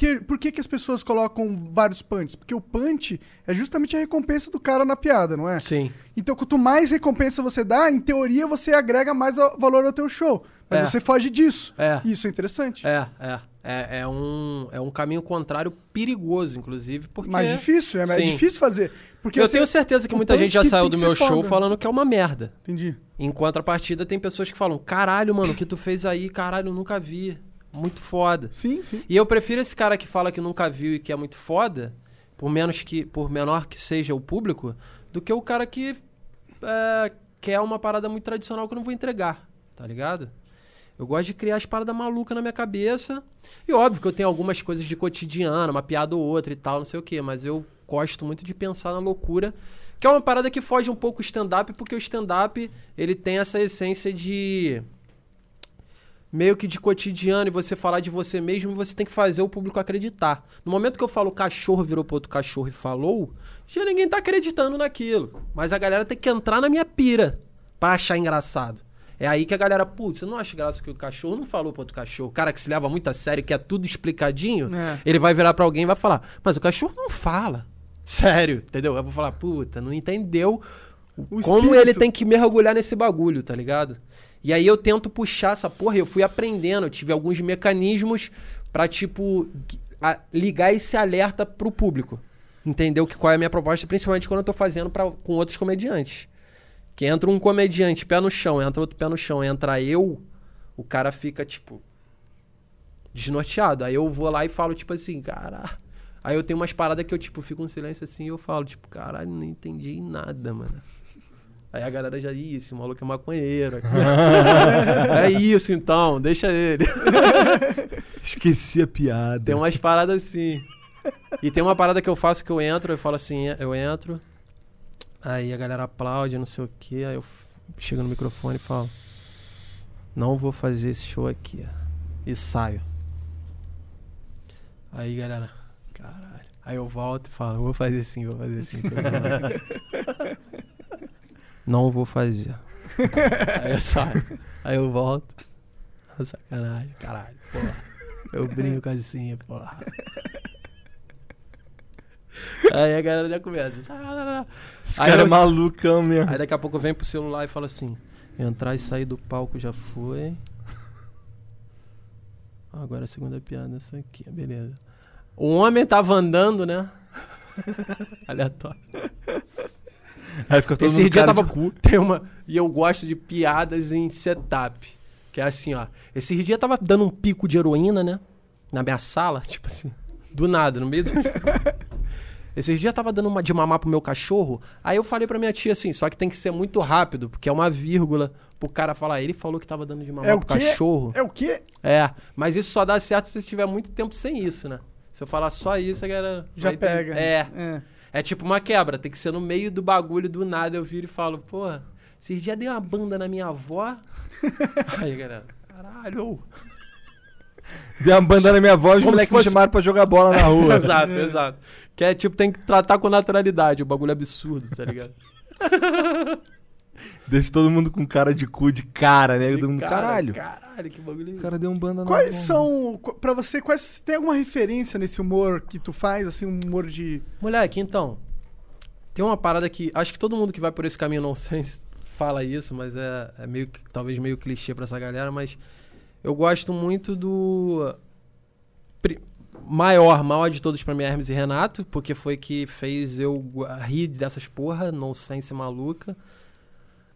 Porque por que, que as pessoas colocam vários punches? Porque o punch é justamente a recompensa do cara na piada, não é? Sim. Então, quanto mais recompensa você dá, em teoria você agrega mais valor ao teu show. Mas É. você foge disso. É. Isso é interessante. É, é. É, é, um, é um caminho contrário perigoso, inclusive, porque. Mais difícil, é, é Sim. difícil fazer. Porque eu tenho certeza que muita gente já saiu do meu show foda. falando que é uma merda. Entendi. Em contrapartida, tem pessoas que falam: caralho, mano, o que tu fez aí, caralho, eu nunca vi. Muito foda. Sim, sim. E eu prefiro esse cara que fala que nunca viu e que é muito foda, por menos que, por menor que seja o público, do que o cara que é, quer uma parada muito tradicional que eu não vou entregar, tá ligado? Eu gosto de criar as paradas malucas na minha cabeça. E óbvio que eu tenho algumas coisas de cotidiano, uma piada ou outra e tal, não sei o quê, mas eu gosto muito de pensar na loucura, que é uma parada que foge um pouco o stand-up, porque o stand-up, ele tem essa essência de meio que de cotidiano e você falar de você mesmo, você tem que fazer o público acreditar. No momento que eu falo cachorro virou pro outro cachorro e falou, já ninguém tá acreditando naquilo. Mas a galera tem que entrar na minha pira pra achar engraçado. É aí que a galera, putz, você não acha graça que o cachorro não falou pro outro cachorro? O cara que se leva muito a sério, que é tudo explicadinho, É. ele vai virar pra alguém e vai falar, mas o cachorro não fala. Sério, entendeu? Eu vou falar, puta, não entendeu O como espírito. ele tem que mergulhar nesse bagulho, tá ligado? E aí eu tento puxar essa porra, eu fui aprendendo, eu tive alguns mecanismos pra, tipo, a- ligar esse alerta pro público. Entendeu que qual é a minha proposta, principalmente quando eu tô fazendo pra, com outros comediantes. Que entra um comediante, pé no chão, entra outro pé no chão, entra eu, o cara fica, tipo, desnorteado. Aí eu vou lá e falo, tipo assim, cara. Aí eu tenho umas paradas que eu, tipo, fico em silêncio assim e eu falo, tipo, caralho, não entendi nada, mano. Aí a galera já, ih, esse maluco é maconheiro. é isso então, deixa ele. Esqueci a piada. Tem umas paradas assim. E tem uma parada que eu faço que eu entro, eu falo assim, eu entro, aí a galera aplaude, não sei o quê, aí eu chego no microfone e falo, não vou fazer esse show aqui. E saio. Aí, galera, caralho. Aí eu volto e falo, vou fazer sim, vou fazer sim. tô zoando." não vou fazer. Aí eu saio. Aí eu volto. Sacanagem, caralho, porra. Eu brinco assim, porra. Aí a galera já começa. Esse Aí cara é eu- malucão mesmo. Aí daqui a pouco vem pro celular e fala assim: entrar e sair do palco já foi. Agora a segunda piada, essa aqui, beleza. O homem tava andando, né? Aleatório. Aí fica todo Esse mundo dia cara tava. de cu. Tem uma. E eu gosto de piadas em setup. Que é assim, ó. Esse dia tava dando um pico de heroína, né? Na minha sala, tipo assim. Do nada, no meio do. Esses dias eu tava dando uma de mamar pro meu cachorro, aí eu falei pra minha tia assim, só que tem que ser muito rápido, porque é uma vírgula pro cara falar, ele falou que tava dando de mamar É pro quê? cachorro. É o quê? É, mas isso só dá certo se você tiver muito tempo sem isso, né? Se eu falar só isso, a galera. Já vai ter- pega. É. é. É tipo uma quebra, tem que ser no meio do bagulho, do nada eu viro e falo, porra, esses dias dei uma banda na minha avó. Aí, galera, caralho. Deu uma banda na minha voz, os Como moleques se fosse- me chamaram pra jogar bola na rua. exato, exato. Que é tipo, tem que tratar com naturalidade, o bagulho é absurdo, tá ligado? Deixa todo mundo com cara de cu de cara, né? Todo mundo, Cara, caralho. Caralho, que bagulho O cara deu um banda na Quais são, pra você, quais tem alguma referência nesse humor que tu faz, assim, um humor de... Moleque, então. Tem uma parada que. Acho que todo mundo que vai por esse caminho não sei se fala isso, mas é, é meio que- talvez meio clichê pra essa galera, mas eu gosto muito do. pri- Maior, maior de todos pra mim é Hermes e Renato, porque foi que fez eu rir dessas porra, nonsense maluca.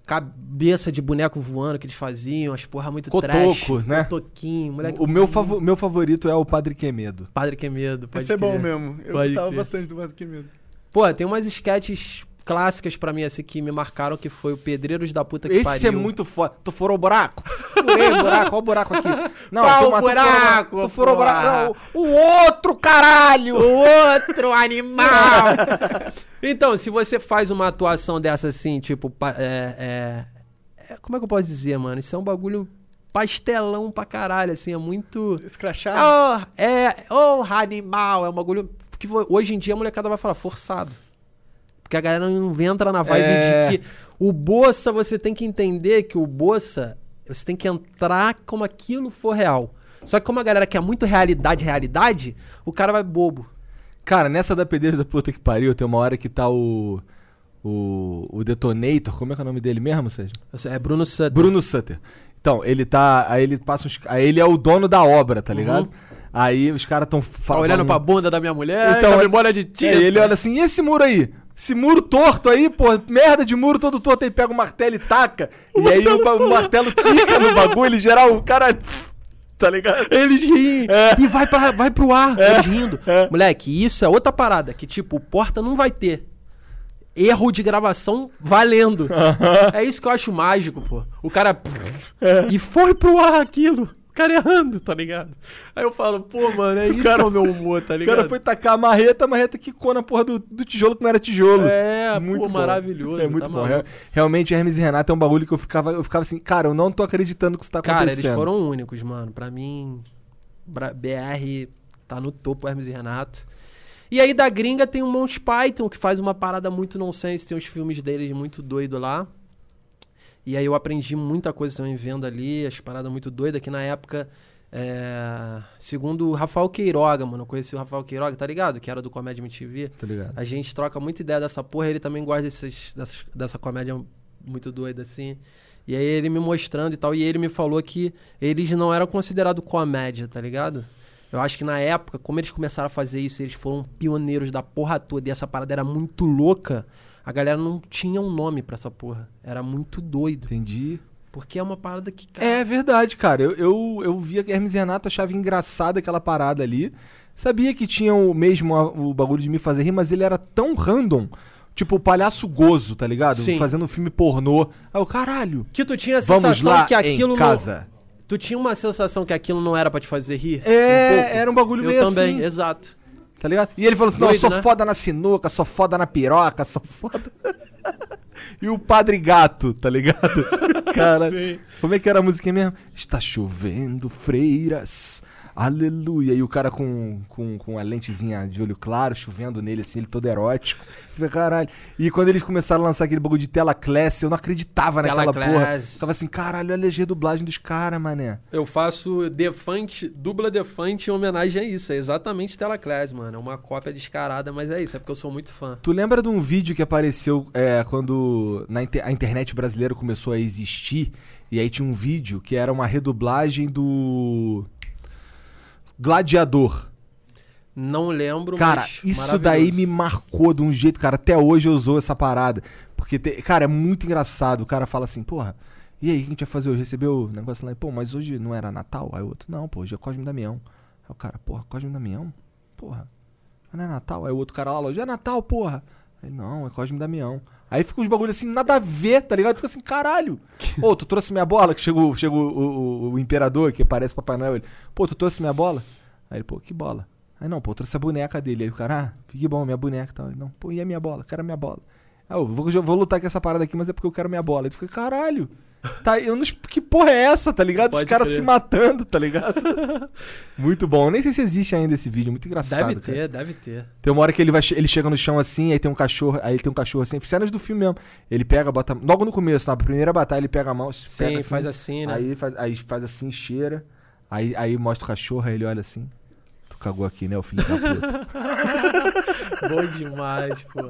Cabeça de boneco voando que eles faziam, as porra muito Cotoco, trash. né? Cotoquinho, moleque. O meu, meu favorito é o Padre Quemedo. Padre que medo. pode Esse é bom mesmo. Eu Pode gostava crer. bastante do Mano Que Medo. Pô, tem umas sketches clássicas pra mim, assim, que me marcaram, que foi o Pedreiros da Puta que Esse pariu. é muito foda. Tu furou o buraco? Furei o buraco, olha o buraco aqui. Não, Qual tu, o buraco, Tu furou o buraco. Não, o outro caralho! O outro animal! então, se você faz uma atuação dessa assim, tipo, é, é- é- Como é que eu posso dizer, mano? Isso é um bagulho pastelão pra caralho, assim, é muito. Escrachado. Oh, é, oh, animal, é um bagulho. Que hoje em dia a molecada vai falar forçado. Porque a galera não entra na vibe É. de que o Bossa, você tem que entender que o Bossa, você tem que entrar como aquilo for real. Só que como a galera quer muito realidade, realidade, o cara vai bobo. Cara, nessa da pedreira da puta que pariu, tem uma hora que tá o. O, o Detonator, como é que é o nome dele mesmo, Sérgio? É Bruno Sutter. Bruno Sutter. Então, ele tá. Aí ele passa uns. Aí ele é o dono da obra, tá ligado? Aí os caras tão Tá falando. olhando pra bunda da minha mulher, Então, é- memória de. É, ele olha assim, e esse muro aí? Esse muro torto aí, pô, merda de muro todo torto, aí pega o martelo e taca. e aí o, o martelo tica no bagulho, em geral, o cara. Tá ligado? Eles riem. É. E vai, pra, vai pro ar, eles rindo. Moleque, isso é outra parada. Que, tipo, o Porta não vai ter. Erro de gravação valendo. É isso que eu acho mágico, pô. O cara. E foi pro ar aquilo. O cara errando, tá ligado? Aí eu falo, pô, mano, é isso cara- que é o meu humor, tá O ligado? cara foi tacar a marreta, a marreta quicou na porra do, do tijolo que não era tijolo. É, muito pô, bom. maravilhoso. É muito tá bom. Real- Realmente, Hermes e Renato é um bagulho que eu ficava, eu ficava assim, cara, eu não tô acreditando que isso tá Cara, acontecendo. eles foram únicos, mano. Pra mim, BR tá no topo, Hermes e Renato. E aí da gringa tem o Monty Python, que faz uma parada muito nonsense, tem os filmes deles muito doido lá. E aí eu aprendi muita coisa também vendo ali, as paradas muito doidas, que na época, é, segundo o Rafael Queiroga, mano, eu conheci o Rafael Queiroga, tá ligado? Que era do Comédia MTV. Tá ligado? A gente troca muita ideia dessa porra, ele também gosta desses, dessas- dessa comédia muito doida, assim. E aí ele me mostrando e tal, e ele me falou que eles não eram considerados comédia, tá ligado? Eu acho que na época, como eles começaram a fazer isso, eles foram pioneiros da porra toda, e essa parada era muito louca, a galera não tinha um nome pra essa porra. Era muito doido. Entendi. Porque é uma parada que, cara, É verdade, cara. Eu, eu, eu via que Hermes e Renato, achava engraçada aquela parada ali. Sabia que tinha o mesmo o bagulho de me fazer rir, mas ele era tão random. Tipo, o palhaço gozo, tá ligado? Sim. Fazendo um filme pornô. Aí eu, caralho. que tu tinha a Vamos sensação lá que aquilo em não... casa. Tu tinha uma sensação que aquilo não era pra te fazer rir? É, um era um bagulho Eu meio também, assim. exato. Tá ligado? E ele falou assim: não, eu Doido, sou né? foda na sinuca, sou foda na piroca, sou foda. e o Padre Gato, tá ligado? Cara, como é que era a música mesmo? Está chovendo freiras, aleluia. E o cara com, com, com a lentezinha de olho claro, chovendo nele, assim, ele todo erótico. Você caralho. E quando eles começaram a lançar aquele bagulho de tela class, eu não acreditava Tela naquela porra. class. Ficava assim, caralho, olha a dublagem dos caras, mané. Eu faço Defante, dubla Defante em homenagem a isso. É exatamente Telaclass, mano. É uma cópia descarada, mas é isso. É porque eu sou muito fã. Tu lembra de um vídeo que apareceu é, quando na inter- a internet brasileira começou a existir? E aí tinha um vídeo que era uma redublagem do. Gladiador. Não lembro, Cara, isso daí me marcou de um jeito, cara. Até hoje eu usou essa parada. Porque, te- cara, é muito engraçado. O cara fala assim, porra, e aí, o que a gente vai fazer hoje? Recebeu o negócio lá, e, pô, mas hoje não era Natal? Aí o outro, não, pô, hoje é Cosme Damião. Aí o cara, porra, Cosme Damião? Porra. Não é Natal? Aí o outro cara lá, loja, é Natal, porra. Aí, não, é Cosme Damião. Aí fica uns bagulho assim, nada a ver, tá ligado? Fica assim, caralho. Ô, tu trouxe minha bola? Que chegou, chegou o, o- o imperador, que parece Papai Noel. Ele, pô, tu trouxe minha bola? Aí ele, pô, que bola? Aí não, pô, trouxe a boneca dele. Aí o cara, ah, que bom, minha boneca e tal. Ele, não, pô, e a minha bola? Quero a minha bola. Aí eu vou, eu vou lutar com essa parada aqui, mas é porque eu quero minha bola. Ele fica, caralho. Tá, eu não, que porra é essa, tá ligado? Os Pode caras crer. se matando, tá ligado? muito bom. Eu nem sei se existe ainda esse vídeo, muito engraçado. Deve cara. ter, deve ter. Tem uma hora que ele, vai, ele chega no chão assim, aí tem um cachorro, aí tem um cachorro assim, cenas do filme mesmo. Ele pega, bota. Logo no começo, na primeira batalha, ele pega a mão, Sim, pega assim, faz assim, né? Aí faz, aí faz assim, cheira. Aí, aí mostra o cachorro, aí ele olha assim. Tu cagou aqui, né, o filho da puta? Bom demais, pô.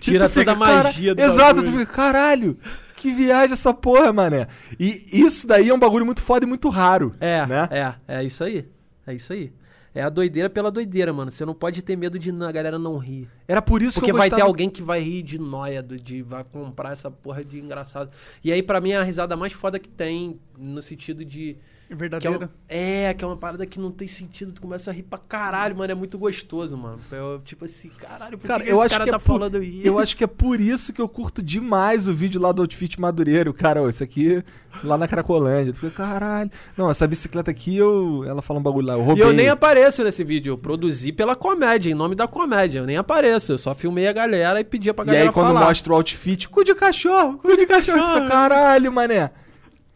Tira tu toda a fica, cara- magia do Exato, tu bagulho. fica, caralho, que viagem essa porra, mané. E isso daí é um bagulho muito foda e muito raro. É, né? é, é isso aí. É isso aí. É a doideira pela doideira, mano. Você não pode ter medo de a galera não rir. Era por isso Porque que eu vai ter alguém que vai rir de nóia, do- de vai comprar essa porra de engraçado. E aí, pra mim, é a risada mais foda que tem, no sentido de. Que é, Verdadeira. um- é, que é uma parada que não tem sentido. Tu começa a rir pra caralho, mano. É muito gostoso, mano. Eu, tipo assim, caralho, por Cara, que, que eu esse acho cara que é tá por- falando isso? Eu acho que é por isso que eu curto demais o vídeo lá do Outfit Madureiro. Cara, ó, isso aqui lá na Cracolândia. Tu fica, caralho. Não, essa bicicleta aqui, eu... ela fala um bagulho lá. Eu E roubei. eu nem apareço nesse vídeo. Eu produzi pela comédia, em nome da comédia. Eu nem apareço. Eu só filmei a galera e pedia pra E galera aí, quando falar. mostra o outfit, cu de cachorro, cu de cachorro. Tu fica, caralho, mané.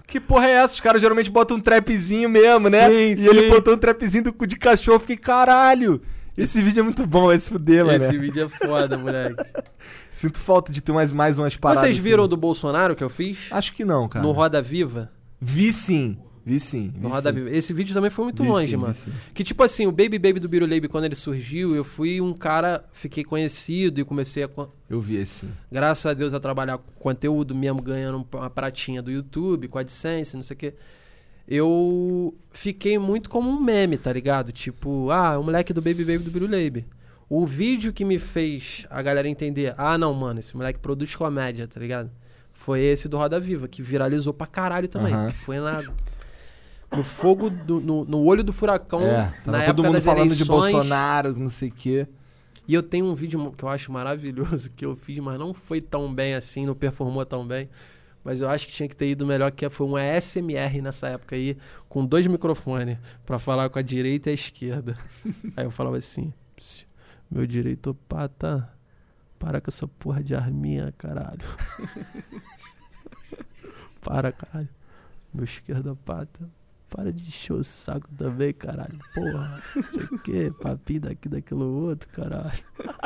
Que porra é essa? Os caras geralmente botam um trapzinho mesmo, né? Sim, e sim. ele botou um trapzinho do cu de cachorro. Eu fiquei, caralho. Esse vídeo é muito bom, esse fuder, mané. Esse vídeo é foda, moleque. Sinto falta de ter mais, mais umas paradas. Vocês viram assim. do Bolsonaro que eu fiz? Acho que não, cara. No Roda Viva? Vi sim. Vi sim. vi No Roda sim. Viva. Esse vídeo também foi muito Vi longe, sim, mano. Que tipo assim, o Baby Baby do Biruleibe, quando ele surgiu, eu fui um cara, fiquei conhecido e comecei a, Eu vi esse graças a Deus, a trabalhar com conteúdo mesmo, ganhando uma pratinha do YouTube, com a AdSense, não sei o quê. Eu fiquei muito como um meme, tá ligado? Tipo, ah, o moleque do Baby Baby do Biruleibe. O vídeo que me fez a galera entender, ah, não, mano, esse moleque produz comédia, tá ligado? Foi esse do Roda Viva, que viralizou pra caralho também. Aham. Que foi na, no fogo, do, no, no olho do furacão, é, na todo época mundo falando de eleições. Bolsonaro, não sei o quê. E eu tenho um vídeo que eu acho maravilhoso que eu fiz, mas não foi tão bem assim, não performou tão bem. Mas eu acho que tinha que ter ido melhor, que foi um ASMR nessa época aí, com dois microfones, pra falar com a direita e a esquerda. aí eu falava assim: "Pss, meu direito pata, para com essa porra de arminha, caralho. para, caralho. Meu esquerda pata, para de encher o saco também, caralho. Porra, não sei o que, papinho daqui, daquilo outro, caralho.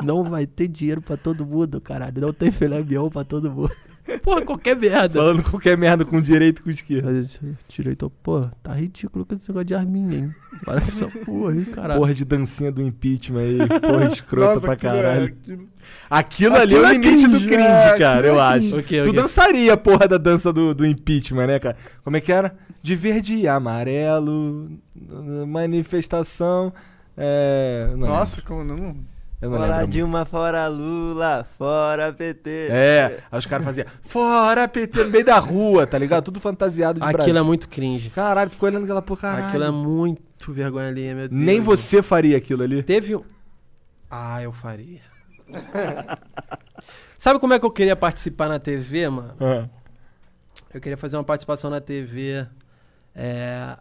Não vai ter dinheiro pra todo mundo, caralho. Não tem filé mignon pra todo mundo. Porra, qualquer merda. Falando qualquer merda com direito e com esquerda. Aí, Direito, pô, tá ridículo com esse negócio de arminha, hein? Para essa porra, hein, caralho. Porra de dancinha do impeachment aí. Porra escrota pra aquilo é- caralho. aquilo- Aquilo ali é o é limite do cringe, é, cara, eu é acho. cringe. O quê, o tu dançaria a porra da dança do, do impeachment, né, cara? Como é que era? De verde e amarelo, manifestação. É. não Nossa, como não. Eu não Fora lembro. Dilma, fora Lula, fora PT. É, aí os caras faziam fora PT no meio da rua, tá ligado? Tudo fantasiado de Aquilo Brasil. é muito cringe. Caralho, ficou olhando aquela porra, caralho. Aquilo é muito vergonha ali, meu Deus. Nem você faria aquilo ali. Teve um. Ah, eu faria. Sabe como é que eu queria participar na TV, mano? Ah. Eu queria fazer uma participação na TV. É,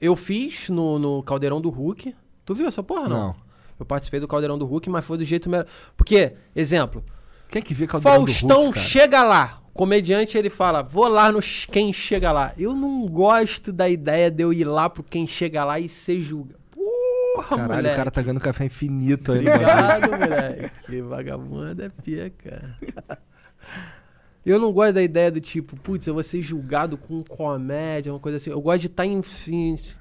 Eu fiz no, no Caldeirão do Hulk. Tu viu essa porra, não? Não. Eu participei do Caldeirão do Hulk, mas foi do jeito melhor. Porque, exemplo, Quem é que vê Caldeirão do Faustão Hulk, cara? chega lá. O comediante ele fala, vou lá no quem chega lá. Eu não gosto da ideia de eu ir lá pro quem chega lá e ser julga. Porra, Caralho, moleque. o cara tá ganhando café infinito aí. Obrigado, moleque. Que vagabundo é pica. Eu não gosto da ideia do tipo, putz, eu vou ser julgado com comédia, uma coisa assim. Eu gosto de estar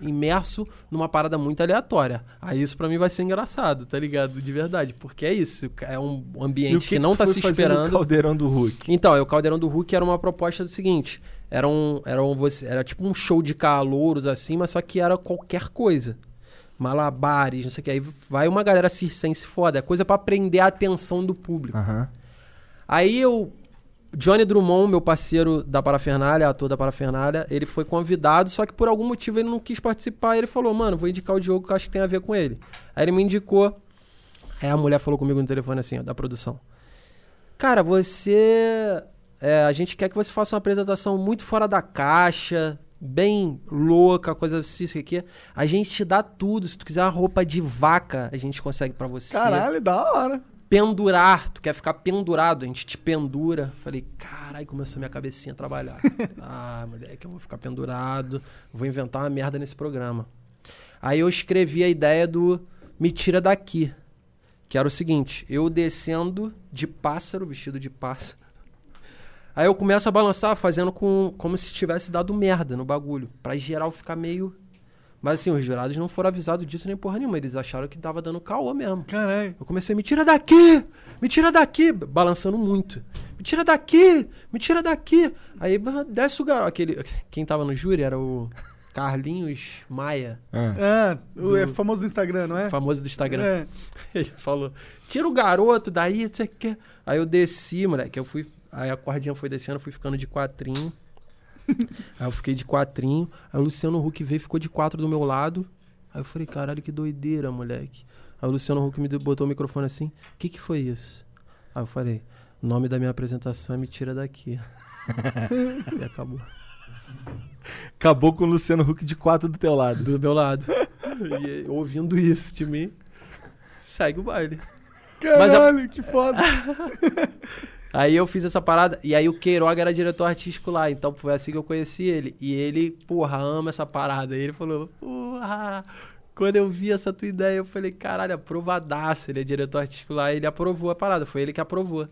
imerso numa parada muito aleatória. Aí isso pra mim vai ser engraçado, tá ligado? De verdade. Porque é isso. É um o ambiente que, não tu tá se esperando. Caldeirão do Hulk. Então, o Caldeirão do Hulk era uma proposta do seguinte: era um, era um, era tipo um show de calouros assim, mas só que era qualquer coisa. Malabares, não sei o que. Aí vai uma galera circense foda. É coisa pra prender a atenção do público. Aham. Aí eu. Johnny Drummond, meu parceiro da Parafernália, ator da Parafernália, ele foi convidado, só que por algum motivo ele não quis participar. Ele falou, mano, vou indicar o Diogo que eu acho que tem a ver com ele. Aí ele me indicou. Aí a mulher falou comigo no telefone assim, ó, da produção. Cara, você. é, a gente quer que você faça uma apresentação muito fora da caixa, bem louca, coisa assim, isso aqui. A gente te dá tudo. Se tu quiser uma roupa de vaca, a gente consegue pra você. Caralho, da hora. Pendurar, tu quer ficar pendurado, a gente te pendura. Falei, caralho, começou minha cabecinha a trabalhar. ah, moleque, eu vou ficar pendurado, vou inventar uma merda nesse programa. Aí eu escrevi a ideia do Me Tira Daqui. Que era o seguinte, eu descendo de pássaro, vestido de pássaro. Aí eu começo a balançar fazendo com, como se tivesse dado merda no bagulho. Pra geral ficar meio... Mas assim, os jurados não foram avisados disso nem porra nenhuma. Eles acharam que tava dando caô mesmo. Caralho. Eu comecei, me tira daqui! Me tira daqui! Balançando muito. Me tira daqui! Me tira daqui! Aí desce o garoto. Aquele, quem tava no júri era o Carlinhos Maia, Ah. É, o é famoso do Instagram, não é? famoso do Instagram. É. Ele falou: tira o garoto daí, você quer. Aí eu desci, moleque. Eu fui. Aí a cordinha foi descendo, eu fui ficando de quatrinho. aí eu fiquei de quatrinho. Aí o Luciano Huck veio e ficou de quatro do meu lado. Aí eu falei, caralho, que doideira, moleque. Aí o Luciano Huck me botou o microfone assim. O que que foi isso? Aí eu falei, o nome da minha apresentação é Me Tira Daqui. e acabou. Acabou com o Luciano Huck de quatro do teu lado. Do meu lado. e ouvindo isso de mim, segue o baile. Caralho, que foda. Aí eu fiz essa parada, e aí o Queiroga era diretor artístico lá, então foi assim que eu conheci ele. E ele, porra, ama essa parada. E ele falou, porra, quando eu vi essa tua ideia, eu falei, caralho, aprovadaço. Ele é diretor artístico lá, ele aprovou a parada, foi ele que aprovou.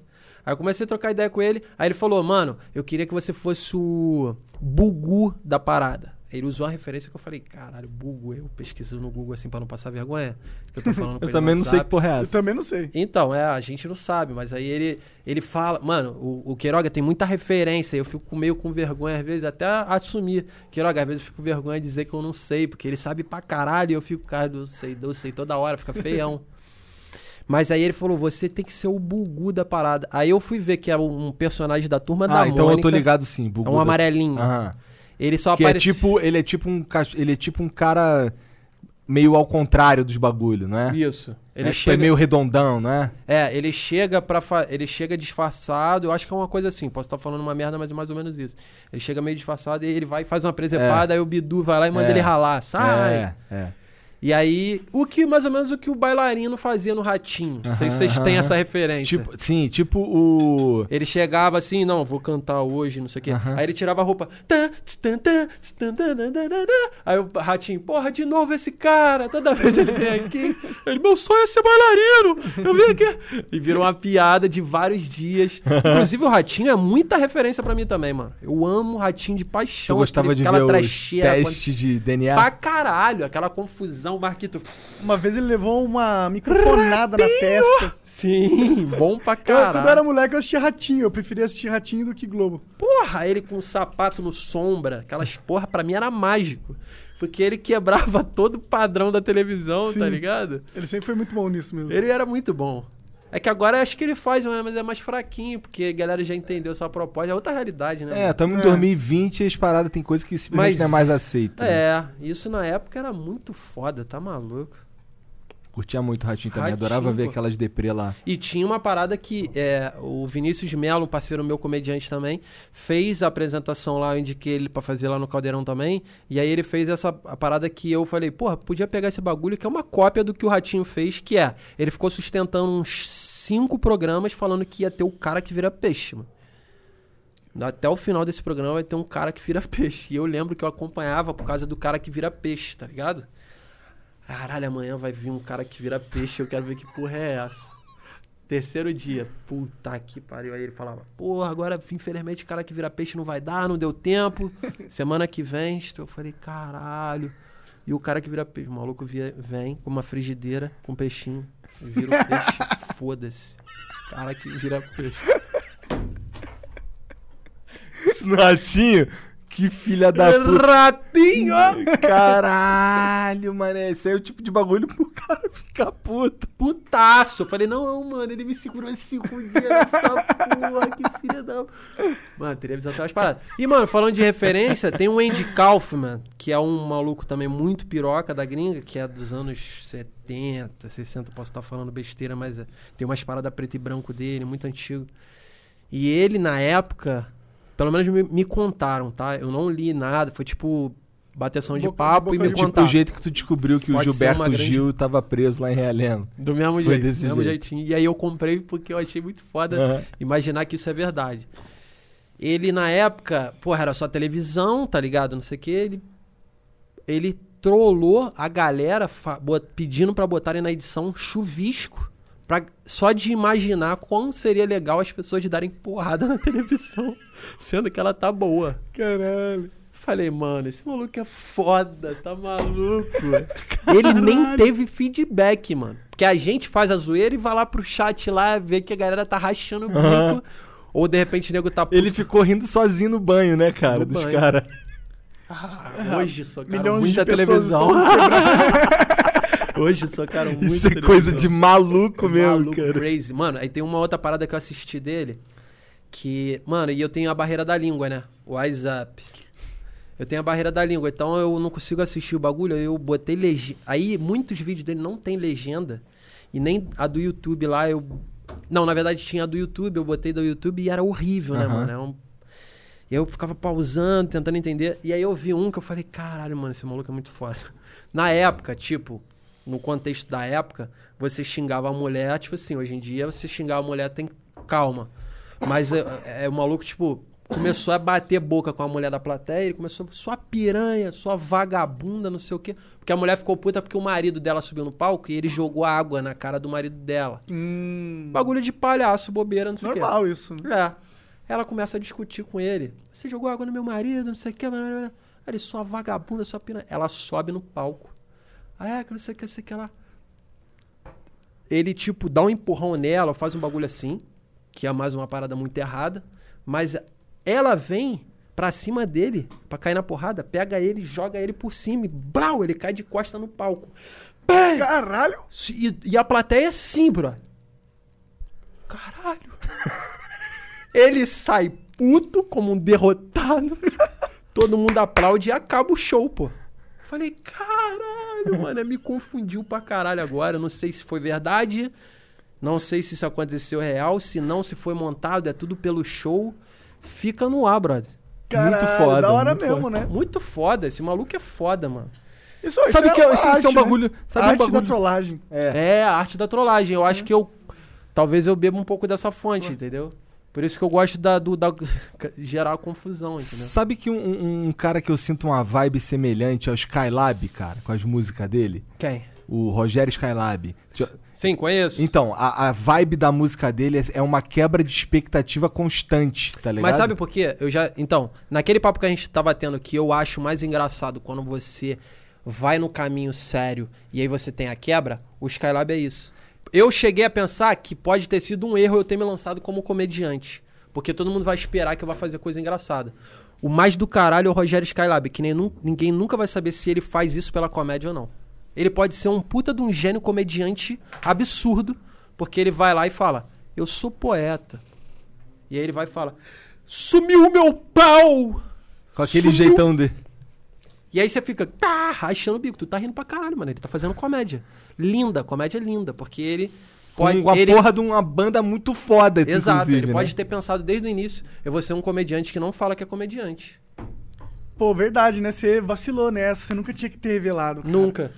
Aí eu comecei a trocar ideia com ele, aí ele falou, mano, eu queria que você fosse o Bugu da parada. Ele usou a referência que eu falei, caralho, Bugu, eu pesquiso no Google assim pra não passar vergonha. Que eu tô falando Eu também não sei que porra é Eu essa. também não sei. Então, é, a gente não sabe, mas aí ele, ele fala. Mano, o, o Queiroga tem muita referência, eu fico meio com vergonha, às vezes, até assumir. Queiroga, às vezes eu fico com vergonha de dizer que eu não sei, porque ele sabe pra caralho e eu fico, cara, eu sei, eu sei toda hora, fica feião. Mas aí ele falou, você tem que ser o bugu da parada. Aí eu fui ver que é um personagem da turma da Ah, então eu tô Mônica, ligado sim. É Bugu um da- amarelinho. Aham. Ele só Que é aparece. tipo, ele é tipo um ele é tipo um cara meio ao contrário dos bagulho, não é? Isso. Ele é, tipo, chega. é meio redondão, não é? É, ele chega para ele chega disfarçado, eu acho que é uma coisa assim, posso estar falando uma merda, mas é mais ou menos isso. Ele chega meio disfarçado e ele vai e faz uma presepada, aí o Bidu vai lá e manda É. ele ralar, sai. É, é. E aí, o que mais ou menos o que o bailarino fazia no Ratinho. Não sei se vocês têm essa referência. Tipo, sim, tipo o Ele chegava assim, não, vou cantar hoje, não sei o quê. Aí ele tirava a roupa. Aí o ratinho, porra, de novo esse cara. Toda vez ele vem aqui. Ele, meu sonho é ser bailarino. Eu vim aqui. E virou uma piada de vários dias. Inclusive, o ratinho é muita referência pra mim também, mano. Eu amo o ratinho de paixão. gostava aquele- de aquela ver os trecheira. quando- de DNA. Pra caralho, aquela confusão, Marquito. Uma vez ele levou uma microfonada na testa. Sim, bom pra Eu, caralho. quando eu era moleque, eu assistia Ratinho. Eu preferia assistir Ratinho do que Globo. Porra, ele com um sapato no sombra, aquelas porra, pra mim era mágico. Porque ele quebrava todo o padrão da televisão, tá Sim. ligado? Ele sempre foi muito bom nisso mesmo. Ele era muito bom. É que agora eu acho que ele faz, né, mas é mais fraquinho, porque a galera já entendeu essa proposta. É outra realidade, né? É, estamos em É. 2020 e as paradas tem coisa que simplesmente Mas- não é mais aceito. né? É, isso na época era muito foda, tá maluco? Curtia muito Ratinho também, Ratinho, adorava ver pô. aquelas deprê lá. E tinha uma parada que é, o Vinícius Melo, um parceiro meu comediante também, fez a apresentação lá, eu indiquei ele pra fazer lá no Caldeirão também. E aí ele fez essa a parada que eu falei, porra, podia pegar esse bagulho que é uma cópia do que o Ratinho fez, que é, ele ficou sustentando uns cinco programas falando que ia ter o cara que vira peixe, mano. Até o final desse programa vai ter um cara que vira peixe. E eu lembro que eu acompanhava por causa do cara que vira peixe, tá ligado? Caralho, amanhã vai vir um cara que vira peixe, eu quero ver que porra é essa. Terceiro dia, puta que pariu. Aí ele falava, porra, agora infelizmente o cara que vira peixe não vai dar, não deu tempo. Semana que vem, eu falei, caralho. E o cara que vira peixe, o maluco via- vem com uma frigideira, com peixinho, e vira o peixe, foda-se. Cara que vira peixe. Isso no Ratinho? Que filha da puta. Ratinho! Caralho, mané. Esse aí é o tipo de bagulho pro cara ficar puto. Putaço! Eu falei, não, mano, ele me segurou cinco dias nessa porra, que filha caramba. Mano, televisão tem umas paradas. E, mano, falando de referência, tem o Andy Kaufman, que é um maluco também muito piroca da gringa, que é dos anos 70, 60, posso estar falando besteira, mas é- tem umas paradas preto e branco dele, muito antigo. E ele, na época, pelo menos me, me contaram, tá? Eu não li nada, foi tipo bateção de Boca- papo e boca me de- Tipo contaram. o jeito que tu descobriu que Pode o Gilberto grande- Gil tava preso lá em Realengo. Do mesmo Foi jeito, desse do mesmo jeito. jeitinho. E aí eu comprei porque eu achei muito foda Aham. imaginar que isso é verdade. Ele, na época, porra, era só televisão, tá ligado? Não sei o que. Ele, ele trollou a galera pedindo pra botarem na edição chuvisco. Pra, só de imaginar quão seria legal as pessoas darem porrada na televisão, sendo que ela tá boa. Caralho. Falei, mano, esse maluco é foda, tá maluco? Ele nem teve feedback, mano. Porque a gente faz a zoeira e vai lá pro chat lá ver que a galera tá rachando o bico. Ou de repente o nego tá puto. Ele ficou rindo sozinho no banho, né, cara? No dos caras. Ah, hoje socaram Milhões muita de pessoas televisão. hoje socaram muita Isso é coisa de maluco mesmo, Maluco, cara. crazy. Mano, aí tem uma outra parada que eu assisti dele. Que, mano, e eu tenho a barreira da língua, né? O WhatsApp. Eu tenho a barreira da língua, então eu não consigo assistir o bagulho. Eu botei legenda. Aí muitos vídeos dele não tem legenda. E nem a do YouTube lá eu. Não, na verdade tinha a do YouTube, eu botei do YouTube e era horrível, né, mano? Era um- Eu ficava pausando, tentando entender. E aí eu vi um que eu falei, caralho, mano, esse maluco é muito foda. Na época, tipo, no contexto da época, você xingava a mulher, tipo assim, hoje em dia você xingar a mulher tem calma. Mas é, é, o maluco, tipo, começou a bater boca com a mulher da plateia, ele começou, sua piranha, sua vagabunda, não sei o quê. Porque a mulher ficou puta porque o marido dela subiu no palco e ele jogou água na cara do marido dela. Hum, Bagulho de palhaço, bobeira, não sei o quê. normal isso. né? É. Ela começa a discutir com ele. Você jogou água no meu marido, não sei o que. blá, blá, blá. Aí Ele, sua vagabunda, sua piranha. Ela sobe no palco. Ah, é, que não sei o que, sei o que lá. Ele, tipo, dá um empurrão nela, faz um bagulho assim, que é mais uma parada muito errada. Mas ela vem pra cima dele, pra cair na porrada, pega ele, joga ele por cima e brau, ele cai de costa no palco. Pé! Caralho. E, e a plateia é sim, bro. Caralho. Ele sai puto como um derrotado. Todo mundo aplaude e acaba o show, pô. Falei, caralho, mano, me confundiu pra caralho agora. Não sei se foi verdade. Não sei se isso aconteceu real. Se não, se foi montado. É tudo pelo show. Fica no ar, brother. Caralho, foda, da hora muito mesmo, foda. né? Muito foda. Esse maluco é foda, mano. Isso, Sabe isso que é- isso- arte, isso é um né? bagulho- sabe um arte bagulho- da trollagem. É. É, a arte da trollagem. Eu acho que eu. Talvez eu beba um pouco dessa fonte, entendeu? Por isso que eu gosto da, do, da gerar confusão, entendeu? Sabe que um, um- cara que eu sinto uma vibe semelhante ao Skylab, cara, com as músicas dele? Quem? O Rogério Skylab. Sim, conheço. Então, a, a vibe da música dele é- é uma quebra de expectativa constante, tá ligado? Mas sabe por quê? Eu já. Então, naquele papo que a gente tava tendo que eu acho mais engraçado quando você vai no caminho sério e aí você tem a quebra, o Skylab é isso. Eu cheguei a pensar que pode ter sido um erro eu ter me lançado como comediante. Porque todo mundo vai esperar que eu vá fazer coisa engraçada. O mais do caralho é o Rogério Skylab, que nem, ninguém nunca vai saber se ele faz isso pela comédia ou não. Ele pode ser um puta de um gênio comediante absurdo, porque ele vai lá e fala: Eu sou poeta. E aí ele vai e fala: Sumiu o meu pau! Com aquele Sumiu. jeitão dele. E aí você fica, tá, rachando o bico. Tu tá rindo pra caralho, mano. Ele tá fazendo comédia. Linda, comédia linda, porque ele pode. Com a ele, porra de uma banda muito foda, Exato, ele né? pode ter pensado desde o início: eu vou ser um comediante que não fala que é comediante. Pô, verdade, né? Você vacilou nessa. Você nunca tinha que ter revelado. cara. Nunca.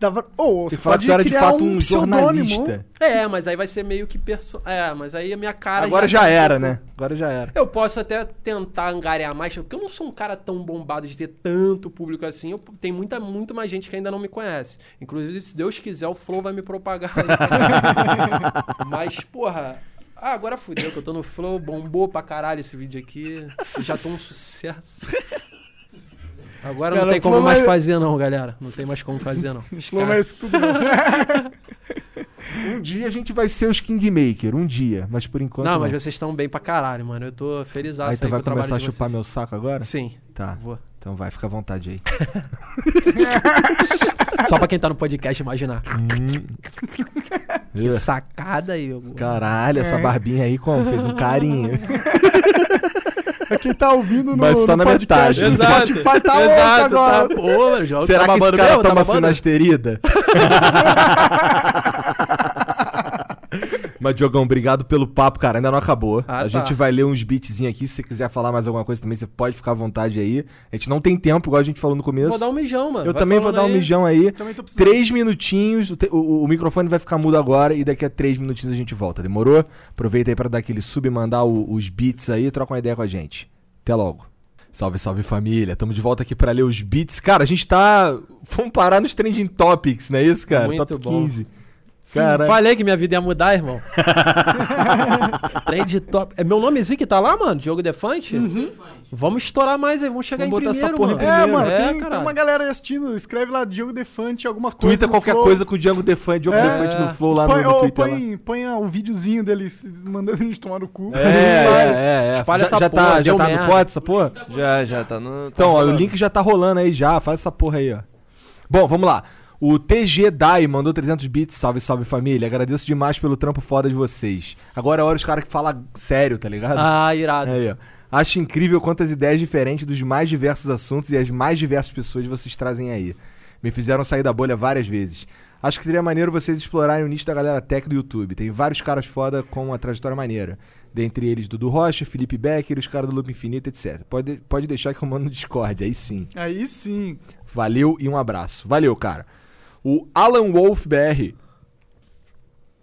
Você dava... Ô, Você você fala pode que tu era de criar fato um um jornalista. É, mas aí vai ser meio que. Perso... É, mas aí a minha cara. Agora já um era, né? Agora já era. Eu posso até tentar angariar mais, porque eu não sou um cara tão bombado de ter tanto público assim. Eu, tem muita, muito mais gente que ainda não me conhece. Inclusive, se Deus quiser, o Flow vai me propagar. Mas, porra. Ah, agora fudeu que eu tô no Flow, bombou pra caralho esse vídeo aqui. Eu já tô um sucesso. Agora Cara, não tem como mais fazer, não, galera. Não tem mais como fazer, não. Não, caras- mas tudo. Um dia a gente vai ser os Kingmaker, um dia. Mas por enquanto. Não, mas vocês estão bem pra caralho, mano. Eu tô feliz Aí aí tu vai começar a chupar vocês. meu saco agora? Sim, Tá. vou. Então vai, fica à vontade aí. Só pra quem tá no podcast imaginar. Que Ih, sacada aí, Hugo. Caralho, essa barbinha aí como? Fez um carinho. Pra quem tá ouvindo no, Mas só no na podcast, metade. o Spotify tá louco Exato, agora. Tá, pô, mano, joga, Será tá que esse cara mesmo? Tá toma babando? finasterida? Mas, Diogão, obrigado pelo papo, cara. Ainda não acabou. Ah, a tá. gente vai ler uns beatzinhos aqui. Se você quiser falar mais alguma coisa também, você pode ficar à vontade aí. A gente não tem tempo, igual a gente falou no começo. Vou dar um mijão, mano. Eu Vai também vou dar um aí. mijão aí. Também tô precisando. Três minutinhos, o, o- o microfone vai ficar mudo agora e daqui a três minutinhos a gente volta. Demorou? Aproveita aí pra dar aquele sub, mandar o- os beats aí, troca uma ideia com a gente. Até logo. Salve, salve família. Tamo de volta aqui pra ler os beats. Cara, a gente tá. Vamos parar nos trending topics, não é isso, cara? Muito Top bom. 15. Cara, Falei que minha vida ia mudar, irmão. Trend top. É meu nomezinho que tá lá, mano? Diogo Defante? Vamos estourar mais aí, vamos chegar Vamos em botar essa primeiro, porra em mano. É, mano, tem, tem caralho. uma galera aí assistindo. Escreve lá Diogo Defante, alguma coisa. Twitter no qualquer Flow. coisa com o Django Defante, Diogo É. Defante no Flow lá põe, no, no ou Twitter. lá. põe, põe o videozinho dele mandando a gente tomar no cu. É, é, é. Espalha já, essa já porra, tá, já tá no merda. pote essa porra? Já, já tá no. tá Então, ó, o rolando. link já tá rolando aí já, faz essa porra aí, ó. Bom, vamos lá. O TG Dai mandou 300 bits, salve, salve família. Agradeço demais pelo trampo foda de vocês. Agora é hora dos caras que falam sério, tá ligado? Ah, irado. Aí, ó. Acho incrível quantas ideias diferentes dos mais diversos assuntos e as mais diversas pessoas vocês trazem aí. Me fizeram sair da bolha várias vezes. Acho que seria maneiro vocês explorarem o nicho da galera tech do YouTube. Tem vários caras foda com uma trajetória maneira. Dentre eles Dudu Rocha, Felipe Becker, os caras do Loop Infinito, etc. Pode, pode deixar que eu mando no Discord, aí sim. Aí sim. Valeu e um abraço. Valeu, cara. O Alan Wolf BR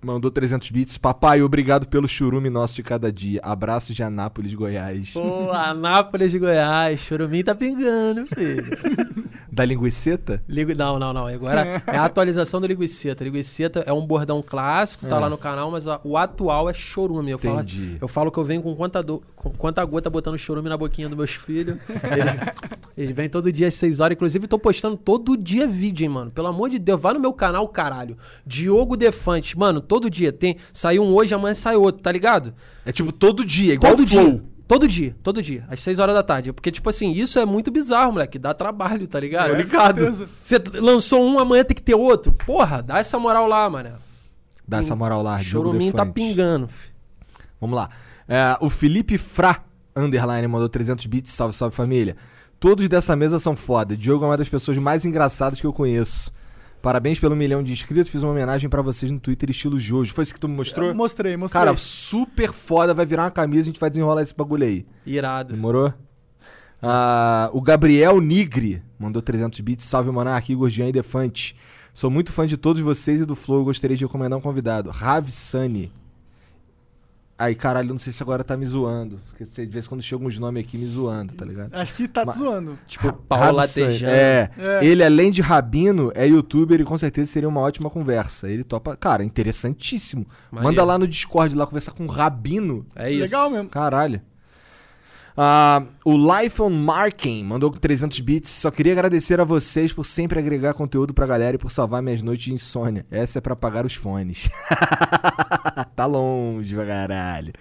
mandou 300 bits. Papai, obrigado pelo churume nosso de cada dia. Abraços de Anápolis, Goiás. Pô, Anápolis de Goiás, Churumim tá pingando, filho. Da linguiceta? Ligu... Não, não, não. Agora é a atualização do Linguiceta. Linguiceta é um bordão clássico, tá É. lá no canal, mas o atual é chorume. Eu falo, Entendi. eu falo que eu venho com quanta, do... com quanta gota botando chorume na boquinha dos meus filhos. Eles, eles vêm todo dia às 6 horas. Inclusive, tô postando todo dia vídeo, hein, mano. Pelo amor de Deus, vai no meu canal, caralho. Diogo Defante. Mano, todo dia tem. Saiu um hoje, amanhã sai outro, tá ligado? É tipo todo dia, igual Todo o Flow. dia. Todo dia, todo dia, às 6 horas da tarde. Porque, tipo assim, isso é muito bizarro, moleque. Dá trabalho, tá ligado? Tô ligado. Você lançou um, amanhã tem que ter outro. Porra, dá essa moral lá, mano. Dá essa moral lá, Diogo Chorumin tá pingando. fi. Vamos lá. É, o Felipe Fra, underline, mandou 300 bits. Salve, salve família. Todos dessa mesa são foda. Diogo é uma das pessoas mais engraçadas que eu conheço. Parabéns pelo milhão de inscritos. Fiz uma homenagem pra vocês no Twitter, estilo Jojo. Foi isso que tu me mostrou? Mostrei, mostrei. Cara, super foda. Vai virar uma camisa. A gente vai desenrolar esse bagulho aí. Irado. Demorou? Ah, o Gabriel Nigri mandou 300 bits. Salve, Monark, Igor Jean e Defante. Sou muito fã de todos vocês e do Flow. Gostaria de recomendar um convidado. Rav Sunny. Aí, caralho, não sei se agora tá me zoando. Porque de vez em quando chega uns nomes aqui me zoando, tá ligado? Acho que tá te Ma- zoando. Tipo, Paulo. Latejano. É. É. Ele, além de rabino, é youtuber e com certeza seria uma ótima conversa. Ele topa. Cara, interessantíssimo. Maneiro. Manda lá no Discord lá conversar com um rabino. É isso. Legal mesmo. Caralho. Ah, o Life on Marking mandou 300 bits. Só queria agradecer a vocês por sempre agregar conteúdo pra galera e por salvar minhas noites de insônia. Essa é pra pagar os fones. tá longe pra caralho.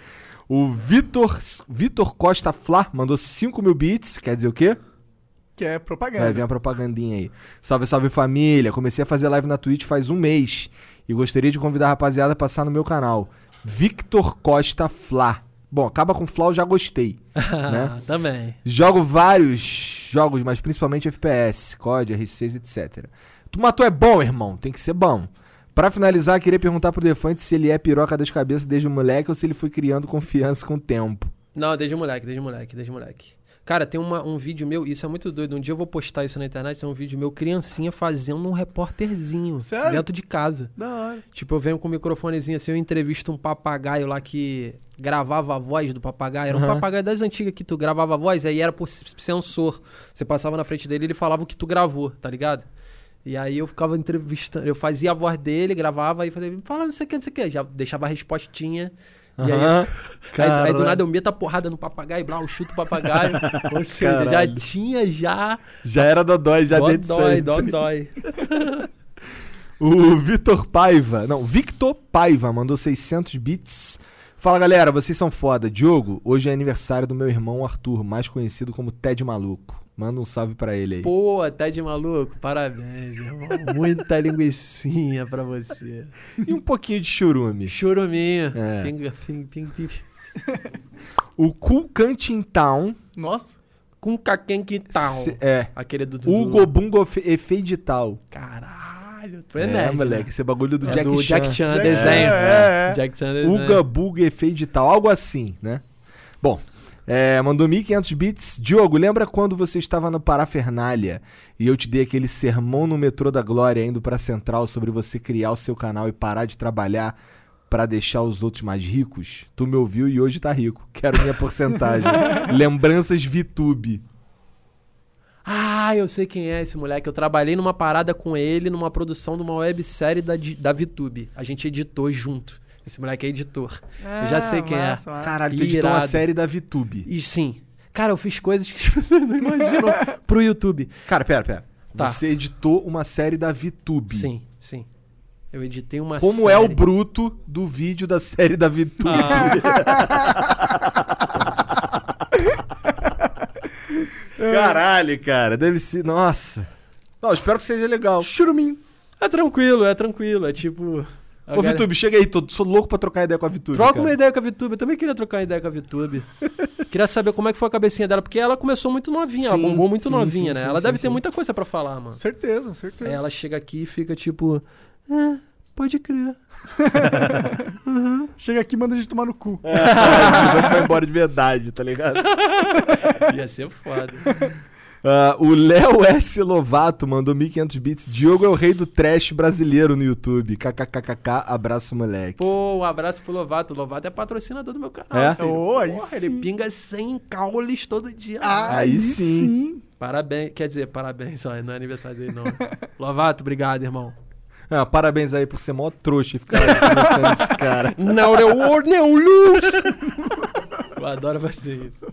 O Vitor, Vitor Costa Flá mandou 5 mil bits. Quer dizer o quê? Que é É, propaganda. vem a propagandinha aí. Salve, salve família. Comecei a fazer live na Twitch faz um mês. E gostaria de convidar a rapaziada a passar no meu canal. Victor Costa Flá. Bom, acaba com Flá, eu já gostei. né? Também. Jogo vários jogos, mas principalmente FPS, COD, R6, etc. Tu matou é bom, irmão. Tem que ser bom. Pra finalizar, queria perguntar pro Defante se ele é piroca das cabeças desde o moleque ou se ele foi criando confiança com o tempo. Não, desde moleque, desde moleque, desde moleque. Cara, tem uma- um vídeo meu, isso é muito doido. Um dia eu vou postar isso na internet. Tem um vídeo meu, criancinha fazendo um repórterzinho. Sério? Dentro de casa. Da hora. Tipo, eu venho com um microfonezinho assim, eu entrevisto um papagaio lá que gravava a voz do papagaio. Era um Aham. papagaio das antigas que tu gravava a voz, aí era por sensor. Você passava na frente dele e ele falava o que tu gravou, tá ligado? E aí eu ficava entrevistando, eu fazia a voz dele, gravava e fazia, fala não sei o que, não sei o que. Já deixava a respostinha. E aí, aí, aí do nada eu meto a porrada no papagaio, blá, eu chuto o papagaio. Ou seja, já tinha já. Já era dodói, já dó desde dói, sempre. dó dói. O Vitor Paiva, não, Victor Paiva mandou 600 bits. Fala galera, vocês são foda. Diogo, hoje é aniversário do meu irmão Arthur, mais conhecido como Ted Maluco. Manda um salve pra ele aí. Pô, tá de maluco? Parabéns, irmão. Muita linguicinha pra você. E um pouquinho de churume. Churuminho. É. Pinga, ping, ping, ping. O Cool Canting Town. Nossa. Com que tal. se- É. Aquele do... do Hugo Bungo Efeidital. Caralho, tu é, É, nerd, moleque. né? Esse é bagulho do É Jack do Chan. Jack Chan, Jack- desenho. é, é. Jack Chan, desenho. Uga Buga Efeidital. Algo assim, né? Bom. É, mandou 1500 bits. Diogo, lembra quando você estava no Parafernália e eu te dei aquele sermão no metrô da Glória indo pra Central sobre você criar o seu canal e parar de trabalhar pra deixar os outros mais ricos? Tu me ouviu e hoje tá rico. Quero minha porcentagem. Lembranças VTube. Ah, eu sei quem é esse moleque. Eu trabalhei numa parada com ele, numa produção de uma websérie da, da VTube. A gente editou junto. Esse moleque é editor. Eu já sei quem é. massa, massa. Caralho, tu editou uma série da VTube. E sim. Cara, eu fiz coisas que pessoas não imaginam pro YouTube. Cara, pera, pera. Tá. Você editou uma série da VTube. Sim, sim. Eu editei uma Como série. é o bruto do vídeo da série da VTube? Caralho, cara. Deve ser. Nossa. Não, espero que seja legal. Churuminho. É tranquilo, é tranquilo. É tipo. Ô, galera- VTube, chega aí. Tô, sou louco pra trocar ideia com a VTube. Troca cara. uma ideia com a VTube. Eu também queria trocar uma ideia com a VTube. queria saber como é que foi a cabecinha dela, porque ela começou muito novinha, ela Sim, bombou muito sim, novinha, sim, né? sim, ela sim, deve ter muita coisa pra falar, mano. Certeza, certeza. Aí ela chega aqui e fica tipo. É, pode crer. Chega aqui e manda a gente tomar no cu. Vai vai embora de verdade, tá ligado? Ia ser foda. Ah, o Léo S. Lovato mandou 1500 bits. Diogo é o rei do trash brasileiro no YouTube. KKKKK, abraço, moleque. Pô, um abraço pro Lovato. O Lovato é patrocinador do meu canal. É? filho. Ô, aí Porra, sim. ele pinga 100 caules todo dia. Aí sim. Parabéns, quer dizer, parabéns, ó, não é aniversário dele, não. Lovato, obrigado, irmão. Ah, parabéns aí por ser mó trouxa e ficar conversando esse cara. Não, não, não, luz! Eu adoro fazer isso.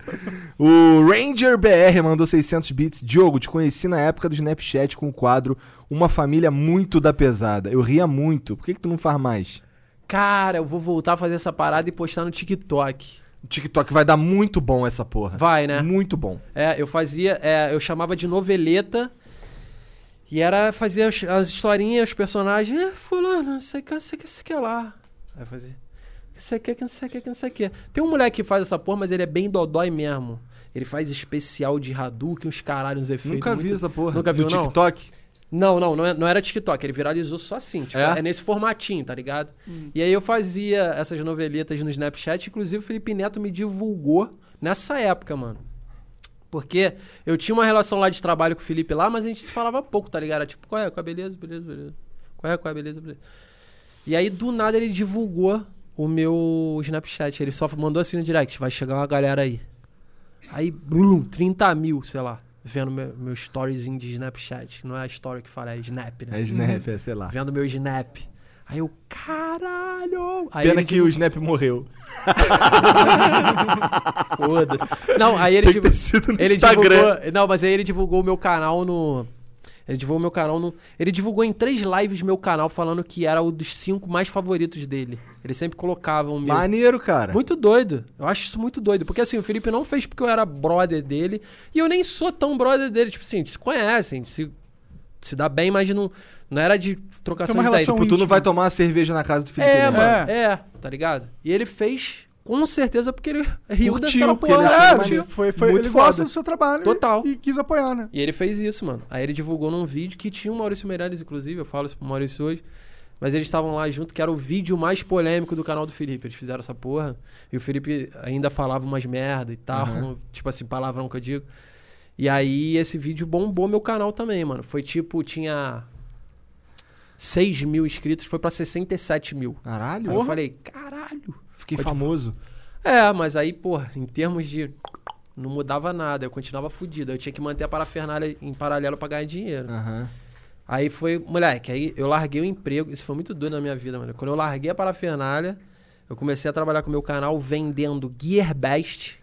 O Ranger BR mandou 600 bits. Diogo, te conheci na época do Snapchat com o quadro Uma Família Muito da Pesada. Eu ria muito. Por que, que tu não faz mais? Cara, eu vou voltar a fazer essa parada e postar no TikTok. O TikTok vai dar muito bom essa porra. Vai, né? Muito bom. É, eu fazia, é, eu chamava de noveleta. E era fazer as, as historinhas, os personagens. É, fulano, sei que, sei que, sei que lá. Aí fazia. Que sei o que, que não sei o que, que não sei o que. Tem um moleque que faz essa porra, mas ele é bem dodói mesmo. Ele faz especial de Hadouken, uns caralho, uns efeitos. Nunca vi muito- essa porra. Nunca viu, no não? TikTok? Não, não, não, é- não era TikTok, ele viralizou só assim, tipo, É? é? nesse formatinho, tá ligado? E aí eu fazia essas noveletas no Snapchat, inclusive o Felipe Neto me divulgou nessa época, mano. Porque eu tinha uma relação lá de trabalho com o Felipe lá, mas a gente se falava pouco, tá ligado? Era tipo, qual é, qual é, beleza, beleza, beleza. Qual é, qual é, beleza, beleza. E aí, do nada, ele divulgou o meu Snapchat. Ele só mandou assim no direct, vai chegar uma galera aí. Aí, blum, 30 mil, sei lá, vendo meu, meu storyzinho de Snapchat. Não é a story que fala, é Snap, né? É Snap, é, sei lá. Vendo meu Snap. Aí eu, caralho! Aí Pena que o Snap morreu. Foda. Não, aí ele, ele Instagram. divulgou. Não, mas aí ele divulgou o meu canal no. Ele divulgou meu canal no. Ele divulgou em três lives meu canal falando que era o dos cinco mais favoritos dele. Ele sempre colocava o meu. Maneiro, cara. Muito doido. Eu acho isso muito doido. Porque assim, o Felipe não fez porque eu era brother dele. E eu nem sou tão brother dele. Tipo assim, a gente se conhece, a gente se, se dá bem, mas não, não era de trocação Tem uma de ideia. relação Tipo, tu não vai tomar uma cerveja na casa do Felipe É, Neto. mano. É. tá ligado? E ele fez com certeza porque ele riu Curtiu, daquela ele porra. É, maneiro. tipo, foi, foi, Muito ele gosta foda. do seu trabalho Total. E, e quis apoiar, né? E ele fez isso, mano. Aí ele divulgou num vídeo que tinha o Maurício Meirelles, inclusive. Eu falo isso pro Maurício hoje. Mas eles estavam lá junto, que era o vídeo mais polêmico do canal do Felipe. Eles fizeram essa porra. E o Felipe ainda falava umas merda e tal. Aham. Tipo assim, palavrão que eu digo. E aí esse vídeo bombou meu canal também, mano. Foi tipo, tinha 6 mil inscritos, foi pra 67 mil. Caralho. Aí eu falei, caralho. Fiquei Pode- famoso. É, mas aí, porra, em termos de. Não mudava nada, eu continuava fudido. Eu tinha que manter a parafernália em paralelo pra ganhar dinheiro. Aham. Aí foi, moleque, aí eu larguei o emprego. Isso foi muito doido na minha vida, mano. Quando eu larguei a parafernália, eu comecei a trabalhar com o meu canal vendendo Gearbest,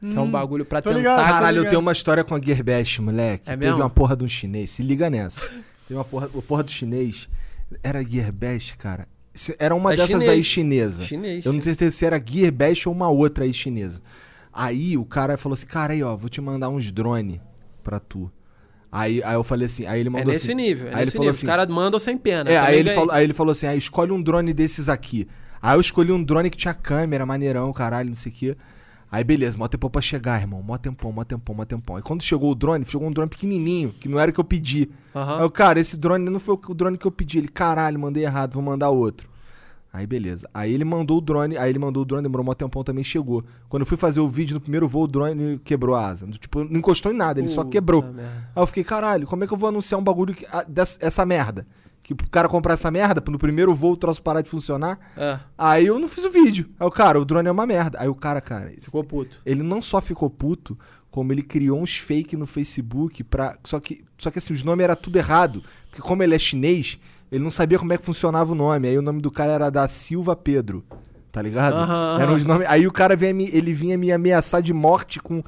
que é um bagulho pra tentar. ligado. Caralho, eu tenho uma história com a Gearbest, moleque. É Teve mesmo? uma porra de um chinês. Se liga nessa. Teve uma porra, a porra do chinês. Era Gearbest, cara. Era uma É dessas chinês. aí chinesa. Chinês. Eu não sei se era Gearbest ou uma outra aí chinesa. Aí o cara falou assim: cara, aí ó, vou te mandar uns drone. pra tu. Aí, aí eu falei assim, aí ele É mandou nesse assim, nível, é aí ele nesse falou nível. assim, Os caras mandam sem pena. é, aí ele, falou, aí ele falou assim, ah, escolhe um drone desses aqui. Aí eu escolhi um drone que tinha câmera, maneirão, caralho, não sei o quê. Aí beleza, mó tempão pra chegar, irmão. Mó tempão, mó tempão, mó tempão. Aí quando chegou o drone, chegou um drone pequenininho, que não era o que eu pedi. Aham. Aí eu, cara, esse drone não foi o drone que eu pedi. Ele, caralho, mandei errado, vou mandar outro. Aí beleza. Aí ele mandou o drone, aí ele mandou o drone, demorou mó tempão, também chegou. Quando eu fui fazer o vídeo no primeiro voo, o drone quebrou a asa. Tipo, não encostou em nada, ele só Puta quebrou. merda. Aí eu fiquei, caralho, como é que eu vou anunciar um bagulho que, ah, dessa, essa merda? Que o cara comprar essa merda, no primeiro voo o troço parar de funcionar. É, Aí eu não fiz o vídeo. Aí o cara, o drone é uma merda. Aí o cara, cara, ficou puto. ele não só ficou puto, como ele criou uns fake no Facebook pra. Só que, só que assim, os nomes era tudo errado. Porque como ele é chinês, ele não sabia como é que funcionava o nome. Aí o nome do cara era da Silva Pedro. Tá ligado? Aham, Eram aham. os nomes. Aí o cara vinha me, ele vinha me ameaçar de morte com,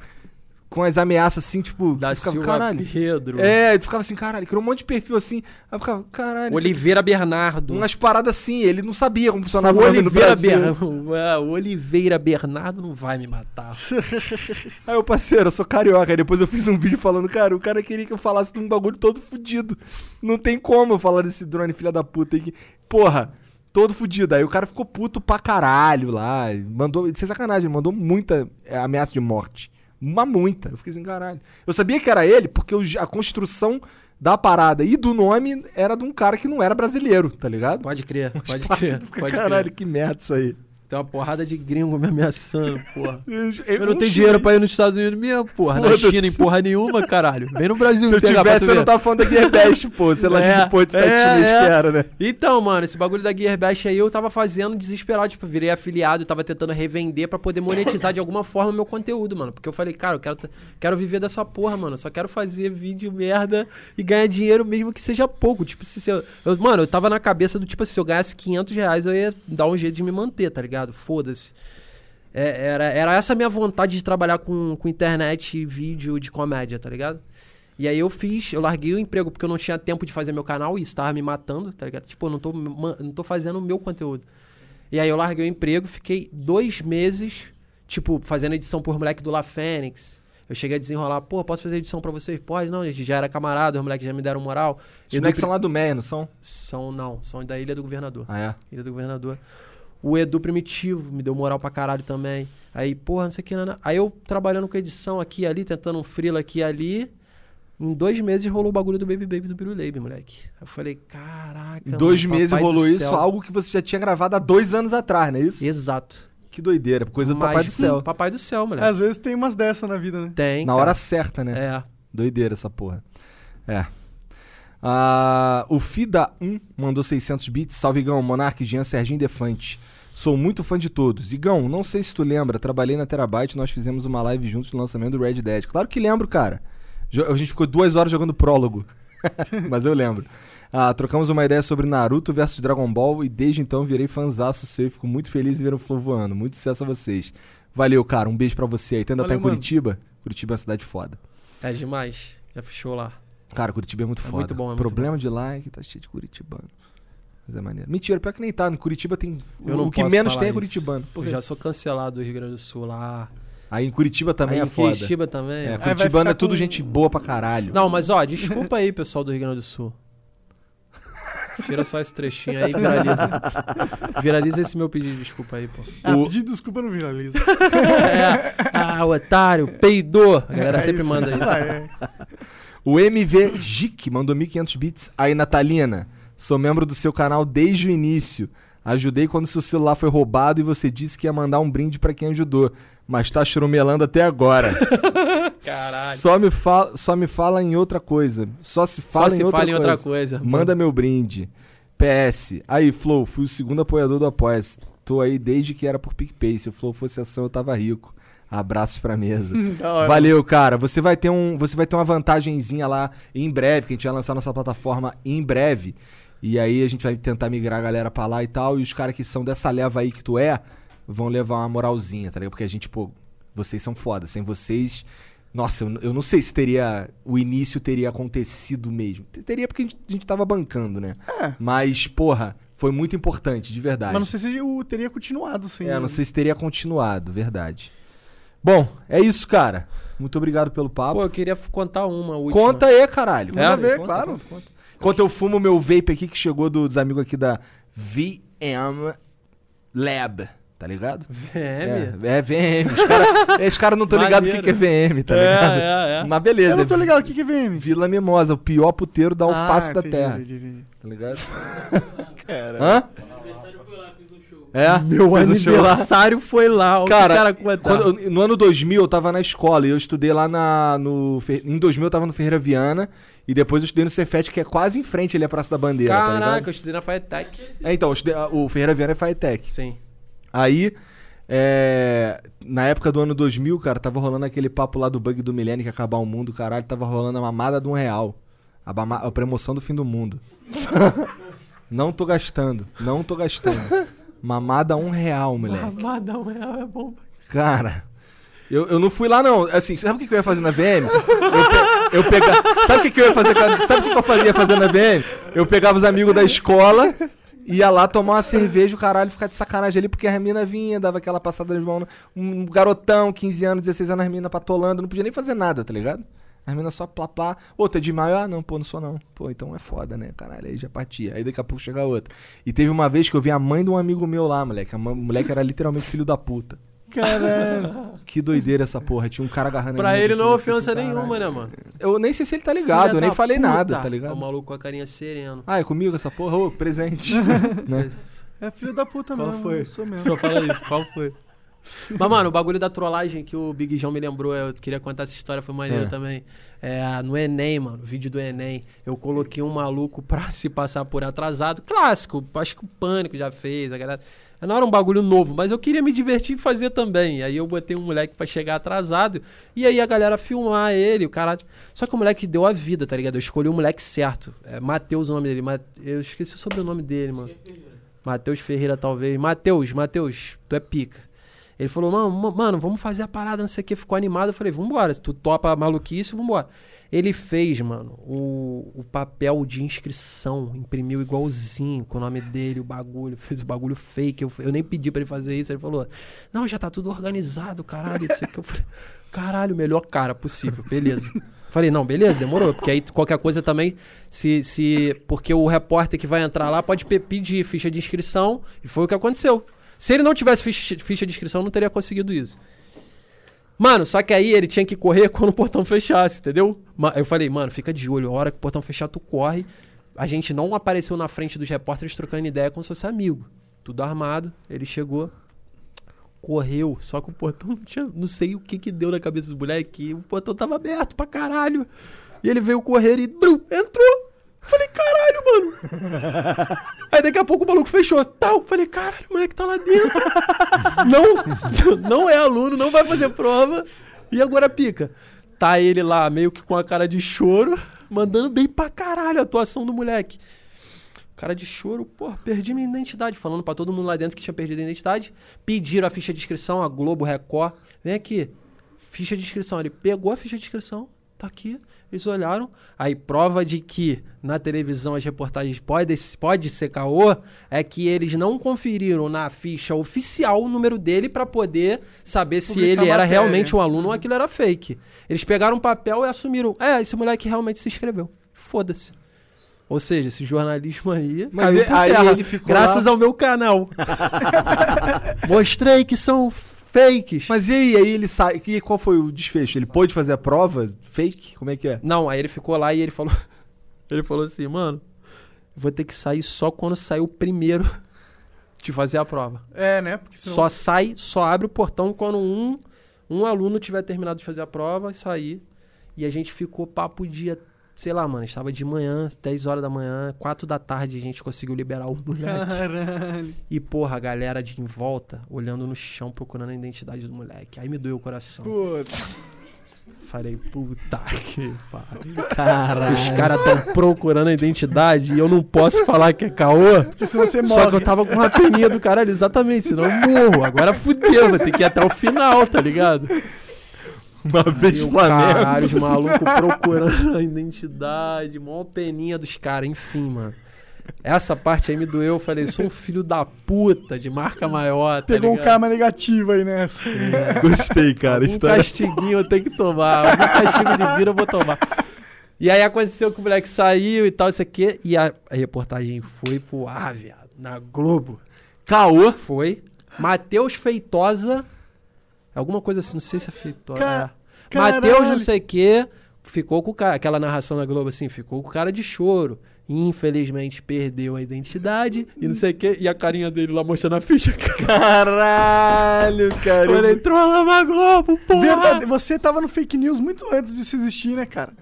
com as ameaças assim, tipo. Da ficava, Silva caralho. Pedro. É, tu ficava assim, caralho, criou um monte de perfil assim. Aí eu ficava, caralho. Oliveira Bernardo. Umas paradas assim, ele não sabia como funcionava O Oliveira, Brasil. Ber... É, o Oliveira Bernardo não vai me matar. Aí eu, parceiro, eu sou carioca. Aí depois eu fiz um vídeo falando, cara, o cara queria que eu falasse de um bagulho todo fudido. Não tem como eu falar desse drone, filha da puta que. Porra, todo fudido. Aí o cara ficou puto pra caralho lá. Mandou, sem sacanagem, mandou muita é, ameaça de morte. Uma muita. Eu fiquei assim, caralho. Eu sabia que era ele, porque a construção da parada e do nome era de um cara que não era brasileiro, tá ligado? Pode crer, pode crer. fica, Pode caralho, crer. que merda isso aí. Tem uma porrada de gringo me ameaçando, porra. Eu, Eu não tenho dinheiro pra ir nos Estados Unidos mesmo, porra. Na. China, em porra nenhuma, caralho. Vem no Brasil Se eu tivesse, eu não tava falando da Gearbest, pô. Sei lá de É, que porra de é, sete chinês é. que era, né? Então, mano, esse bagulho da Gearbest aí eu tava fazendo desesperado. Tipo, virei afiliado, tava tentando revender pra poder monetizar de alguma forma meu conteúdo, mano. Porque eu falei, cara, eu quero, quero viver dessa porra, mano. Eu só quero fazer vídeo merda e ganhar dinheiro mesmo que seja pouco. Tipo, se eu, eu- Mano, eu tava na cabeça do tipo assim, se eu ganhasse 500 reais eu ia dar um jeito de me manter, tá ligado? Foda-se. É, era, era essa a minha vontade de trabalhar com, com internet e vídeo de comédia, tá ligado? E aí eu fiz, eu larguei o emprego porque eu não tinha tempo de fazer meu canal e isso tava me matando, tá ligado? Tipo, eu não tô, não tô fazendo o meu conteúdo. E aí eu larguei o emprego, fiquei dois meses, tipo, fazendo edição por moleque do La Fênix. Eu cheguei a desenrolar, pô, posso fazer edição pra vocês? Pode, não, gente, já era camarada, os moleques já me deram moral. Os moleques são lá do Meia, não são? São, não, são da Ilha do Governador. Ah, é? Ilha do Governador. O Edu Primitivo me deu moral pra caralho também. Aí, porra, não sei o que. Nana. Aí eu trabalhando com edição aqui e ali, tentando um freela aqui e ali. Em dois meses rolou o bagulho do Baby Baby do Biruleibe, moleque. Eu falei, caraca. Em dois mano, meses rolou isso, algo que você já tinha gravado há dois anos atrás, não é isso? Exato. Que doideira, coisa do Mas, Papai do Céu. Papai do céu, moleque. Às vezes tem umas dessas na vida, né? Tem. Na cara. hora certa, né? É. Doideira essa porra. É. Ah, o Fida1 mandou 600 bits. Salve, Igão, Monark, Jean, Serginho Defante. Sou muito fã de todos. Igão, não sei se tu lembra, trabalhei na Terabyte nós fizemos uma live juntos no lançamento do Red Dead. Claro que lembro, cara. A gente ficou duas horas jogando prólogo. Mas eu lembro. Ah, trocamos uma ideia sobre Naruto versus Dragon Ball e desde então virei fanzaço seu e fico muito feliz em ver o Flow voando. Muito sucesso a vocês. Valeu, cara. Um beijo pra você aí. Tu ainda tá Valeu, em mano. Curitiba? Curitiba é uma cidade foda. É demais. Já fechou lá. Cara, Curitiba é muito É foda. muito bom, é muito Problema de lá é que tá cheio de curitibano. Mas é maneiro. Mentira, pior que nem tá. No Curitiba tem. Eu o não que posso menos falar tem é curitibano. Por Eu já sou cancelado do Rio Grande do Sul lá. Aí em Curitiba também Aí é em foda. Curitiba também. É, é. Curitibano é tudo com- gente boa pra caralho. Não, mas ó, desculpa aí, pessoal do Rio Grande do Sul. Tira só esse trechinho aí e viraliza. Viraliza esse meu pedido de desculpa aí, pô. Ah, O- pedir desculpa não viraliza. É. Ah, otário, peidou. A galera É sempre isso, manda isso é. O MV Gic mandou 1500 bits. Aí, Natalina, sou membro do seu canal desde o início. Ajudei quando seu celular foi roubado e você disse que ia mandar um brinde pra quem ajudou. Mas tá churumelando até agora. Caralho. Só me, fala, só me fala em outra coisa. Só se fala, Só em, se outra fala em coisa. outra coisa. Manda meu brinde. PS. Aí, Flow, fui o segundo apoiador do Apoia-se. Tô aí desde que era por PicPay. Se o Flow fosse ação, eu tava rico. Abraços pra mesa. Valeu, cara. Você vai ter um, você vai ter uma vantagenzinha lá em breve, que a gente vai lançar nossa plataforma em breve. E aí a gente vai tentar migrar a galera pra lá e tal. E os caras que são dessa leva aí que tu é, vão levar uma moralzinha, tá ligado? Porque a gente, pô, vocês são foda. Sem vocês. Nossa, eu, eu não sei se teria. O início teria acontecido mesmo. Teria porque a gente, a gente tava bancando, né? É. Mas, porra, foi muito importante, de verdade. Mas não sei se eu teria continuado sem. É, não sei se teria continuado, verdade. Bom, é isso, cara. Muito obrigado pelo papo. Pô, eu queria contar uma última. conta aí, caralho. É? Conta ver, conta, claro. Conta, conta. Enquanto eu fumo meu vape aqui que chegou do- dos amigos aqui da VM Lab, tá ligado? VM? É, é VM. Os caras cara não estão ligados o que, que é VM, tá É, ligado? é, é. Mas beleza. Eu não tô ligado, o que que é VM? Vila Mimosa, o pior puteiro da alface Ah, da entendi, terra. entendi, entendi. Tá ligado? Cara. Hã? Meu aniversário foi lá, fiz um show. É? Meu aniversário foi lá. o que Cara, cara quando no ano 2000 eu tava na escola e eu estudei lá na. No, em 2000 eu tava no Ferreira Viana e depois eu estudei no Cefet, que é quase em frente ali à Praça da Bandeira, tá Caraca, eu ligado? estudei na Firetech. É, então, eu estudei- o Ferreira Viana é Firetech. Sim. Aí, é, na época do ano 2000, cara, tava rolando aquele papo lá do bug do milênio que ia acabar o mundo, caralho, tava rolando a mamada de um real. A, bama- a promoção do fim do mundo. não tô gastando, não tô gastando. Mamada um real, moleque. Mamada um real é bom. Cara, eu, eu não fui lá não. Assim, sabe o que eu ia fazer na VM? Eu, pe eu pega... Sabe o que eu ia fazer? a- Sabe o que eu fazia fazer na VM? Eu pegava os amigos da escola, ia lá tomar uma cerveja, o caralho, ficar de sacanagem ali, porque a mina vinha, dava aquela passada de mão. Um garotão, 15 anos, 16 anos, as minas patolando, não podia nem fazer nada, tá ligado? As minas só plá plá. Outra de maio, ah, não, pô, não sou não. Pô, então é foda, né? Caralho, aí já partia. Aí daqui a pouco chega outra. E teve uma vez que eu vi a mãe de um amigo meu lá, moleque. A moleque era literalmente filho da puta. Caralho. Que doideira essa porra. Tinha um cara agarrando Pra ele assim, não é ofensa nenhuma, né, mano? Eu nem sei se ele tá ligado, Filha eu nem da falei puta. nada, tá É o ligado? maluco com a carinha sereno. Ah, é comigo essa porra? Ô, presente. né? É filho da puta Qual mesmo. foi? eu Sou mesmo. Só fala isso, qual foi? Mas, mano, o bagulho da trollagem que o Big João me lembrou, eu queria contar essa história, foi maneiro É. também. É, no Enem, mano, vídeo do Enem, eu coloquei um maluco pra se passar por atrasado. Clássico, acho que o Pânico já fez, a galera. Não era um bagulho novo, mas eu queria me divertir e fazer também. Aí eu botei um moleque pra chegar atrasado. E aí a galera filmar ele, o cara. Só que o moleque deu a vida, tá ligado? Eu escolhi o moleque certo. É Matheus o nome dele. Eu esqueci o sobrenome dele, mano. Matheus Ferreira, talvez. Matheus, Matheus, tu é pica. Ele falou, não, ma- mano, vamos fazer a parada, não sei o que. Ficou animado. Eu falei, vambora. Se tu topa maluquice, vambora. Ele fez, mano, o, o papel de inscrição, imprimiu igualzinho, com o nome dele, o bagulho, fez o bagulho fake. Eu, eu nem pedi pra ele fazer isso. Ele falou, não, já tá tudo organizado, caralho. Isso aqui. Eu falei, caralho, melhor cara possível, beleza. Falei, não, beleza, demorou. Porque aí qualquer coisa também, se. se porque o repórter que vai entrar lá pode pe- pedir ficha de inscrição, e foi o que aconteceu. Se ele não tivesse ficha, ficha de inscrição, não teria conseguido isso. Mano, só que aí ele tinha que correr quando o portão fechasse, entendeu? Eu falei, mano, fica de olho, a hora que o portão fechar, tu corre. A gente não apareceu na frente dos repórteres trocando ideia como se fosse amigo. Tudo armado, ele chegou, correu, só que o portão não tinha. Não sei o que que deu na cabeça dos moleques, o portão tava aberto pra caralho. E ele veio correr e brum, entrou. Falei, caralho, mano. Aí daqui a pouco o maluco fechou. Tal. Falei, caralho, o moleque tá lá dentro. não, não é aluno, não vai fazer prova. E agora pica. Tá ele lá, meio que com a cara de choro, mandando bem pra caralho a atuação do moleque. Cara de choro, pô, perdi minha identidade. Falando pra todo mundo lá dentro que tinha perdido a identidade. Pediram a ficha de inscrição, a Globo Record. Vem aqui. Ficha de inscrição. Ele pegou a ficha de inscrição, tá aqui. Eles olharam. Aí, prova de que na televisão as reportagens pode, pode ser caô, é que eles não conferiram na ficha oficial o número dele pra poder saber se Publicar ele a era realmente um aluno ou aquilo era fake. Eles pegaram um papel e assumiram. É, esse moleque realmente se inscreveu. Foda-se. Ou seja, esse jornalismo aí Mas caiu e- por aí terra, ele ficou graças lá- ao meu canal. Mostrei que são fakes. Mas e aí, aí ele sai. Que, qual foi o desfecho? Ele pôde fazer a prova? Fake? Como é que é? Não, aí ele ficou lá e ele falou. Ele falou assim, mano, vou ter que sair só quando sair o primeiro de fazer a prova. É, né? Porque senão... Só sai, só abre o portão quando um, um aluno tiver terminado de fazer a prova e sair. E a gente ficou papo dia, sei lá, mano, estava de manhã, 10 horas da manhã, 4 da tarde a gente conseguiu liberar o moleque. Caralho. E porra, a galera de em volta olhando no chão procurando a identidade do moleque. Aí me doeu o coração. Putz. Falei, puta que pariu. Caralho. Os caras estão procurando a identidade e eu não posso falar que é caô. Porque senão você Só morre. que eu tava com uma peninha do caralho, exatamente, senão eu morro. Agora fudeu, vou ter que ir até o final, tá ligado? Uma vez o Flamengo. Caralho, os malucos procurando a identidade, mó peninha dos caras, enfim, mano. Essa parte aí me doeu. Eu falei, sou um filho da puta de marca maior. Tá Pegou um ligado? karma negativo aí nessa. Gostei, cara. Um História... castiguinho eu tenho que tomar. Um castigo de vida eu vou tomar. E aí aconteceu que o moleque saiu e tal, isso aqui. E a, a reportagem foi pro ar, viado. Na Globo. Caô. Foi. Matheus Feitosa. Alguma coisa assim, não sei se é Feitosa. Ca- é. Matheus não sei o quê. Ficou com o cara. Aquela narração na Globo assim, ficou com o cara de choro. Infelizmente perdeu a identidade e não sei o quê. E a carinha dele lá mostrando a ficha. Caralho, cara. Ele entrou lá na Globo, porra. Verdade, você tava no fake news muito antes disso existir, né, cara?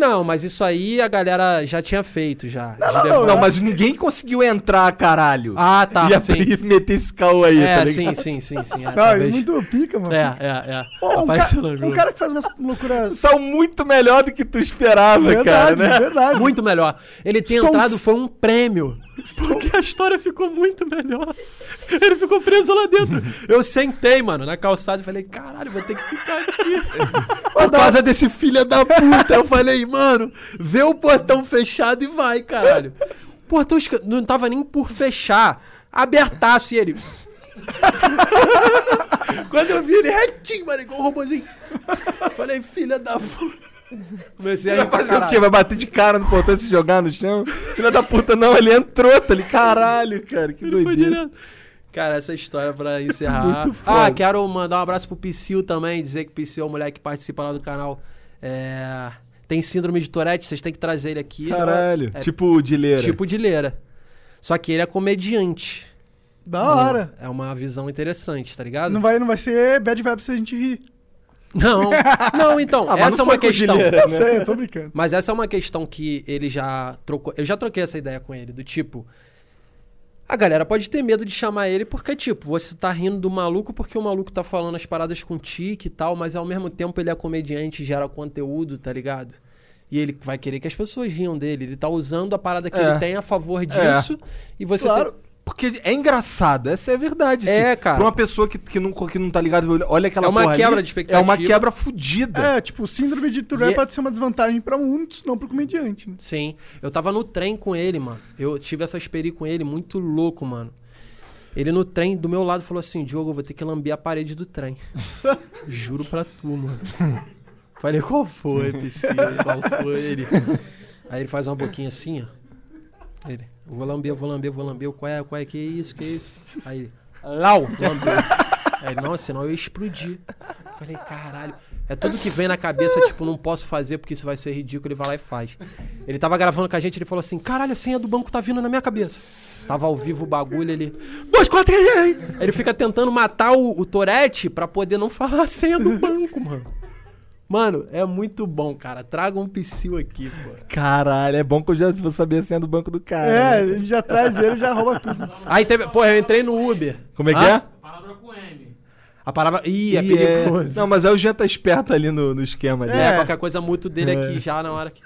Não, mas isso aí a galera já tinha feito já. Não, não, levar- Não, mas ninguém conseguiu entrar, caralho. Ah, tá, e sim. abrir, meter esse caô aí, É, tá sim, ligado? sim, sim, sim. É, Não, é talvez- muito pica, mano. é, é, é. Pô, um, ca- na um cara que faz umas loucuras. São muito melhor do que tu esperava, cara, Verdade, né? verdade. Muito melhor. Ele ter Stonks. entrado foi um prêmio. Porque a história ficou muito melhor. Ele ficou preso lá dentro. Eu sentei, mano, na calçada e falei, caralho, vou ter que ficar aqui. Por causa desse filho da puta. Eu falei, mano, vê o portão fechado e vai, caralho. Portão esca- não tava nem por fechar. Abertaço e ele. Quando eu vi ele retinho, mano, igual um robôzinho. Falei, filha da puta. Comecei a Vai pra fazer o quê? Vai bater de cara no portão e se jogar no chão? Filha da puta, não, ele entrou, tá ali. Caralho, cara, que Ele doideira. Cara, essa história pra encerrar. Muito foda. ah, quero mandar um abraço pro Psyu também, dizer que o Psyu é um moleque que participa lá do canal. É, Tem síndrome de Tourette, vocês têm que trazer ele aqui. Caralho, É tipo de leira. tipo de leira. Só que ele é comediante. Da hora. É uma visão interessante, tá ligado? Não vai, não vai ser bad vibes se a gente rir. Não, não, então, Ah, essa não é uma questão. Dileira, Eu né? sei, eu tô brincando. Mas essa é uma questão que ele já trocou. Eu já troquei essa ideia com ele, do tipo. A galera pode ter medo de chamar ele porque, tipo, você tá rindo do maluco porque o maluco tá falando as paradas com tique e tal, mas ao mesmo tempo ele é comediante, gera conteúdo, tá ligado? E ele vai querer que as pessoas riam dele. Ele tá usando a parada que É. ele tem a favor disso. E você Claro. tem- Porque é engraçado, essa é a verdade. É, assim. cara. Pra uma pessoa que, que, não, que não tá ligado, olha aquela É uma porra quebra ali, de expectativa. É uma quebra fodida. É, tipo, síndrome de Tourette E é- pode ser uma desvantagem pra muitos, não pro comediante. Né? Sim. Eu tava no trem com ele, mano. Eu tive essa experiência com ele, muito louco, mano. Ele no trem, do meu lado, falou assim: Diogo, eu vou ter que lamber a parede do trem. Juro pra tu, mano. Falei, qual foi, PC? Qual foi ele? Aí ele faz uma boquinha assim, ó. Ele, vou lamber, vou lamber, vou lamber. Qual é, qual é? Que isso, que isso? Aí Lau, lambeu. Aí não, senão eu ia explodir. Falei, caralho. É tudo que vem na cabeça, tipo, não posso fazer porque isso vai ser ridículo. Ele vai lá e faz. Ele tava gravando com a gente, ele falou assim: caralho, a senha do banco tá vindo na minha cabeça. Tava ao vivo o bagulho, ele. Dois, quatro. Aí Ele fica tentando matar o, o Torete pra poder não falar a senha do banco, mano. Mano, é muito bom, cara. Traga um psil aqui, pô. Caralho, é bom que eu já vou saber a senha do banco do cara. É, né? já traz ele já rouba tudo. Aí teve. Pô, eu entrei no Uber. Como é que é? Palavra com M. A palavra. Ih, é Ih, perigoso. Não, mas aí o Jean tá esperto ali no, no esquema ali. É, É. qualquer coisa mútuo dele É. aqui já na hora que.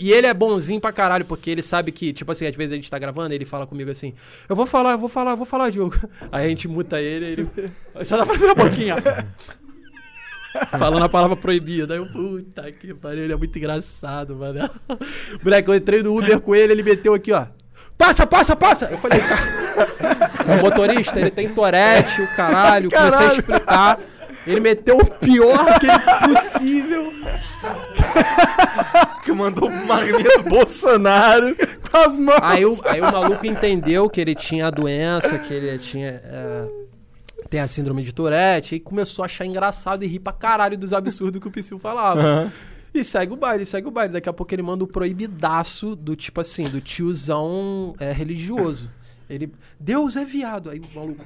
E ele é bonzinho pra caralho, porque ele sabe que, tipo assim, às vezes a gente tá gravando, ele fala comigo assim: Eu vou falar, eu vou falar, eu vou falar, Diogo. Aí a gente muta ele, ele. Só dá pra ver a boquinha. Falando a palavra proibida. Aí eu, puta que pariu, ele é muito engraçado, mano. Moleque, eu entrei no Uber com ele, ele meteu aqui, ó. Passa, passa, passa! Eu falei, cara. O motorista, ele tem torete, o caralho. Comecei a Caralho. explicar. Ele meteu o pior que ele possível. Que mandou o Magneto Bolsonaro. Com as mãos. Aí o, aí o maluco entendeu que ele tinha a doença, que ele tinha. é, tem a síndrome de Tourette, e começou a achar engraçado e rir pra caralho dos absurdos que o Psyu falava. Aham. E segue o baile, segue o baile. Daqui a pouco ele manda o proibidaço do tipo assim, do tiozão é, religioso. Ele. Deus é viado. Aí o maluco.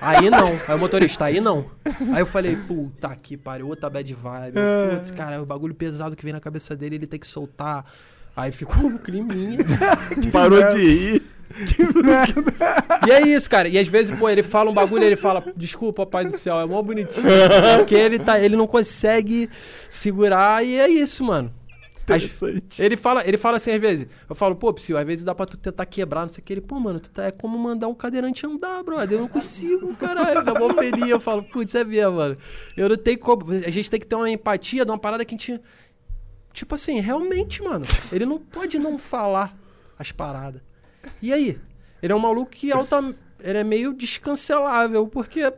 Aí não. Aí o motorista, aí não. Aí eu falei, puta que pariu, outra bad vibe. Putz, cara, é o bagulho pesado que vem na cabeça dele, ele tem que soltar. Aí ficou um climinha. Parou de rir. E é isso, cara. E às vezes, pô, ele fala um bagulho e ele fala, desculpa, pai do céu, é mó bonitinho. Porque ele, tá, ele não consegue segurar e é isso, mano. Interessante. ele fala, ele fala assim às vezes. Eu falo, pô, Psyu, às vezes dá pra tu tentar quebrar, não sei o que. Ele, pô, mano, tu tá, é como mandar um cadeirante andar, brother. Eu não consigo, caralho. Dá uma peninha. Eu falo, putz, é mesmo, mano. Eu não tenho como. A gente tem que ter uma empatia de uma parada que a gente. Tipo assim, realmente, mano. Ele não pode não falar. as paradas. E aí? Ele é um maluco que alta. Ele é meio descancelável, porque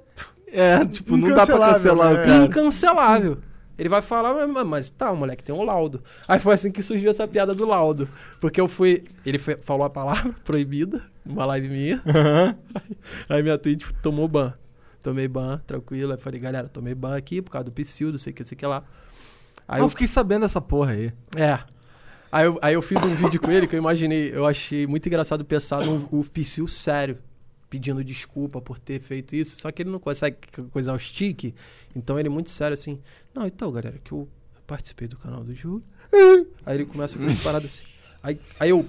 É, tipo, não dá pra cancelar o né? cara. incancelável. Ele vai falar, mas, mas tá, o moleque tem um laudo. Aí foi assim que surgiu essa piada do laudo. Porque eu fui. Ele fe- falou a palavra proibida numa live minha. Aí minha tweet tomou ban. Tomei ban, tranquilo. Aí falei, galera, tomei ban aqui por causa do Psyu, não sei o que, sei o que lá. Aí eu eu, fiquei sabendo dessa porra aí. é. Aí eu, aí eu fiz um vídeo com ele que eu imaginei, eu achei muito engraçado pensar no o Psyu sério, pedindo desculpa por ter feito isso, só que ele não consegue coisar o stick, então ele é muito sério assim. Não, então, galera, que eu participei do canal do jogo. Aí ele começa com umas paradas assim. Aí, aí eu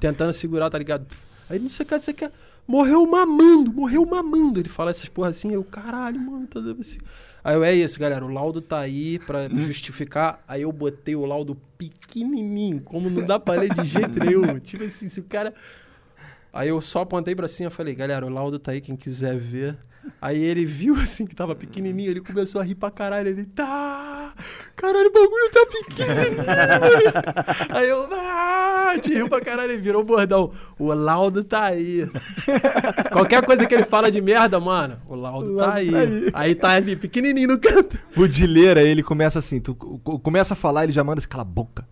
tentando segurar, tá ligado? Aí não sei o que, não sei o que. Morreu mamando, morreu mamando. Ele fala essas porra assim, eu, caralho, mano, tá dando assim. Aí eu, é isso, galera, o laudo tá aí pra justificar. Aí eu botei o laudo pequenininho, como não dá pra ler de jeito nenhum. Tipo assim, se o cara... Aí eu só apontei pra cima e falei, galera, o laudo tá aí, quem quiser ver. Aí ele viu assim que tava pequenininho, ele começou a rir pra caralho. Ele, tá, caralho, o bagulho tá pequenininho. aí eu, ah, te riu pra caralho, ele virou o bordão. O laudo tá aí. Qualquer coisa que ele fala de merda, mano, o laudo, tá, aí. aí. tá ali, pequenininho no canto. O Dileira, ele começa assim, tu co- começa a falar, ele já manda assim, cala a boca.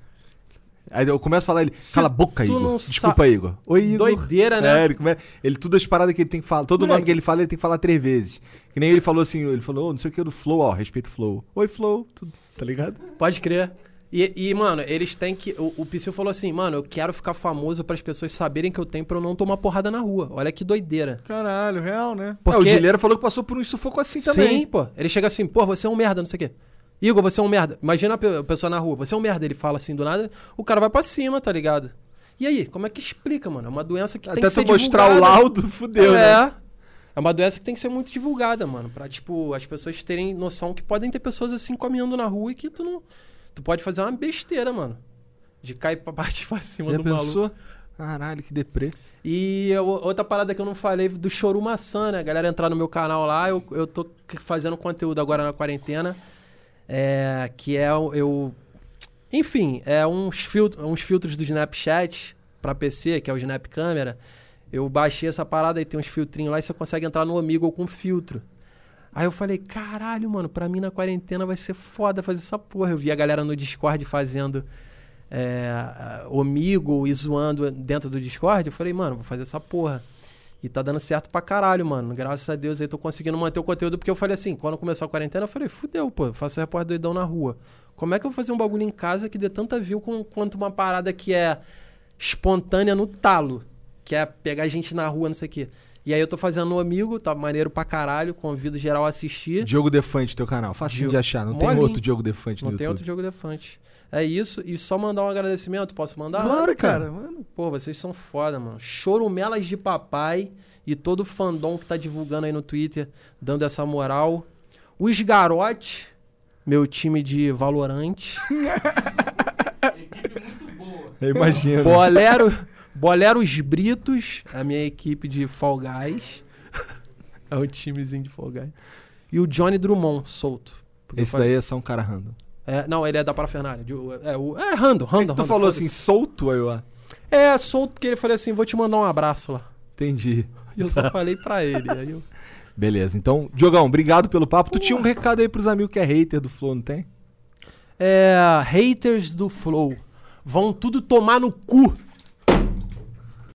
Aí eu começo a falar, ele, cala a boca, tu Igor. não Desculpa, sa- Igor. Oi, Igor. Doideira, né? É, ele, come... ele tudo as paradas que ele tem que falar. Todo nome Moleque. que ele fala, ele tem que falar três vezes. Que nem ele falou assim, ele falou, "Ô, não sei o que do Flow, ó, respeito o Flow. Oi, Flow, tudo, tá ligado? Pode crer. E, e, mano, eles têm que. O, o Psyu falou assim, mano, eu quero ficar famoso para as pessoas saberem que eu tenho pra eu não tomar porrada na rua. Olha que doideira. Caralho, real, né? É, o Dileira falou que passou por um sufoco assim também. Sim, pô. Ele chega assim, pô, você é um merda, não sei o quê. Igor, você é um merda. Imagina a pe- a pessoa na rua, você é um merda. Ele fala assim do nada, o cara vai pra cima, tá ligado? E aí, como é que explica, mano? É uma doença que tem Até que ser tu mostrar o divulgada. laudo, fudeu, é. né? É uma doença que tem que ser muito divulgada, mano. Pra, tipo, as pessoas terem noção que podem ter pessoas assim caminhando na rua e que tu não. Tu pode fazer uma besteira, mano. De cair pra parte pra cima Já do maluco. pensou? Caralho, que deprê. E eu- outra parada que eu não falei do Choru Maçã, né? A galera entrar no meu canal lá, eu, eu tô fazendo conteúdo agora na quarentena. É, que é eu. Enfim, é uns, filtros uns filtros do Snapchat pra PC, que é o Snap Câmera. Eu baixei essa parada e tem uns filtrinhos lá e você consegue entrar no Amigo com filtro. Aí eu falei, caralho, mano, pra mim na quarentena vai ser foda fazer essa porra. Eu vi a galera no Discord fazendo é, Omigo e zoando dentro do Discord. Eu falei, mano, vou fazer essa porra. E tá dando certo pra caralho, mano. Graças a Deus aí tô conseguindo manter o conteúdo. Porque eu falei assim, quando começou a quarentena, eu falei, fudeu, pô, faço repórter doidão na rua. Como é que eu vou fazer um bagulho em casa que dê tanta view com- quanto uma parada que é espontânea no talo? Que é pegar gente na rua, não sei o quê. E aí eu tô fazendo no amigo, tá maneiro pra caralho. Convido geral a assistir. Diogo Defante, teu canal. Facinho Diogo- de achar. Não tem Molinho. outro Diogo Defante no Não tem YouTube. outro jogo defante. É isso. E só mandar um agradecimento. Posso mandar? Claro, cara. Mano. Pô, vocês são foda, mano. Chorumelas de papai e todo o fandom que tá divulgando aí no Twitter, dando essa moral. Os Garote, meu time de Valorante. Equipe muito boa. Eu imagino. Bolero, Boleros Britos, a minha equipe de Fall Guys. é um timezinho de Fall Guys. E o Johnny Drummond, solto. Esse falei- daí é só um cara random. É, não, ele é da parafernália. de- É, o, é random. que tu falou assim, solto, aí eu... ah, É, solto porque ele falou assim, vou te mandar um abraço lá. Entendi. E eu só falei pra ele. Aí eu... Beleza, então, Diogão, obrigado pelo papo. Tu tinha um recado aí pros amigos que é hater do Flow, não tem? É, haters do Flow. Vão tudo tomar no cu.